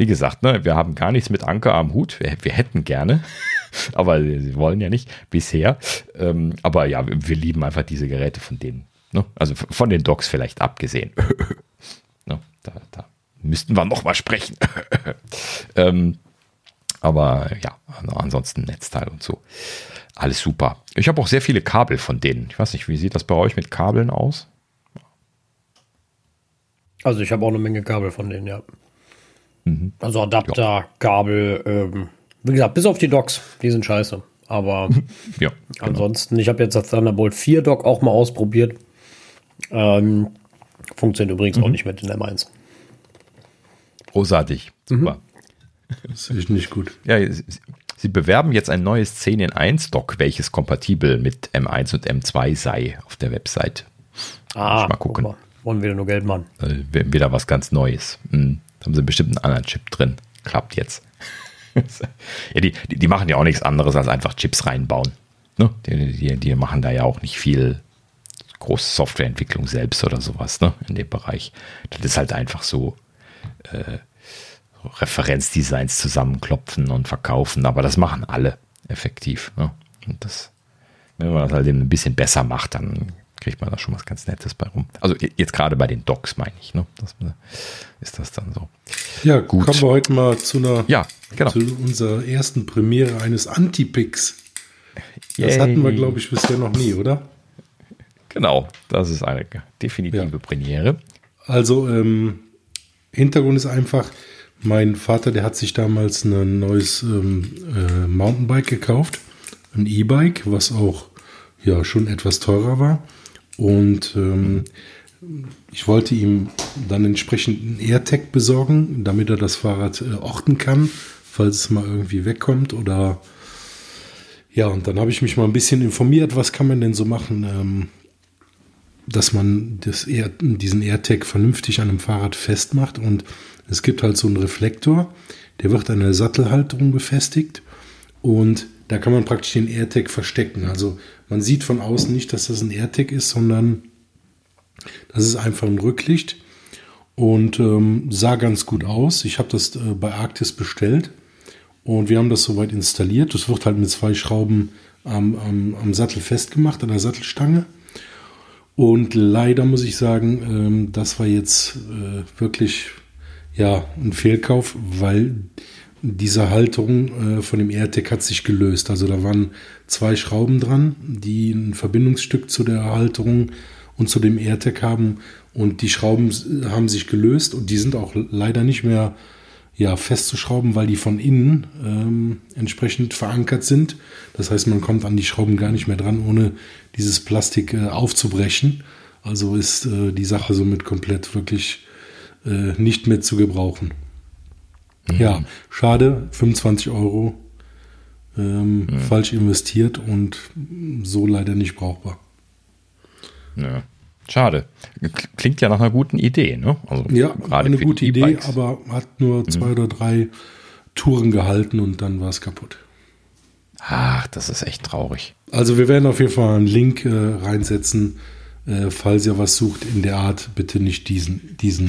Wie gesagt, ne, wir haben gar nichts mit Anker am Hut. Wir, wir hätten gerne, aber sie wollen ja nicht bisher. Ähm, aber ja, wir lieben einfach diese Geräte von denen. Ne? Also von den Docs vielleicht abgesehen. ne? da, da müssten wir noch mal sprechen. ähm, aber ja, ansonsten Netzteil und so. Alles super. Ich habe auch sehr viele Kabel von denen. Ich weiß nicht, wie sieht das bei euch mit Kabeln aus? Also ich habe auch eine Menge Kabel von denen, ja. Mhm. Also Adapter, ja. Kabel, ähm, wie gesagt, bis auf die Docks, die sind scheiße. Aber ja, genau. ansonsten, ich habe jetzt das Thunderbolt 4 Dock auch mal ausprobiert. Ähm, funktioniert übrigens mhm. auch nicht mit den M1. Großartig, super. Mhm. Das ist nicht gut. Ja, sie, bewerben jetzt ein neues 10 in 1 Dock, welches kompatibel mit M1 und M2 sei auf der Website. Ah, mal gucken. Mal. Wollen wieder nur Geld machen. Äh, wieder was ganz Neues. Hm. Da haben sie bestimmt einen anderen Chip drin. Klappt jetzt. ja, die, die, machen ja auch nichts anderes als einfach Chips reinbauen. Ne? Die, die, die machen da ja auch nicht viel große Softwareentwicklung selbst oder sowas ne? in dem Bereich. Das ist halt einfach so äh, Referenzdesigns zusammenklopfen und verkaufen, aber das machen alle effektiv. Ne? Und das, wenn man das halt eben ein bisschen besser macht, dann kriegt man da schon was ganz Nettes bei rum. Also jetzt gerade bei den Docs meine ich, ne? Das ist das dann so. Ja, gut. Kommen wir heute mal zu einer, ja, genau. zu unserer ersten Premiere eines Antipix. Das hatten wir, glaube ich, bisher noch nie, oder? Genau, das ist eine definitive ja. Premiere. Also, ähm, Hintergrund ist einfach, mein Vater, der hat sich damals ein neues ähm, äh, Mountainbike gekauft, ein E-Bike, was auch ja schon etwas teurer war. Und ähm, ich wollte ihm dann entsprechend einen AirTag besorgen, damit er das Fahrrad äh, orten kann, falls es mal irgendwie wegkommt oder ja, und dann habe ich mich mal ein bisschen informiert, was kann man denn so machen, ähm, dass man das Air, diesen AirTag vernünftig an einem Fahrrad festmacht. Und es gibt halt so einen Reflektor, der wird an der Sattelhalterung befestigt und da kann man praktisch den AirTag verstecken. Also man sieht von außen nicht, dass das ein AirTag ist, sondern das ist einfach ein Rücklicht und ähm, sah ganz gut aus. Ich habe das äh, bei Arktis bestellt und wir haben das soweit installiert. Das wird halt mit zwei Schrauben am, am, am Sattel festgemacht, an der Sattelstange. Und leider muss ich sagen, ähm, das war jetzt äh, wirklich ja, ein Fehlkauf, weil diese Halterung äh, von dem AirTag hat sich gelöst. Also da waren zwei Schrauben dran, die ein Verbindungsstück zu der Halterung und zu dem AirTag haben. Und die Schrauben haben sich gelöst und die sind auch leider nicht mehr ja, festzuschrauben, weil die von innen ähm, entsprechend verankert sind. Das heißt, man kommt an die Schrauben gar nicht mehr dran, ohne dieses Plastik äh, aufzubrechen. Also ist äh, die Sache somit komplett wirklich äh, nicht mehr zu gebrauchen. Ja, schade, 25 Euro ähm, ja. falsch investiert und so leider nicht brauchbar. Ja. Schade. Klingt ja nach einer guten Idee, ne? Also ja, eine gute Idee, aber hat nur mhm. zwei oder drei Touren gehalten und dann war es kaputt. Ach, das ist echt traurig. Also wir werden auf jeden Fall einen Link äh, reinsetzen äh, falls ihr was sucht in der Art, bitte nicht diesen, diesen,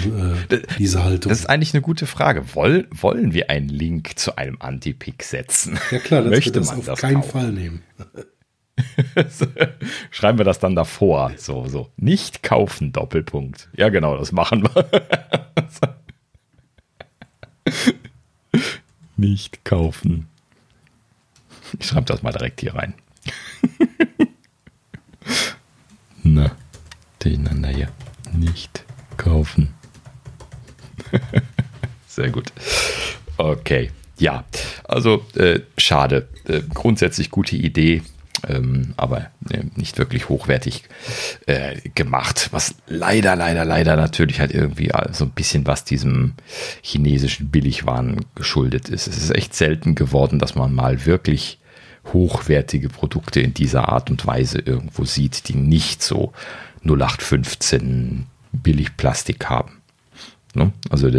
äh, diese Haltung. Das ist eigentlich eine gute Frage. Woll, wollen wir einen Link zu einem Anti-Pick setzen? Ja klar, das möchte man das auf keinen kaufen? Fall nehmen. Schreiben wir das dann davor. So, so. Nicht kaufen, Doppelpunkt. Ja, genau, das machen wir. Nicht kaufen. Ich schreibe das mal direkt hier rein. Na durcheinander hier. Nicht kaufen. Sehr gut. Okay. Ja, also äh, schade. Äh, grundsätzlich gute Idee, ähm, aber äh, nicht wirklich hochwertig äh, gemacht. Was leider, leider, leider natürlich halt irgendwie so ein bisschen was diesem chinesischen Billigwaren geschuldet ist. Es ist echt selten geworden, dass man mal wirklich hochwertige Produkte in dieser Art und Weise irgendwo sieht, die nicht so 0815 Billigplastik haben. Ne? Also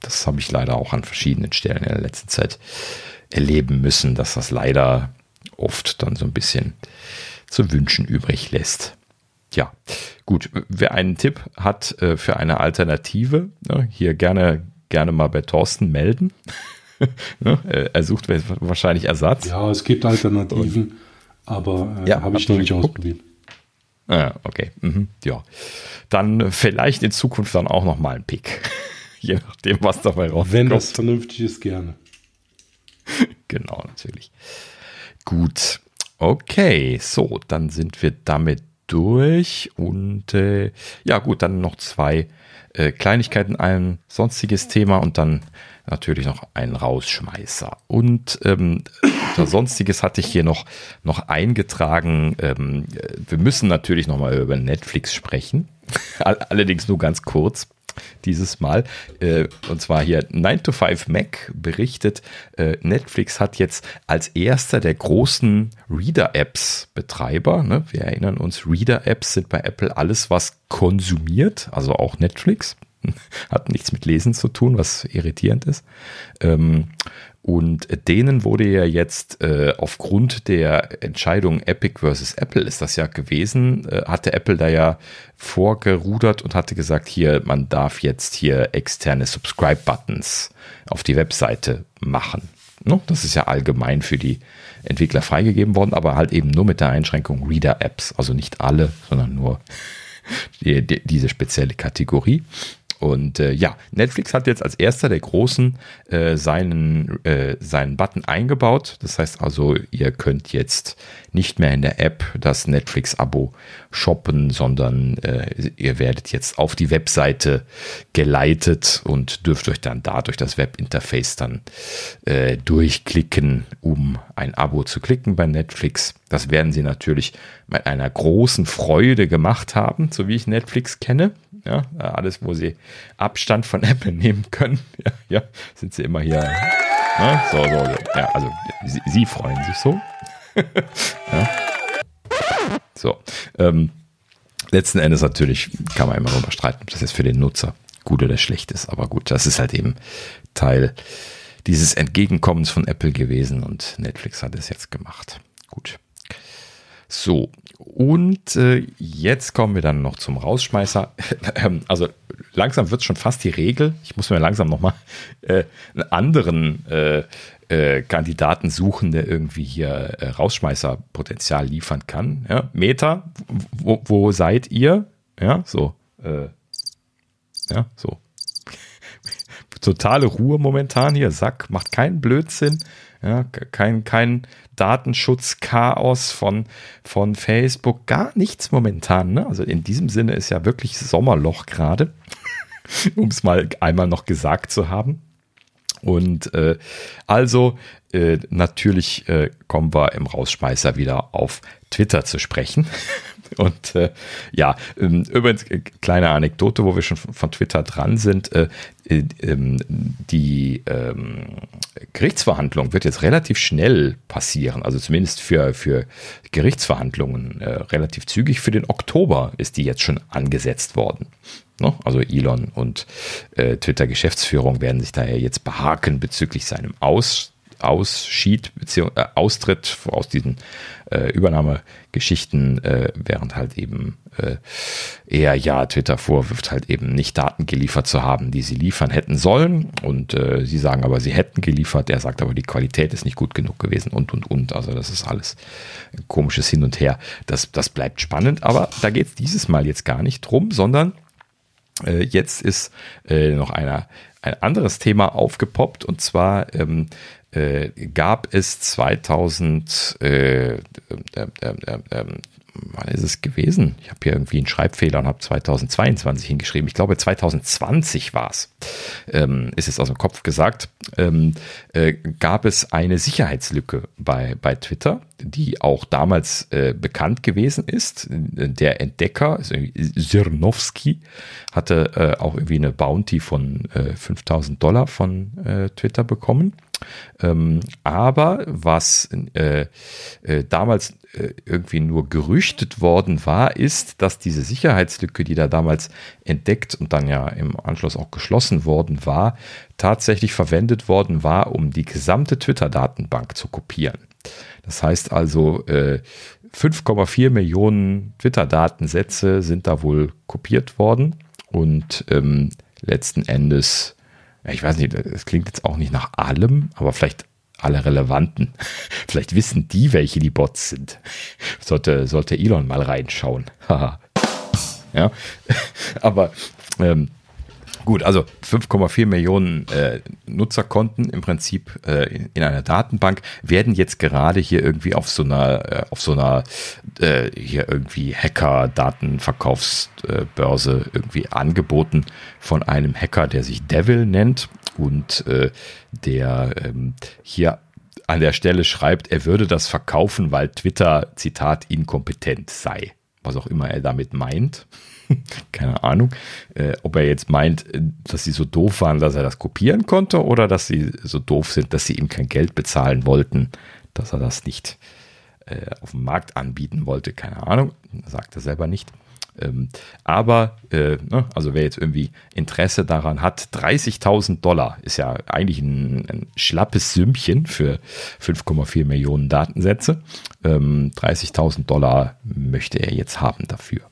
das habe ich leider auch an verschiedenen Stellen in der letzten Zeit erleben müssen, dass das leider oft dann so ein bisschen zu wünschen übrig lässt. Ja, gut. Wer einen Tipp hat äh, für eine Alternative, ne, hier gerne, gerne mal bei Thorsten melden. ne, er sucht wahrscheinlich Ersatz. Ja, es gibt Alternativen, aber äh, ja, habe ich noch nicht ausprobiert. Ah, okay. Mhm. Ja. Dann vielleicht in Zukunft dann auch noch mal ein Pick. Je nachdem, was dabei rauskommt. Wenn das vernünftig ist, gerne. genau, natürlich. Gut. Okay, so, dann sind wir damit durch. Und äh, ja, gut, dann noch zwei äh, Kleinigkeiten, ein sonstiges Thema und dann natürlich noch ein Rausschmeißer. Und ähm, Sonstiges hatte ich hier noch, noch eingetragen. Ähm, wir müssen natürlich noch mal über Netflix sprechen. Allerdings nur ganz kurz dieses Mal. Äh, und zwar hier 9 to 5 Mac berichtet, äh, Netflix hat jetzt als erster der großen Reader-Apps-Betreiber, ne, wir erinnern uns, Reader-Apps sind bei Apple alles, was konsumiert, also auch Netflix. Hat nichts mit Lesen zu tun, was irritierend ist. Ähm, und denen wurde ja jetzt äh, aufgrund der Entscheidung Epic versus Apple ist das ja gewesen, äh, hatte Apple da ja vorgerudert und hatte gesagt, hier, man darf jetzt hier externe Subscribe-Buttons auf die Webseite machen. No, das ist ja allgemein für die Entwickler freigegeben worden, aber halt eben nur mit der Einschränkung Reader-Apps. Also nicht alle, sondern nur die, die, diese spezielle Kategorie. Und äh, ja, Netflix hat jetzt als erster der Großen äh, seinen, äh, seinen Button eingebaut. Das heißt also, ihr könnt jetzt nicht mehr in der App das Netflix-Abo shoppen, sondern äh, ihr werdet jetzt auf die Webseite geleitet und dürft euch dann da durch das Webinterface dann äh, durchklicken, um ein Abo zu klicken bei Netflix. Das werden sie natürlich mit einer großen Freude gemacht haben, so wie ich Netflix kenne. Ja, alles, wo sie Abstand von Apple nehmen können. Ja, ja sind sie immer hier. Ne? So, so, so. Ja, also sie, sie freuen sich so. ja. So. Ähm, letzten Endes natürlich kann man immer darüber streiten, ob das jetzt für den Nutzer gut oder schlecht ist. Aber gut, das ist halt eben Teil dieses Entgegenkommens von Apple gewesen und Netflix hat es jetzt gemacht. Gut. So, und äh, jetzt kommen wir dann noch zum Rausschmeißer. also langsam wird es schon fast die Regel. Ich muss mir langsam nochmal äh, einen anderen äh, äh, Kandidaten suchen, der irgendwie hier äh, Rausschmeißerpotenzial liefern kann. Ja, Meta, wo, wo seid ihr? Ja, so. Äh, ja, so. Totale Ruhe momentan hier. Sack, macht keinen Blödsinn. Ja, kein, kein Datenschutzchaos von, von Facebook, gar nichts momentan. Ne? Also in diesem Sinne ist ja wirklich Sommerloch gerade, um es mal einmal noch gesagt zu haben. Und äh, also äh, natürlich äh, kommen wir im Rausschmeißer wieder auf Twitter zu sprechen. Und äh, ja, ähm, übrigens, äh, kleine Anekdote, wo wir schon von Twitter dran sind. Äh, äh, ähm, die ähm, Gerichtsverhandlung wird jetzt relativ schnell passieren, also zumindest für, für Gerichtsverhandlungen äh, relativ zügig. Für den Oktober ist die jetzt schon angesetzt worden. Ne? Also Elon und äh, Twitter-Geschäftsführung werden sich daher jetzt behaken bezüglich seinem Aus ausschied, beziehungsweise äh, austritt aus diesen äh, Übernahmegeschichten, äh, während halt eben äh, eher ja Twitter vorwirft, halt eben nicht Daten geliefert zu haben, die sie liefern hätten sollen. Und äh, sie sagen aber, sie hätten geliefert. Er sagt aber, die Qualität ist nicht gut genug gewesen und und und. Also das ist alles ein komisches Hin und Her. Das, das bleibt spannend, aber da geht es dieses Mal jetzt gar nicht drum, sondern äh, jetzt ist äh, noch einer, ein anderes Thema aufgepoppt und zwar ähm, äh, gab es 2000, äh, äh, wann ist es gewesen? Ich habe hier irgendwie einen Schreibfehler und habe 2022 hingeschrieben. Ich glaube 2020 war es. Ähm, ist es aus dem Kopf gesagt. Ähm, äh, gab es eine Sicherheitslücke bei, bei Twitter, die auch damals äh, bekannt gewesen ist. Der Entdecker, Sirnowski, hatte äh, auch irgendwie eine Bounty von äh, 5000 Dollar von äh, Twitter bekommen. Ähm, aber was äh, äh, damals äh, irgendwie nur gerüchtet worden war, ist, dass diese Sicherheitslücke, die da damals entdeckt und dann ja im Anschluss auch geschlossen worden war, tatsächlich verwendet worden war, um die gesamte Twitter-Datenbank zu kopieren. Das heißt also, 5,4 äh, Millionen Twitter-Datensätze sind da wohl kopiert worden und ähm, letzten Endes ich weiß nicht, es klingt jetzt auch nicht nach allem, aber vielleicht alle relevanten. Vielleicht wissen die, welche die Bots sind. Sollte, sollte Elon mal reinschauen. ja, aber ähm, Gut, also 5,4 Millionen äh, Nutzerkonten im Prinzip äh, in, in, einer Datenbank werden jetzt gerade hier irgendwie auf so einer, äh, auf so einer äh, hier irgendwie Hacker-Datenverkaufsbörse irgendwie angeboten von einem Hacker, der sich Devil nennt und äh, der ähm, hier an der Stelle schreibt, er würde das verkaufen, weil Twitter, Zitat, inkompetent sei. Was auch immer er damit meint. keine Ahnung, äh, ob er jetzt meint, äh, dass sie so doof waren, dass er das kopieren konnte oder dass sie so doof sind, dass sie ihm kein Geld bezahlen wollten, dass er das nicht äh, auf dem Markt anbieten wollte. Keine Ahnung, sagt er selber nicht. Ähm, aber, äh, ne, also wer jetzt irgendwie Interesse daran hat, 30.000 Dollar ist ja eigentlich ein, ein schlappes Sümmchen für 5,4 Millionen Datensätze. Ähm, 30.000 Dollar möchte er jetzt haben dafür.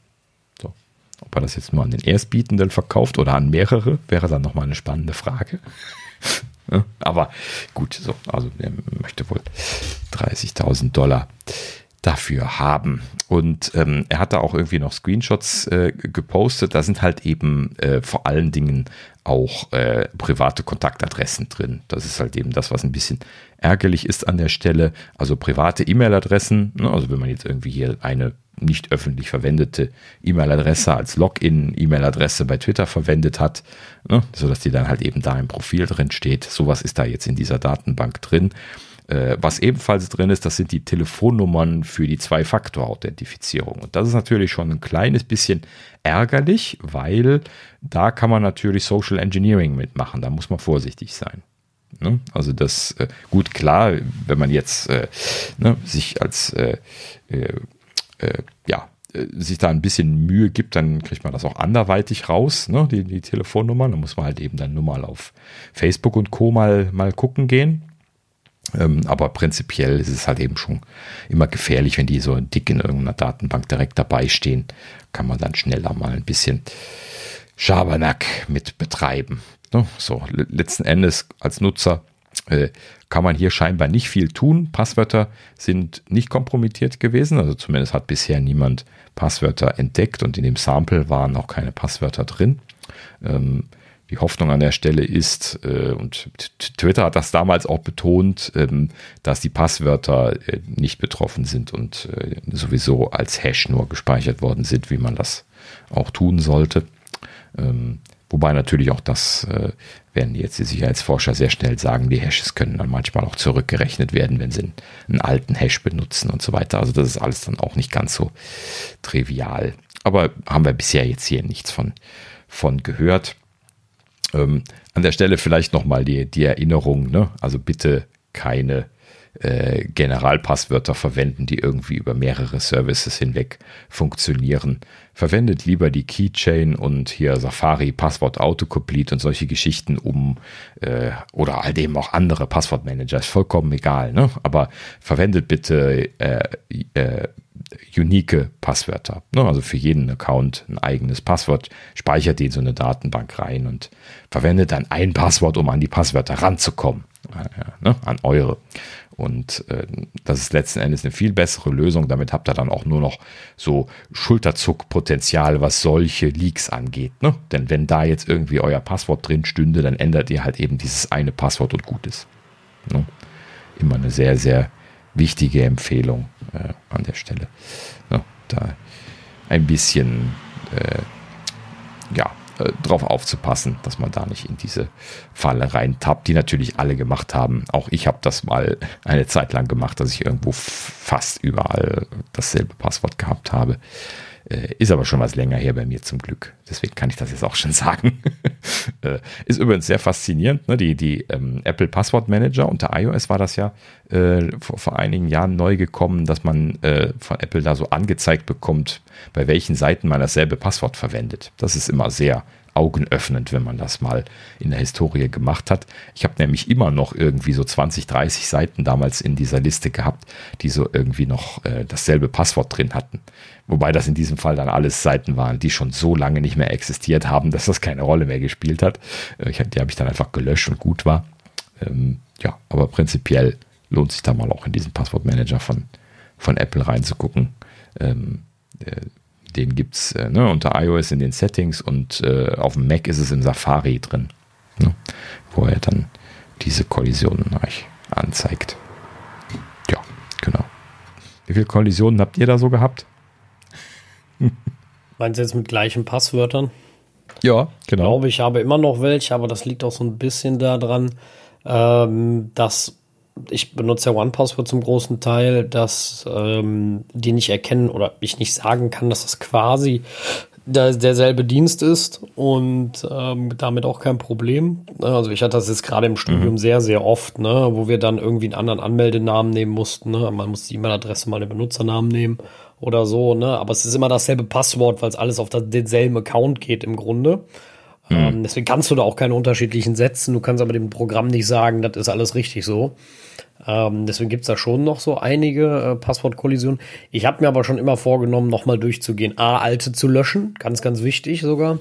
Ob er das jetzt nur an den Erstbietenden verkauft oder an mehrere, wäre dann nochmal eine spannende Frage. aber gut, so, also er möchte wohl 30.000 Dollar dafür haben. Und ähm, er hat da auch irgendwie noch Screenshots äh, gepostet. Da sind halt eben äh, vor allen Dingen auch äh, private Kontaktadressen drin. Das ist halt eben das, was ein bisschen ärgerlich ist an der Stelle. Also private E-Mail-Adressen. Ne? Also wenn man jetzt irgendwie hier eine nicht öffentlich verwendete E-Mail-Adresse als Login-E-Mail-Adresse bei Twitter verwendet hat, ne, sodass die dann halt eben da im Profil drin steht. Sowas ist da jetzt in dieser Datenbank drin. Äh, was ebenfalls drin ist, das sind die Telefonnummern für die Zwei-Faktor-Authentifizierung. Und das ist natürlich schon ein kleines bisschen ärgerlich, weil da kann man natürlich Social Engineering mitmachen. Da muss man vorsichtig sein. Ne? Also das, äh, gut, klar, wenn man jetzt äh, ne, sich als äh, äh äh, ja, sich da ein bisschen Mühe gibt, dann kriegt man das auch anderweitig raus, ne, die, die Telefonnummern. Da muss man halt eben dann nur mal auf Facebook und Co. mal, mal gucken gehen. Ähm, aber prinzipiell ist es halt eben schon immer gefährlich, wenn die so dick in irgendeiner Datenbank direkt dabei stehen, kann man dann schneller mal ein bisschen Schabernack mit betreiben. Ne? So, letzten Endes als Nutzer äh, kann man hier scheinbar nicht viel tun. Passwörter sind nicht kompromittiert gewesen, also zumindest hat bisher niemand Passwörter entdeckt und in dem Sample waren auch keine Passwörter drin. Ähm, die Hoffnung an der Stelle ist, äh, und Twitter hat das damals auch betont, ähm, dass die Passwörter äh, nicht betroffen sind und äh, sowieso als Hash nur gespeichert worden sind, wie man das auch tun sollte. Ähm, Wobei natürlich auch das äh, werden jetzt die Sicherheitsforscher sehr schnell sagen, die Hashes können dann manchmal auch zurückgerechnet werden, wenn sie einen, einen, alten Hash benutzen und so weiter. Also das ist alles dann auch nicht ganz so trivial. Aber haben wir bisher jetzt hier nichts von, von gehört. Ähm, an der Stelle vielleicht nochmal die, die Erinnerung, ne? also bitte keine äh, Generalpasswörter verwenden, die irgendwie über mehrere Services hinweg funktionieren. Verwendet lieber die Keychain und hier Safari Passwort Autocomplete und solche Geschichten um äh, oder halt eben auch andere Passwortmanager, ist vollkommen egal. Ne? Aber verwendet bitte äh, äh, unique Passwörter. Ne? Also für jeden Account ein eigenes Passwort, speichert die in so eine Datenbank rein und verwendet dann ein Passwort, um an die Passwörter ranzukommen. Äh, ne? An eure. Und äh, das ist letzten Endes eine viel bessere Lösung. Damit habt ihr dann auch nur noch so Schulterzuckpotenzial, was solche Leaks angeht. Ne? Denn wenn da jetzt irgendwie euer Passwort drin stünde, dann ändert ihr halt eben dieses eine Passwort und gut ist. Immer eine sehr, sehr wichtige Empfehlung äh, an der Stelle. Ne? da ein bisschen äh, ja, äh, drauf aufzupassen, dass man da nicht in diese Falle reintappt, die natürlich alle gemacht haben. Auch ich habe das mal eine Zeit lang gemacht, dass ich irgendwo fast überall dasselbe Passwort gehabt habe. Äh, ist aber schon was länger her bei mir zum Glück. Deswegen kann ich das jetzt auch schon sagen. äh, ist übrigens sehr faszinierend. Ne? Die, die ähm, Apple Passwort Manager unter iOS war das ja äh, vor, vor, einigen Jahren neu gekommen, dass man äh, von Apple da so angezeigt bekommt, bei welchen Seiten man dasselbe Passwort verwendet. Das ist immer sehr augenöffnend, wenn man das mal in der Historie gemacht hat. Ich habe nämlich immer noch irgendwie so 20, 30 Seiten damals in dieser Liste gehabt, die so irgendwie noch äh, dasselbe Passwort drin hatten. Wobei das in diesem Fall dann alles Seiten waren, die schon so lange nicht mehr existiert haben, dass das keine Rolle mehr gespielt hat. Äh, die habe ich dann einfach gelöscht und gut war. Ähm, ja, aber prinzipiell lohnt sich da mal auch in diesen Passwortmanager von, von Apple reinzugucken. Ähm, äh, den gibt es äh, ne, unter iOS in den Settings und äh, auf dem Mac ist es im Safari drin, ne, wo er dann diese Kollisionen euch anzeigt. Ja, genau. Wie viele Kollisionen habt ihr da so gehabt? Meinst du jetzt mit gleichen Passwörtern? Ja, genau. Ich glaube, ich habe immer noch welche, aber das liegt auch so ein bisschen daran, ähm, dass ich benutze ja OnePassword zum großen Teil, dass ähm, die nicht erkennen oder ich nicht sagen kann, dass das quasi der, derselbe Dienst ist und ähm, damit auch kein Problem. Also ich hatte das jetzt gerade im Studium mhm. sehr, sehr oft, ne, wo wir dann irgendwie einen anderen Anmeldenamen nehmen mussten. Ne? Man muss die E-Mail-Adresse mal den Benutzernamen nehmen oder so, ne? Aber es ist immer dasselbe Passwort, weil es alles auf denselben Account geht im Grunde. Mhm. Ähm, deswegen kannst du da auch keine unterschiedlichen setzen. Du kannst aber dem Programm nicht sagen, das ist alles richtig so. Ähm, deswegen gibt's da schon noch so einige äh, Passwortkollisionen. Ich habe mir aber schon immer vorgenommen, nochmal durchzugehen. A, alte zu löschen, ganz, ganz wichtig sogar.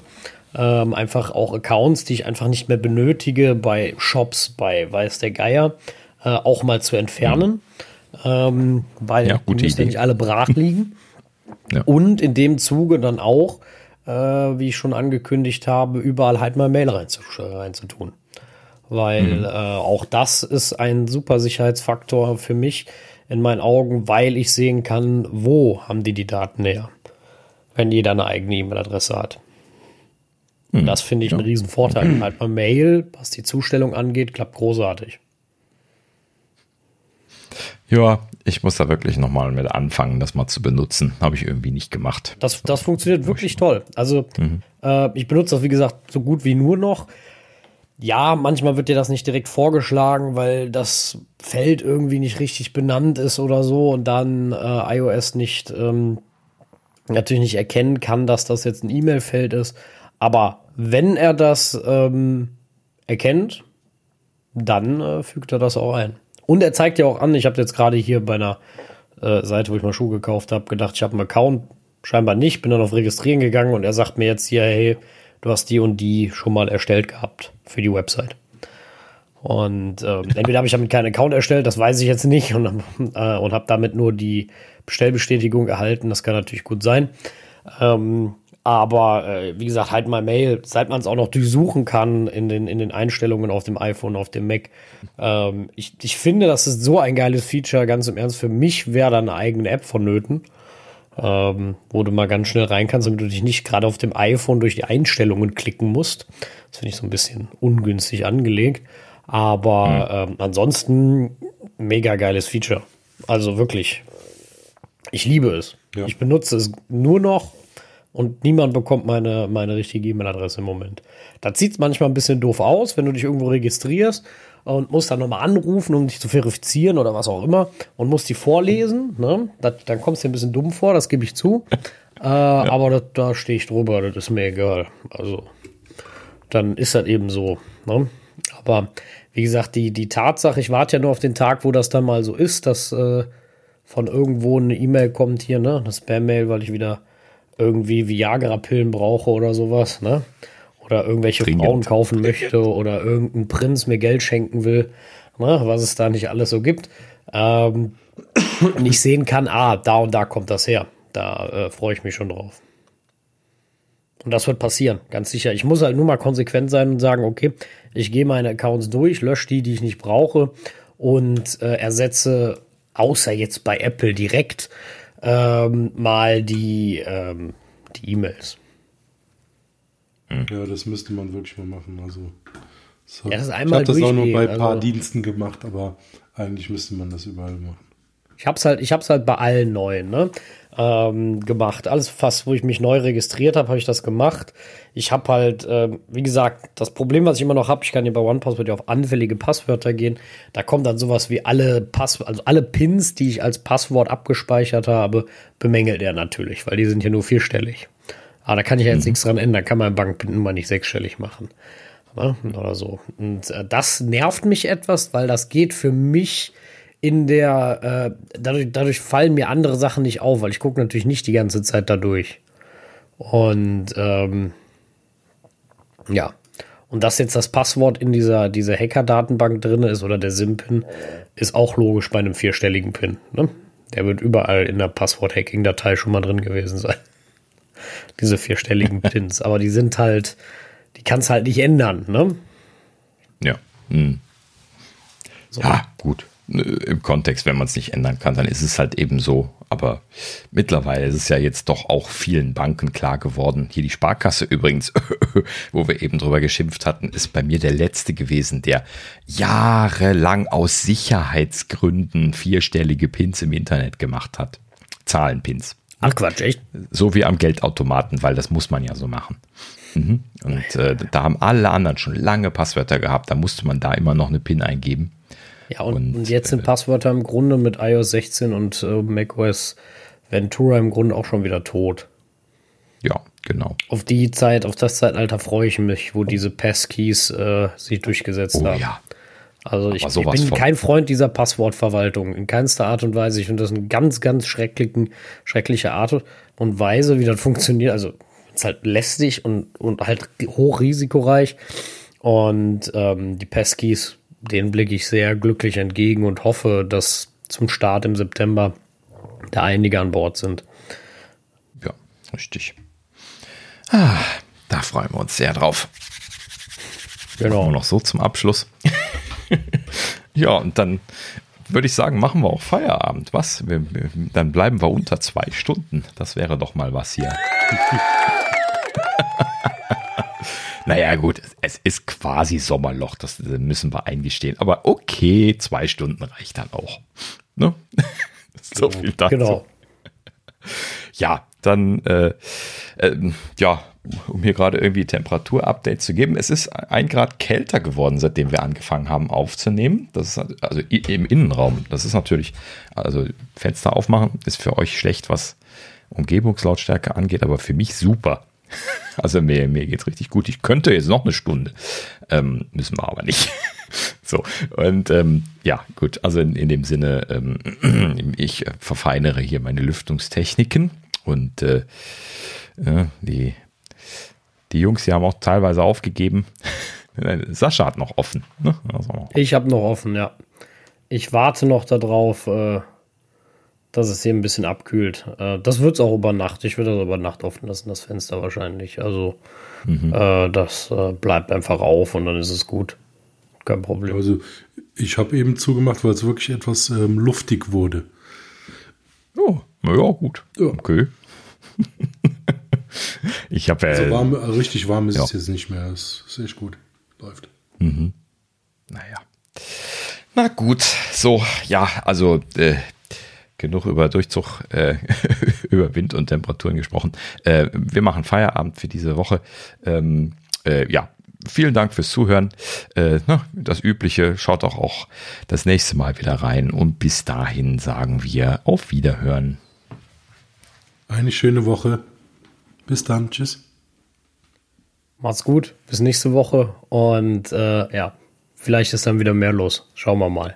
Ähm, einfach auch Accounts, die ich einfach nicht mehr benötige, bei Shops, bei weiß der Geier, äh, auch mal zu entfernen. Mhm. Ähm, weil ja, die müssen ja nicht alle brach liegen. ja. Und in dem Zuge dann auch, äh, wie ich schon angekündigt habe, überall halt mal Mail reinzutun weil mhm. äh, auch das ist ein super Sicherheitsfaktor für mich in meinen Augen, weil ich sehen kann, wo haben die die Daten her, wenn jeder eine eigene E-Mail-Adresse hat. Mhm. Das finde ich ja. einen riesen Vorteil. Halt mal Mail, was die Zustellung angeht, klappt großartig. Ja, ich muss da wirklich nochmal mit anfangen, das mal zu benutzen. Habe ich irgendwie nicht gemacht. Das, das funktioniert wirklich toll. Also mhm. äh, ich benutze das, wie gesagt, so gut wie nur noch. Ja, manchmal wird dir das nicht direkt vorgeschlagen, weil das Feld irgendwie nicht richtig benannt ist oder so und dann äh, iOS nicht ähm, natürlich nicht erkennen kann, dass das jetzt ein E-Mail-Feld ist. Aber wenn er das ähm, erkennt, dann äh, fügt er das auch ein. Und er zeigt ja auch an, ich habe jetzt gerade hier bei einer äh, Seite, wo ich mal Schuhe gekauft habe, gedacht, ich habe einen Account, scheinbar nicht, bin dann auf Registrieren gegangen und er sagt mir jetzt hier, hey, du hast die und die schon mal erstellt gehabt für die Website. Und äh, entweder habe ich damit keinen Account erstellt, das weiß ich jetzt nicht, und, äh, und habe damit nur die Bestellbestätigung erhalten. Das kann natürlich gut sein. Ähm, aber äh, wie gesagt, halt mal Mail, seit man es auch noch durchsuchen kann in den, in den Einstellungen auf dem iPhone, auf dem Mac. Ähm, ich, ich finde, das ist so ein geiles Feature, ganz im Ernst. Für mich wäre da eine eigene App vonnöten ähm, wo du mal ganz schnell rein kannst, damit du dich nicht gerade auf dem iPhone durch die Einstellungen klicken musst. Das finde ich so ein bisschen ungünstig angelegt. Aber mhm. ähm, ansonsten mega geiles Feature. Also wirklich. Ich liebe es. Ja. Ich benutze es nur noch und niemand bekommt meine, meine richtige E-Mail-Adresse im Moment. Da sieht es manchmal ein bisschen doof aus, wenn du dich irgendwo registrierst und musst dann nochmal anrufen, um dich zu verifizieren oder was auch immer und musst die vorlesen. Ne? Das, dann kommst du dir ein bisschen dumm vor, das gebe ich zu. Äh, ja. Aber das, da stehe ich drüber, das ist mir egal. Also, dann ist das eben so. Ne? Aber wie gesagt, die, die Tatsache, ich warte ja nur auf den Tag, wo das dann mal so ist, dass äh, von irgendwo eine E-Mail kommt hier, ne? Das Spam-Mail, weil ich wieder irgendwie Viagra-Pillen brauche oder sowas, ne? oder irgendwelche Dringend. Frauen kaufen möchte oder irgendein Prinz mir Geld schenken will, ne, was es da nicht alles so gibt. Ähm, und ich sehen kann, ah, da und da kommt das her. Da äh, freue ich mich schon drauf. Und das wird passieren, ganz sicher. Ich muss halt nur mal konsequent sein und sagen, okay, ich gehe meine Accounts durch, lösche die, die ich nicht brauche und äh, ersetze, außer jetzt bei Apple direkt, ähm, mal die ähm, die E-Mails. Ja, das müsste man wirklich mal machen. Also, das Ja, das ich einmal habe das auch nur bei ein paar also- Diensten gemacht, aber eigentlich müsste man das überall machen. Ich hab's halt, ich hab's halt bei allen neuen, ne? Ähm, gemacht. Alles fast, wo ich mich neu registriert habe, habe ich das gemacht. Ich habe halt, ähm, wie gesagt, das Problem, was ich immer noch habe, ich kann hier bei OnePassword ja auf anfällige Passwörter gehen. Da kommt dann sowas wie alle Pass, also alle Pins, die ich als Passwort abgespeichert habe, bemängelt er natürlich, weil die sind ja nur vierstellig. Aber da kann ich ja jetzt nichts dran ändern. Kann man Bankpin-Nummer nicht sechsstellig machen. Ne? Oder so. Und äh, das nervt mich etwas, weil das geht für mich in der, äh, dadurch, dadurch fallen mir andere Sachen nicht auf, weil ich gucke natürlich nicht die ganze Zeit da durch. Und ähm, ja. Und dass jetzt das Passwort in dieser, dieser Hacker-Datenbank drin ist oder der SIM-Pin, ist auch logisch bei einem vierstelligen Pin. Ne? Der wird überall in der Passwort-Hacking-Datei schon mal drin gewesen sein. Diese vierstelligen Pins. Aber die sind halt, die kannst halt nicht ändern, ne? Ja. Hm. So. Ja, gut. Im Kontext, wenn man es nicht ändern kann, dann ist es halt eben so. Aber mittlerweile ist es ja jetzt doch auch vielen Banken klar geworden. Hier die Sparkasse übrigens, wo wir eben drüber geschimpft hatten, ist bei mir der letzte gewesen, der jahrelang aus Sicherheitsgründen vierstellige Pins im Internet gemacht hat. Zahlenpins. Ach Quatsch, echt? So wie am Geldautomaten, weil das muss man ja so machen. Mhm. Und äh, da haben alle anderen schon lange Passwörter gehabt. Da musste man da immer noch eine PIN eingeben. Ja, und, Und, jetzt sind Passwörter im Grunde mit iOS 16 und äh, macOS Ventura im Grunde auch schon wieder tot. Ja, genau. Auf die Zeit, auf das Zeitalter freue ich mich, wo diese Passkeys äh, sich durchgesetzt Oh haben. ja. Also ich, ich bin kein Freund dieser Passwortverwaltung, in keinster Art und Weise. Ich finde das eine ganz, ganz schrecklichen, schreckliche Art und Weise, wie das funktioniert. Also es ist halt lästig und, und halt hochrisikoreich. Und ähm, die Passkeys, denen blicke ich sehr glücklich entgegen und hoffe, dass zum Start im September da einige an Bord sind. Ja, richtig. Ah, da freuen wir uns sehr drauf. Genau. Noch so zum Abschluss. ja, und dann würde ich sagen, machen wir auch Feierabend. Was? Wir, wir, dann bleiben wir unter zwei Stunden. Das wäre doch mal was hier. naja, gut, es ist quasi Sommerloch, das müssen wir eingestehen. Aber okay, zwei Stunden reicht dann auch. Ne? so viel dazu. Genau. Ja, dann, äh, ähm, ja, um hier gerade irgendwie Temperaturupdate zu geben. Es ist ein Grad kälter geworden, seitdem wir angefangen haben aufzunehmen. Das ist also im Innenraum. Das ist natürlich, also Fenster aufmachen ist für euch schlecht, was Umgebungslautstärke angeht, aber für mich super. Also mir, mir geht's richtig gut. Ich könnte jetzt noch eine Stunde. Ähm, müssen wir aber nicht. So, und ähm, ja, gut, also in, in dem Sinne, ähm, ich äh, verfeinere hier meine Lüftungstechniken und äh, die, die Jungs, die haben auch teilweise aufgegeben. Sascha hat noch offen. Ne? Also, Ich habe noch offen, ja. Ich warte noch darauf, äh, dass es hier ein bisschen abkühlt. Äh, das wird es auch über Nacht. Ich würde das über Nacht offen lassen, das Fenster wahrscheinlich. Also äh, das äh, bleibt einfach auf und dann ist es gut. Kein Problem. Also ich habe eben zugemacht, weil es wirklich etwas ähm, luftig wurde. oh, na ja, gut. Ja. Okay. ich habe Also äh, warm, äh, richtig warm ist ja. es jetzt nicht mehr. Es ist echt gut. Läuft. Naja. Na gut, so, ja, also äh, genug über Durchzug, äh, über Wind und Temperaturen gesprochen. Äh, wir machen Feierabend für diese Woche. Ähm, äh, ja, vielen Dank fürs Zuhören. Äh, na, das Übliche, schaut auch, auch das nächste Mal wieder rein. Und bis dahin sagen wir auf Wiederhören. Eine schöne Woche. Bis dann. Tschüss. Macht's gut. Bis nächste Woche. Und äh, ja, vielleicht ist dann wieder mehr los. Schauen wir mal.